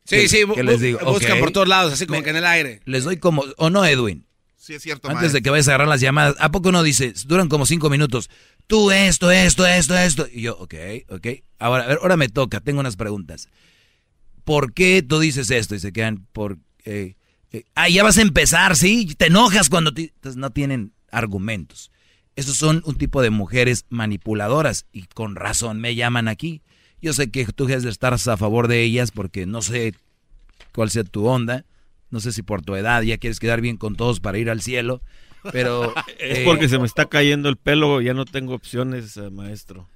Sí, sí, les digo, buscan por todos lados, así como que en el aire. Les doy como... ¿O no, Edwin? Sí, es cierto. Antes de que vayas a agarrar las llamadas, ¿a poco uno dice, duran como cinco minutos? Tú esto, esto, esto, esto. Y yo, ok, ok. Ahora, a ver, ahora me toca, tengo unas preguntas. ¿Por qué tú dices esto? Y se quedan, por... Eh, ah, ya vas a empezar, ¿sí? Te enojas cuando... Entonces no tienen argumentos. Esos son un tipo de mujeres manipuladoras y con razón me llaman aquí. Yo sé que tú debes de estar a favor de ellas porque no sé cuál sea tu onda. No sé si por tu edad ya quieres quedar bien con todos para ir al cielo. Pero. (laughs) es eh, porque se me está cayendo el pelo, ya no tengo opciones, eh, maestro.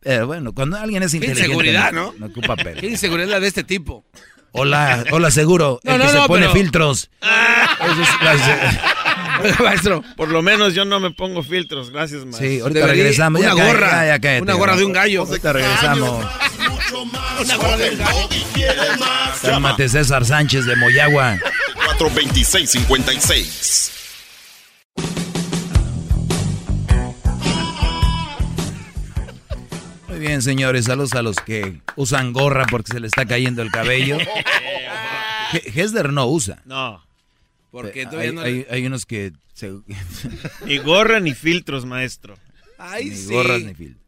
Pero bueno, cuando alguien es inteligente. Qué inseguridad, ¿no? No ocupa pelo. Qué inseguridad de este tipo. Hola, hola, seguro. el que se pone filtros. (laughs) maestro. Por lo menos yo no me pongo filtros, gracias, maestro. Sí, ahorita regresamos. Una gorra. una gorra de un gallo. Ahorita regresamos. una gorra de un gallo. Cálmate, César Sánchez de Moyagua. 426-56. Muy bien, señores, saludos a los que usan gorra porque se le está cayendo el cabello. (laughs) Hesder no usa. No. Porque hay, hay, unos que... (laughs) ni gorra ni filtros, maestro. Ay, ni gorras ni filtros.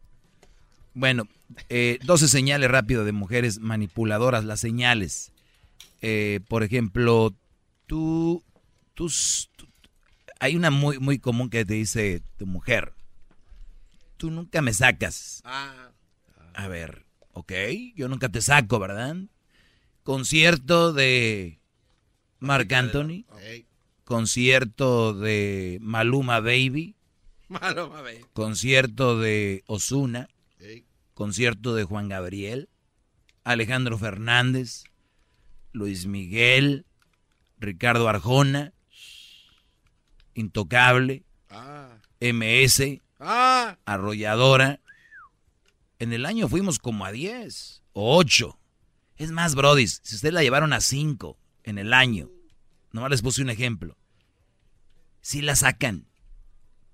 Bueno, eh, 12 señales rápido de mujeres manipuladoras. Las señales. Eh, por ejemplo, tú, tú, Hay una muy, muy común que te dice tu mujer. Tú nunca me sacas. Ah. A ver, ok, yo nunca te saco, ¿verdad? Concierto de Marc Anthony. Concierto de Maluma Baby. (laughs) Maluma Baby. Concierto de Osuna. Concierto de Juan Gabriel. Alejandro Fernández. Luis Miguel. Ricardo Arjona. Intocable. Ah. MS. Ah. Arrolladora. En el año fuimos como a 10 o 8. Es más, Brody, si ustedes la llevaron a 5 en el año, nomás les puse un ejemplo. Si la sacan,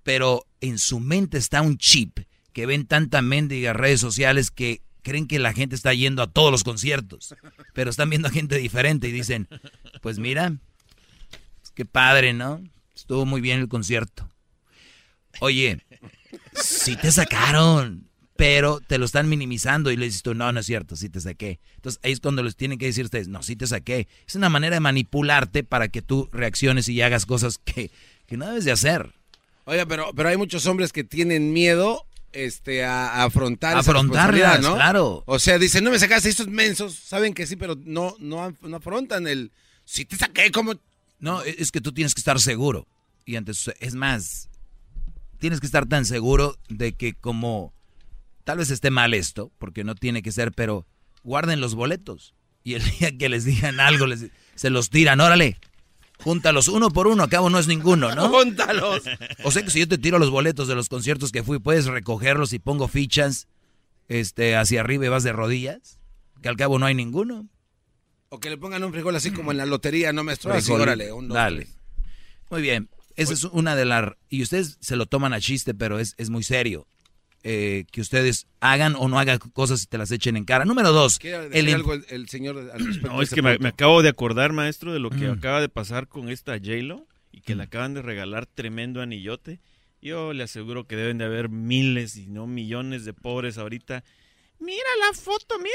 pero en su mente está un chip que ven tanta mendiga redes sociales que creen que la gente está yendo a todos los conciertos, pero están viendo a gente diferente y dicen, pues mira, qué padre, ¿no? Estuvo muy bien el concierto. Oye, si te sacaron, pero te lo están minimizando y le dices tú, no, no es cierto, sí te saqué. Entonces ahí es cuando les tienen que decir ustedes, no, sí te saqué. Es una manera de manipularte para que tú reacciones y hagas cosas que, que no debes de hacer. Oiga, pero, pero hay muchos hombres que tienen miedo este, a, afrontar Afrontarlas, ¿no? claro. O sea, dicen, no me sacaste estos mensos, saben que sí, pero no, no, no afrontan el, si te saqué, como... No, es que tú tienes que estar seguro. Y antes, es más, tienes que estar tan seguro de que como Tal vez esté mal esto, porque no tiene que ser, pero guarden los boletos. Y el (laughs) día que les digan algo, les, se los tiran, órale. Júntalos uno por uno, acabo no es ninguno, ¿no? (laughs) Júntalos. O sea que si yo te tiro los boletos de los conciertos que fui, puedes recogerlos y pongo fichas este, hacia arriba y vas de rodillas, que al cabo no hay ninguno. O que le pongan un frijol así como en la lotería, no me estoy órale, Dale. Muy bien, esa es una de las... Y ustedes se lo toman a chiste, pero es, es muy serio. Eh, que ustedes hagan o no hagan cosas y te las echen en cara. Número dos. El, algo el, señor (clears throat) No, es que me, acabo de acordar, maestro, de lo que mm. acaba de pasar con esta J-Lo y que le mm. acaban de regalar tremendo anillote. Yo le aseguro que deben de haber miles y no millones de pobres ahorita. Mira la foto, mira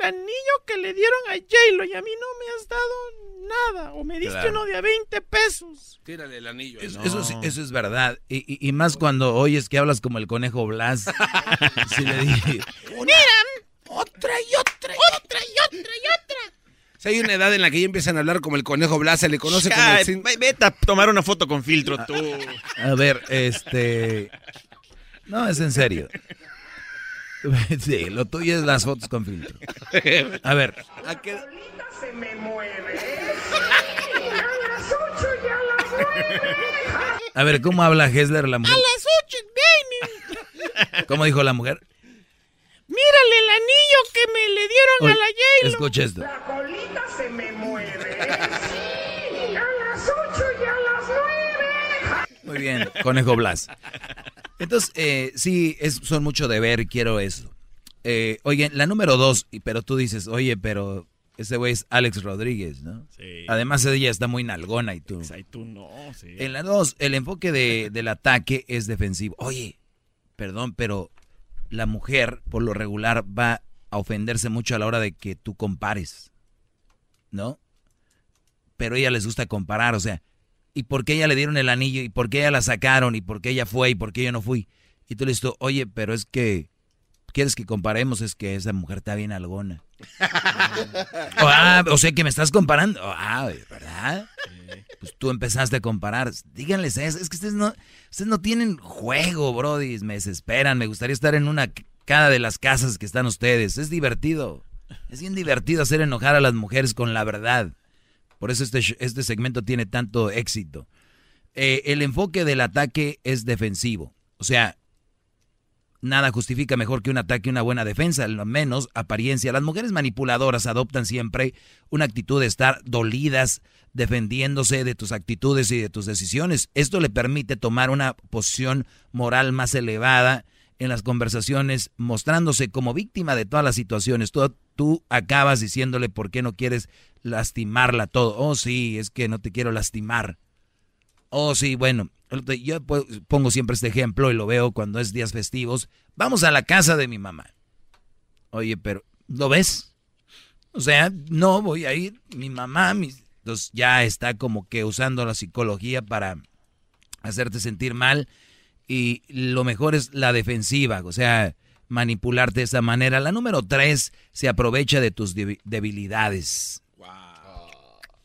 el anillo que le dieron a J-Lo y a mí no me has dado nada. O me diste Claro. uno de a 20 pesos. Tírale el anillo. Eso, eso sí- eso es verdad. Y, y- y más cuando oyes que hablas como el conejo Blas. (laughs) sí le dije. Miran, otra y otra y otra y otra y otra. Si hay una edad en la que ya empiezan a hablar como el conejo Blas, se le conoce como el... Vete a tomar una foto con filtro, tú. A ver, este. No, es en serio. (laughs) Sí, lo tuyo es las fotos con filtro. A ver. ¿A qué- Se me mueve. A las ocho y a las nueve. A ver, ¿cómo habla Hessler la A mujer? las ocho, baby. ¿Cómo dijo la mujer? Mírale el anillo que me le dieron Oye, a la J-Lo. escucha esto. La colita se me mueve. Sí, a las ocho y a las nueve. Muy bien, conejo Blas. Entonces, eh, sí, es, son mucho de ver, quiero eso. Eh, oye, la número dos, y- pero tú dices, oye, pero ese güey es Alex Rodríguez, ¿no? Sí. Además, ella está muy nalgona y tú. Ay, tú no, sí. En la dos, el enfoque de- (laughs) del ataque es defensivo. Oye, perdón, pero la mujer, por lo regular, va a ofenderse mucho a la hora de que tú compares, ¿no? Pero a ella les gusta comparar, o sea, ¿y por qué ella le dieron el anillo? ¿Y por qué ella la sacaron? ¿Y por qué ella fue? ¿Y por qué yo no fui? Y tú le dices, oye, pero es que, ¿quieres que comparemos? Es que esa mujer está bien algona. (laughs) O, ah, o sea que me estás comparando. Ah, ¿verdad? Pues tú empezaste a comparar. Díganles eso. Es que ustedes no, ustedes no tienen juego, Brody. Me desesperan. Me gustaría estar en una cada de las casas que están ustedes. Es divertido. Es bien divertido hacer enojar a las mujeres con la verdad. Por eso este, este segmento tiene tanto éxito. Eh, el enfoque del ataque es defensivo. O sea, nada justifica mejor que un ataque una buena defensa, lo menos apariencia. Las mujeres manipuladoras adoptan siempre una actitud de estar dolidas, defendiéndose de tus actitudes y de tus decisiones. Esto le permite tomar una posición moral más elevada en las conversaciones, mostrándose como víctima de todas las situaciones. Tú, tú acabas diciéndole por qué no quieres lastimarla todo. Oh, sí, es que no te quiero lastimar. Oh, sí, bueno, yo po- pongo siempre este ejemplo y lo veo cuando es días festivos. Vamos a la casa de mi mamá. Oye, pero, ¿lo ves? O sea, no voy a ir. Mi mamá, entonces ya está como que usando la psicología para hacerte sentir mal. Y lo mejor es la defensiva, o sea, manipularte de esa manera. La número tres se aprovecha de tus debi- debilidades.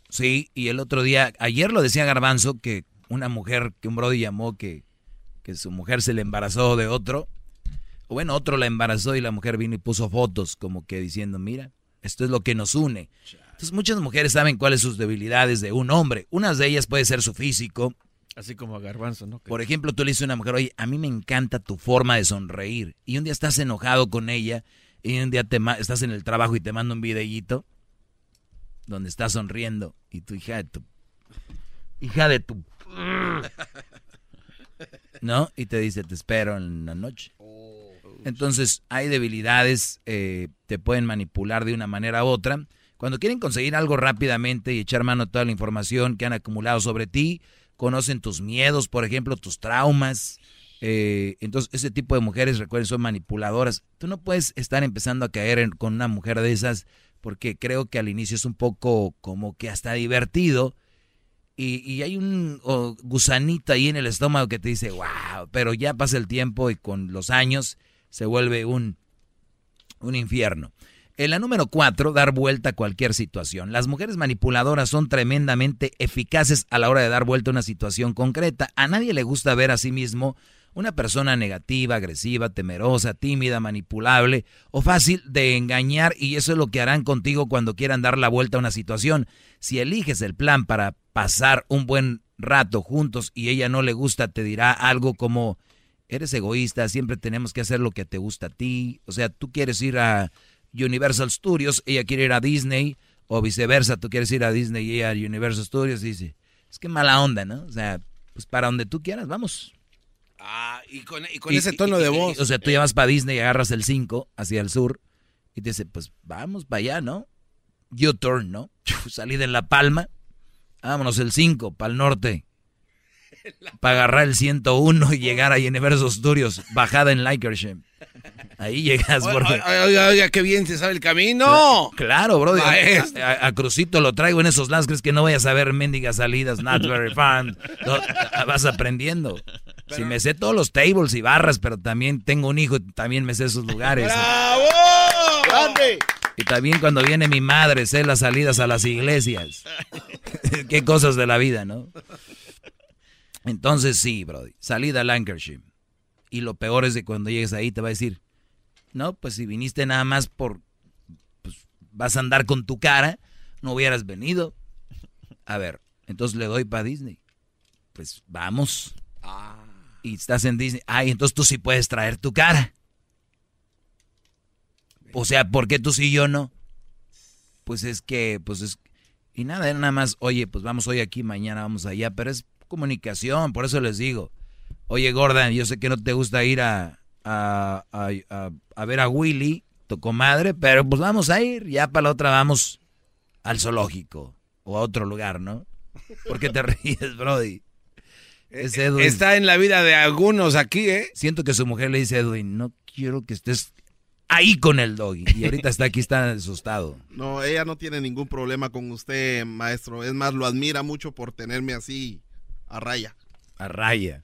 Sí, y el otro día, ayer lo decía Garbanzo, que una mujer, que un brody llamó que, que su mujer se le embarazó de otro. O bueno, otro la embarazó y la mujer vino y puso fotos como que diciendo, mira, esto es lo que nos une. Entonces muchas mujeres saben cuáles son sus debilidades de un hombre. Unas de ellas puede ser su físico. Así como a Garbanzo, ¿no? Por ejemplo, tú le dices a una mujer, oye, a mí me encanta tu forma de sonreír. Y un día estás enojado con ella y un día te estás en el trabajo y te manda un videíto donde estás sonriendo y tu hija de tu... Hija de tu... ¿No? Y te dice, te espero en la noche. Entonces, hay debilidades, eh, te pueden manipular de una manera u otra. Cuando quieren conseguir algo rápidamente y echar mano a toda la información que han acumulado sobre ti, conocen tus miedos, por ejemplo, tus traumas. eh, entonces, ese tipo de mujeres, recuerden, son manipuladoras. Tú no puedes estar empezando a caer en- con una mujer de esas porque creo que al inicio es un poco como que hasta divertido. Y, y hay un oh, gusanito ahí en el estómago que te dice, wow, pero ya pasa el tiempo y con los años se vuelve un, un infierno. En la número cuatro, dar vuelta a cualquier situación. Las mujeres manipuladoras son tremendamente eficaces a la hora de dar vuelta a una situación concreta. A nadie le gusta ver a sí mismo una persona negativa, agresiva, temerosa, tímida, manipulable o fácil de engañar y eso es lo que harán contigo cuando quieran dar la vuelta a una situación. Si eliges el plan para pasar un buen rato juntos y ella no le gusta, te dirá algo como, eres egoísta, siempre tenemos que hacer lo que te gusta a ti. O sea, tú quieres ir a Universal Studios, ella quiere ir a Disney, o viceversa, tú quieres ir a Disney y ella a Universal Studios, y dice, es que mala onda, ¿no? O sea, pues para donde tú quieras, vamos. Ah, y con, y con Y- ese tono y- de voz. o sea, tú ya vas para Disney y agarras el 5 hacia el sur, y te dice, pues vamos para allá, ¿no? U-turn, ¿no? (laughs) Salida en La Palma, vámonos el 5 para el norte. Para agarrar el 101 y llegar a Universo Studios, bajada en Lancashire. Ahí llegas, porque... oiga, oiga, qué bien se sabe el camino. Claro, bro. A, a Crucito lo traigo en esos lados. ¿Crees que no vayas a ver mendigas salidas? Not very fun. No, vas aprendiendo. Si me sé todos los tables y barras, pero también tengo un hijo y también me sé esos lugares. ¡Bravo! ¡Grande! Y también cuando viene mi madre, sé las salidas a las iglesias. (laughs) Qué cosas de la vida, ¿no? Entonces sí, Brody. Salida a Lancashire. Y lo peor es de cuando llegues ahí te va a decir, no, pues si viniste nada más por, pues vas a andar con tu cara, no hubieras venido. A ver, entonces le doy para Disney. Pues vamos. Y estás en Disney. Ay, entonces tú sí puedes traer tu cara. O sea, ¿por qué tú sí y yo no? Pues es que, pues es... Y nada, era nada más, oye, pues vamos hoy aquí, mañana vamos allá, pero es comunicación, por eso les digo. Oye, Gordon, yo sé que no te gusta ir a, a, a, a- a ver a Willy, tu comadre, pero pues vamos a ir, ya para la otra vamos al zoológico o a otro lugar, ¿no? ¿Por qué te (laughs) ríes, Brody? Es Edwin. Está en la vida de algunos aquí, ¿eh? Siento que su mujer le dice a Edwin, no quiero que estés ahí con el doggy. Y ahorita está aquí, está asustado. No, ella no tiene ningún problema con usted, maestro. Es más, lo admira mucho por tenerme así a raya. A raya.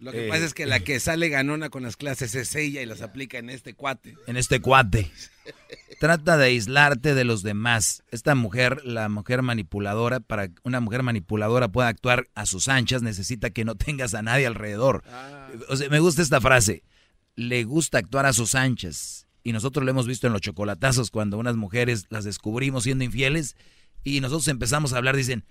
Lo que Eh, pasa es que la que sale ganona con las clases es ella y las aplica en este cuate. en este cuate. Trata de aislarte de los demás. Esta mujer, la mujer manipuladora, para que una mujer manipuladora pueda actuar a sus anchas, necesita que no tengas a nadie alrededor. O sea, me gusta esta frase. Le gusta actuar a sus anchas. Y nosotros lo hemos visto en los chocolatazos cuando unas mujeres las descubrimos siendo infieles y nosotros empezamos a hablar, dicen,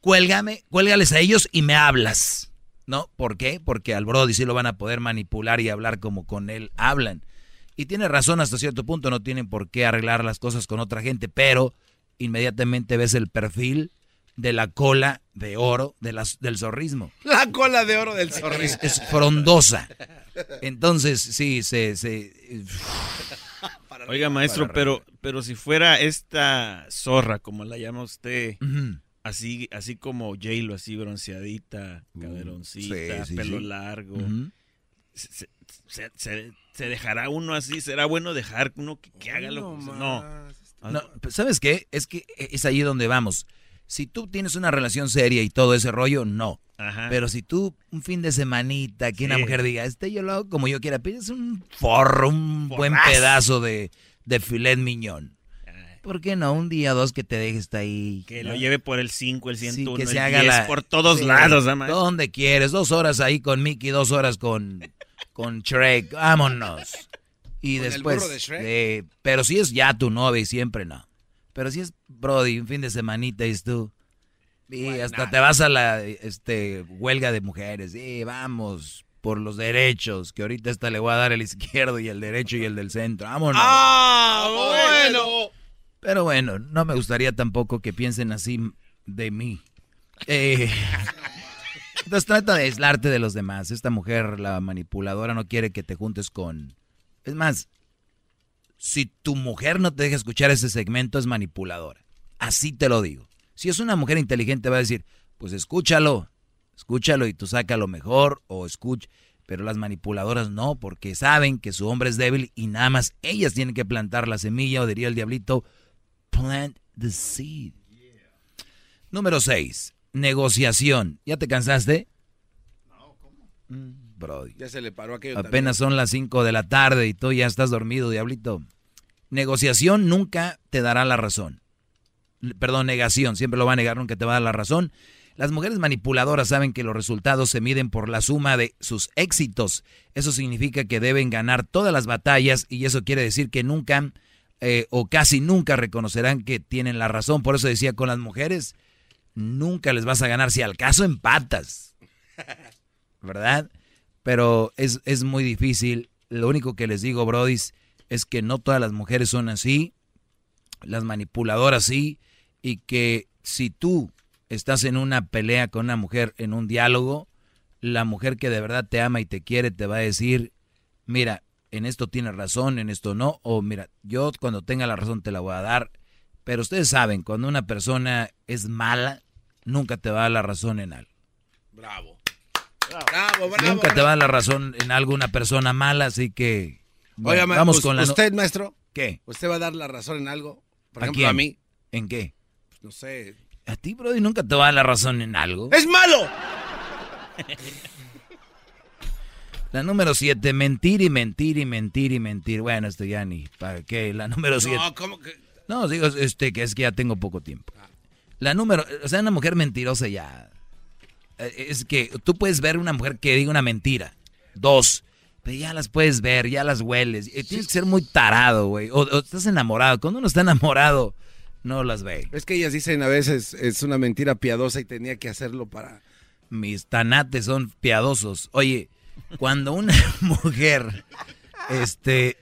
cuélgame, cuélgales a ellos y me hablas. ¿No? ¿Por qué? Porque al Brody sí lo van a poder manipular y hablar como con él hablan. Y tiene razón hasta cierto punto, no tienen por qué arreglar las cosas con otra gente, pero inmediatamente ves el perfil de la cola de oro de las, del zorrismo. La cola de oro del Es, zorrillo. es frondosa. Entonces, sí, se... se Oiga, maestro, pero, pero si fuera esta zorra, como la llama usted. Así, así como J-Lo, así bronceadita, caderoncita, sí, sí, pelo sí. largo, se, se- se- se dejará uno así? ¿Será bueno dejar uno que, que haga lo que... No. No, pues, ¿sabes qué? Es que es ahí donde vamos. Si tú tienes una relación seria y todo ese rollo, no. Ajá. Pero si tú un fin de semanita que una mujer diga, este yo lo hago como yo quiera, pides un forro, un buen pedazo de, de filet miñón. ¿Por qué no? Un día o dos que te dejes estar ahí. Que ¿no? lo lleve por el 5, el Sí, 101, que se el haga 10, la- por todos sí, lados, ¿eh, maestro? Donde quieres, dos horas ahí con Mickey, dos horas con, con Shrek, vámonos. Y ¿Con el después, burro de Shrek? eh, pero si es ya tu novia y siempre no. Pero si es Brody, un fin de semanita y tú, y hasta te vas a la este, huelga de mujeres, y vamos por los derechos, que ahorita esta le voy a dar el izquierdo y el derecho y el del centro, vámonos. ¡Ah, bueno! Pero bueno, no me gustaría tampoco que piensen así de mí. Eh, (laughs) entonces trata de aislarte de los demás. Esta mujer, la manipuladora, no quiere que te juntes con... Es más, si tu mujer no te deja escuchar ese segmento, es manipuladora. Así te lo digo. Si es una mujer inteligente, va a decir, pues escúchalo, escúchalo y tú saca lo mejor o escucha. Pero las manipuladoras no, porque saben que su hombre es débil y nada más ellas tienen que plantar la semilla, o diría el diablito, plant the seed. Número 6. Negociación. ¿Ya te cansaste? Mm, Brody. Ya se le paró aquello Apenas son las 5 de la tarde y tú ya estás dormido, diablito. Negociación nunca te dará la razón. Perdón, negación, siempre lo va a negar, nunca te va a dar la razón. Las mujeres manipuladoras saben que los resultados se miden por la suma de sus éxitos. Eso significa que deben ganar todas las batallas y eso quiere decir que nunca eh, o casi nunca reconocerán que tienen la razón. Por eso decía con las mujeres, nunca les vas a ganar si al caso empatas. (laughs) ¿Verdad? Pero es, es muy difícil. Lo único que les digo, Brodis, es que no todas las mujeres son así. Las manipuladoras sí. Y que si tú estás en una pelea con una mujer, en un diálogo, la mujer que de verdad te ama y te quiere te va a decir, mira, en esto tienes razón, en esto no, o mira, yo cuando tenga la razón te la voy a dar. Pero ustedes saben, cuando una persona es mala, nunca te va a dar la razón en algo. Bravo. Bravo, bravo. Nunca te va a dar la razón en algo una persona mala, así que... Oiga, bueno, vamos con la... no- ¿Usted, maestro? ¿Qué? ¿Usted va a dar la razón en algo? Por ¿A ejemplo, quién? a mí. ¿En qué? No sé. A ti, Brody, nunca te va a dar la razón en algo. ¡Es malo! (laughs) La número 7, mentir y mentir y mentir y mentir. Bueno, esto ya ni. ¿Para qué? La número 7. No, ¿cómo que? No, digo, este, que es que ya tengo poco tiempo. La número, o sea, una mujer mentirosa ya. eh, Es que tú puedes ver una mujer que diga una mentira. Dos. Pero ya las puedes ver, ya las hueles. Eh, Tienes que ser muy tarado, güey. O, o estás enamorado. Cuando uno está enamorado, no las ve. Es que ellas dicen a veces es una mentira piadosa y tenía que hacerlo para... Mis tanates son piadosos. Oye, cuando una (laughs) mujer este,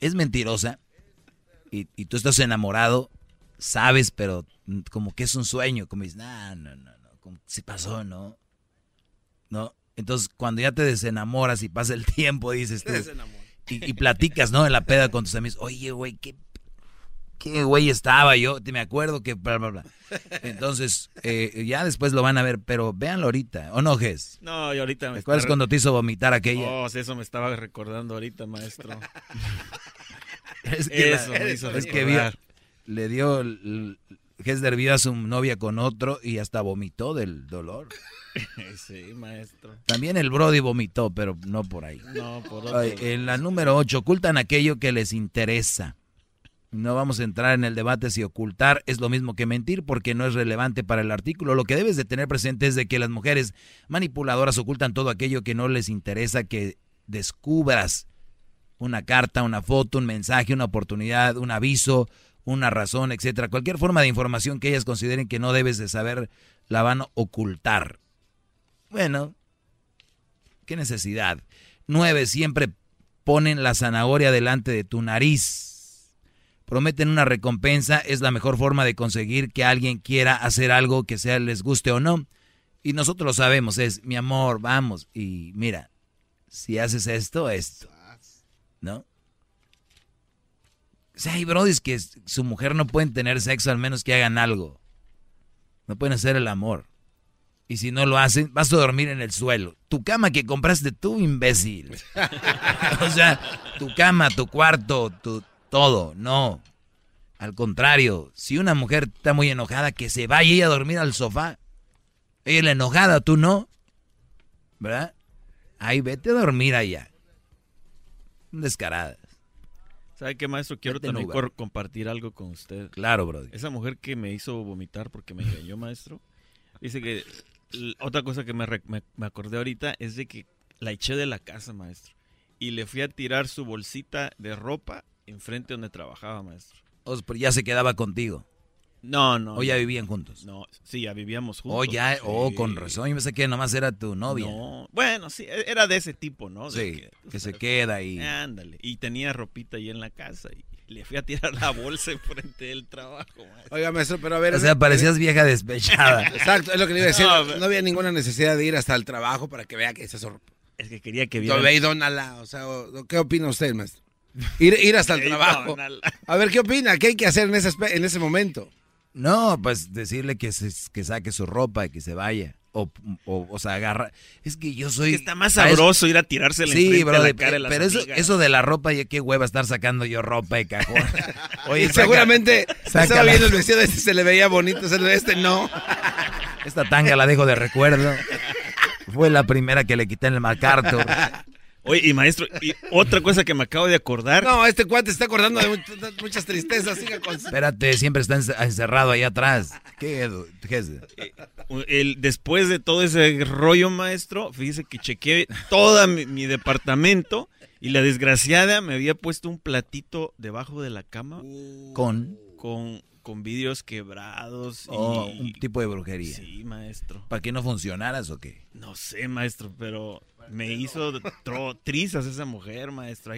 es mentirosa y, y tú estás enamorado, sabes, pero como que es un sueño, como dices, no, no, no, no, como si pasó, ¿no? ¿No? Entonces, cuando ya te desenamoras y pasa el (laughs) tiempo, dices tú, y, y platicas, ¿no? En la peda con tus amigos, oye, güey, ¿qué, qué güey estaba yo? Te me acuerdo que bla, bla, bla. (laughs) Entonces, eh, ya después lo van a ver, pero véanlo ahorita, ¿o no, Ges? No, y ahorita me ¿Te acuerdas está- cuando te hizo vomitar aquella? Oh, eso me estaba recordando ahorita, maestro. (laughs) Es que, Eso la- me hizo es que vio, le dio, Hesder vio a su novia con otro y hasta vomitó del dolor. (laughs) sí, maestro. También el Brody vomitó, pero no por ahí. No, por otro. En la número 8, ocultan aquello que les interesa. No vamos a entrar en el debate si ocultar es lo mismo que mentir porque no es relevante para el artículo. Lo que debes de tener presente es de que las mujeres manipuladoras ocultan todo aquello que no les interesa que descubras. Una carta, una foto, un mensaje, una oportunidad, un aviso, una razón, etcétera. Cualquier forma de información que ellas consideren que no debes de saber la van a ocultar. Bueno, qué necesidad. Nueve, siempre ponen la zanahoria delante de tu nariz. Prometen una recompensa, es la mejor forma de conseguir que alguien quiera hacer algo que sea les guste o no. Y nosotros lo sabemos, es mi amor, vamos. Y mira, si haces esto, esto. ¿No? O sea, hay brodis que su mujer no pueden tener sexo al menos que hagan algo. No pueden hacer el amor. Y si no lo hacen, vas a dormir en el suelo. Tu cama que compraste tú, imbécil. (laughs) o sea, tu cama, tu cuarto, tu todo. No. Al contrario, si una mujer está muy enojada, que se vaya ella a dormir al sofá. Ella es la enojada, tú no. ¿Verdad? Ahí vete a dormir allá. Descarada. ¿Sabe qué, maestro? Quiero Vete, también compartir algo con usted. Claro, brother. Esa mujer que me hizo vomitar porque me engañó, maestro. Dice que otra cosa que me, me, me acordé ahorita es de que la eché de la casa, maestro. Y le fui a tirar su bolsita de ropa enfrente donde trabajaba, maestro. O sea, pero ya se quedaba contigo. No, no. O ya vivían juntos. No, sí, ya vivíamos juntos. Oh, ya, oh, Sí. con razón. Yo pensé que nomás era tu novia. No, bueno, sí, e- era de ese tipo, ¿no? De Sí, que se queda ahí. Ándale. Y tenía ropita ahí en la casa y le fui a tirar la bolsa enfrente del trabajo, maestro. Oiga, maestro, pero a ver... O sea, parecías vieja despechada. (laughs) Exacto, es lo que le iba a decir. No, había ninguna necesidad de ir hasta el trabajo para que vea que esa. Es que quería que viera. Ve y dónala. O sea, o- ¿qué opina usted, maestro? Ir, ir hasta el trabajo. A ver, ¿qué opina? ¿Qué hay que hacer en ese, en ese momento? No, pues decirle que, se, que saque su ropa y que se vaya. O, o, o sea, agarra. Es que yo soy. Que está más sabroso ir a tirársela Sí, enfrente bro, a la cara de las pero eso, eso de la ropa, qué hueva estar sacando yo ropa de cajón. (laughs) y saca- seguramente saca estaba viendo el vestido de este, se le veía bonito, se le este no. Esta tanga la dejo de recuerdo. Fue la primera que le quité en el MacArthur. Oye, y maestro, y otra cosa que me acabo de acordar. No, este cuate está acordando de much- muchas tristezas. Siga con Espérate, siempre está ence- encerrado ahí atrás. ¿Qué, es? El, después de todo ese rollo, maestro, fíjese que chequeé todo mi, mi departamento y la desgraciada me había puesto un platito debajo de la cama Con. con, con vidrios quebrados. Y, Oh, un tipo de brujería. Sí, maestro. ¿Para que no funcionaras o qué? No sé, maestro, pero me hizo trizas esa mujer, maestro.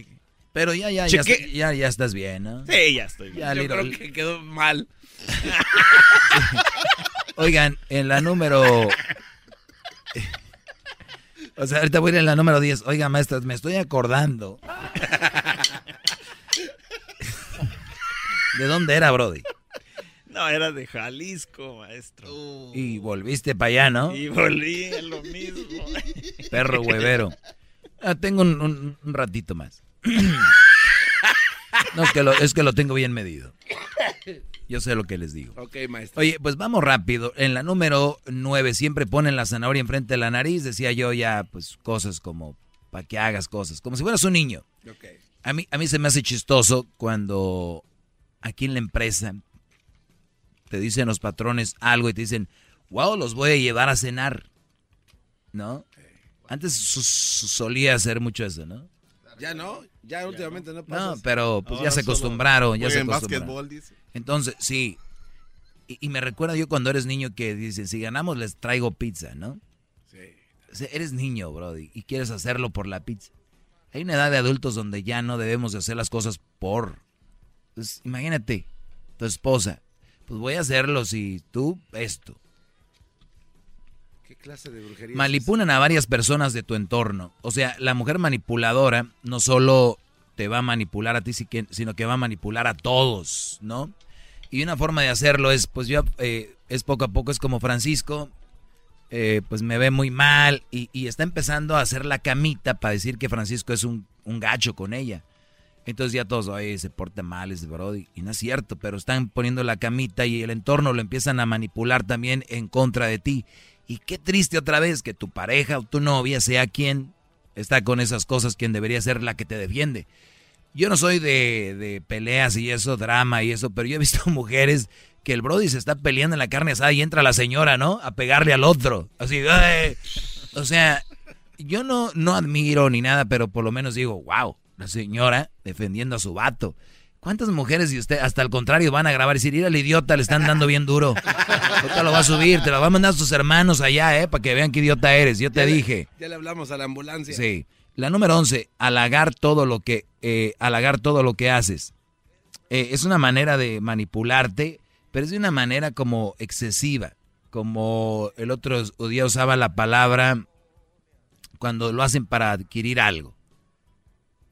Pero ya, ya, ya, ya, ya estás bien, ¿no? Sí, ya estoy bien. Ya, Yo Liro- creo que quedó mal. (laughs) Oigan, en la número... (laughs) O sea, ahorita voy a ir en la número 10. Oiga, maestra, me estoy acordando. (laughs) ¿De dónde era, Brody? No, era de Jalisco, maestro. Y volviste para allá, ¿no? Y volví a lo mismo. (laughs) Perro huevero. Ah, tengo un, un- un ratito más. (laughs) No, es que, lo, es que lo tengo bien medido. Yo sé lo que les digo. Ok, maestro. Oye, pues vamos rápido. En la número 9 siempre ponen la zanahoria enfrente de la nariz. Decía yo ya, pues cosas como para que hagas cosas, como si fueras un niño. Ok. A mí, a mí se me hace chistoso cuando aquí en la empresa te dicen los patrones algo y te dicen, wow, los voy a llevar a cenar. ¿No? Antes su- su- solía hacer mucho eso, ¿no? Ya no, ya últimamente no pasa. No, pero pues ya se acostumbraron, ya se acostumbraron. básquetbol, dice. Entonces, sí. Y, y me recuerda yo cuando eres niño que dicen, si ganamos les traigo pizza, ¿no? Sí. O sea, eres niño, Brody, y quieres hacerlo por la pizza. Hay una edad de adultos donde ya no debemos de hacer las cosas por... Pues, imagínate, tu esposa, pues voy a hacerlo si tú esto. ¿Qué clase de brujería? es Manipulan a varias personas de tu entorno. O sea, la mujer manipuladora no solo te va a manipular a ti, sino que va a manipular a todos, ¿no? Y una forma de hacerlo es, pues yo, eh, es poco a poco, es como Francisco, eh, pues me ve muy mal y, y está empezando a hacer la camita para decir que Francisco es un, un gacho con ella. Entonces ya todos, oye, se porta mal ese Brody. Y no es cierto, pero están poniendo la camita y el entorno lo empiezan a manipular también en contra de ti. Y qué triste otra vez que tu pareja o tu novia sea quien está con esas cosas, quien debería ser la que te defiende. Yo no soy de, de peleas y eso, drama y eso, pero yo he visto (laughs) mujeres que el Brody se está peleando en la carne asada y entra la señora, ¿no? A pegarle al otro. Así, ¡ay! o sea, yo no, no admiro ni nada, pero por lo menos digo, wow, la señora defendiendo a su vato. ¿Cuántas mujeres y usted, hasta al contrario, van a grabar y decir, ir al idiota, le están dando bien duro? Ahorita lo va a subir, te lo va a mandar a tus hermanos allá, ¿eh? Para que vean qué idiota eres. Yo te Ya le- dije. Ya le hablamos a la ambulancia. Sí. La número 11, halagar todo lo que, eh, halagar todo lo que haces. Eh, es una manera de manipularte, pero es de una manera como excesiva. Como el otro día usaba la palabra cuando lo hacen para adquirir algo.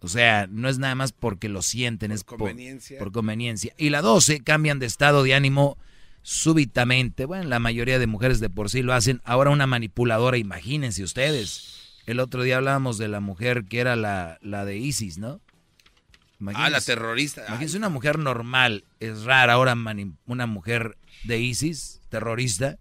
O sea, no es nada más porque lo sienten, es por conveniencia. por conveniencia. Y la 12, cambian de estado de ánimo súbitamente. Bueno, la mayoría de mujeres de por sí lo hacen. Ahora una manipuladora, imagínense ustedes. El otro día hablábamos de la mujer que era la, la de ISIS, ¿no? Ah, la terrorista. Imagínense una mujer normal, es rara ahora una mujer de ISIS, terrorista.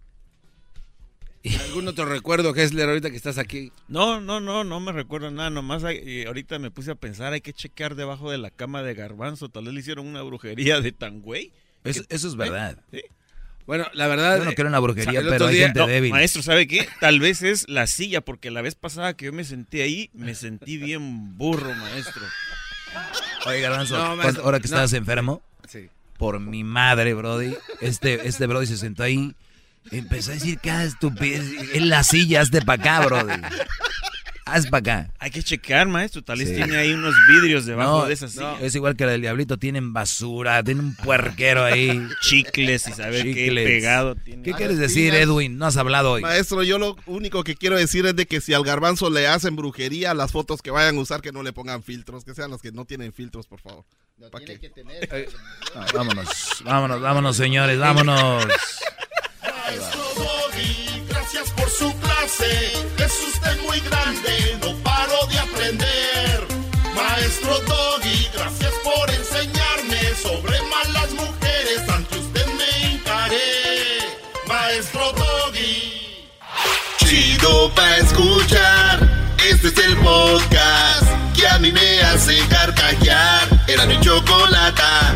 (laughs) ¿Algún otro recuerdo, Hessler, ahorita que estás aquí? No, no, no, no me recuerdo nada. Nomás hay- ahorita me puse a pensar, hay que checar debajo de la cama de Garbanzo. Tal vez le hicieron una brujería de tan güey. Eso, eso es verdad. Sí. Bueno, la verdad. Yo no en la brujería, pero hay día- gente No, débil. maestro, ¿sabe qué? (laughs) Tal vez es la silla, porque la vez pasada que yo me senté ahí, me sentí bien burro, maestro. Oye, Garbanzo, No, ¿cuándo- maestro, ahora que no. estabas enfermo, Sí. por mi madre, Brody, este, este Brody se sentó ahí, empezó a decir cada estupidez. En la silla, hazte para acá, Brody. Haz para acá. Hay que checar, maestro. Tal vez Sí. tiene ahí unos vidrios debajo No, de esa silla. Es igual que la del diablito, tienen basura, tienen un puerquero ahí. Chicles y saber qué Chicles. pegado tiene. ¿Qué quieres decir, Edwin? No has hablado hoy. Maestro, yo lo único que quiero decir es de que si al garbanzo le hacen brujería, las fotos que vayan a usar que no le pongan filtros, que sean las que no tienen filtros, por favor. ¿Para qué? No, vámonos, vámonos, vámonos, señores, vámonos. (laughs) Maestro Doggy, gracias por su clase. Es usted muy grande, no paro de aprender. Maestro Doggy, gracias por enseñarme sobre malas mujeres. Ante usted me encaré. Maestro Doggy. Chido pa' escuchar. Este es el podcast que a mí me hace carcajear. Era mi chocolata.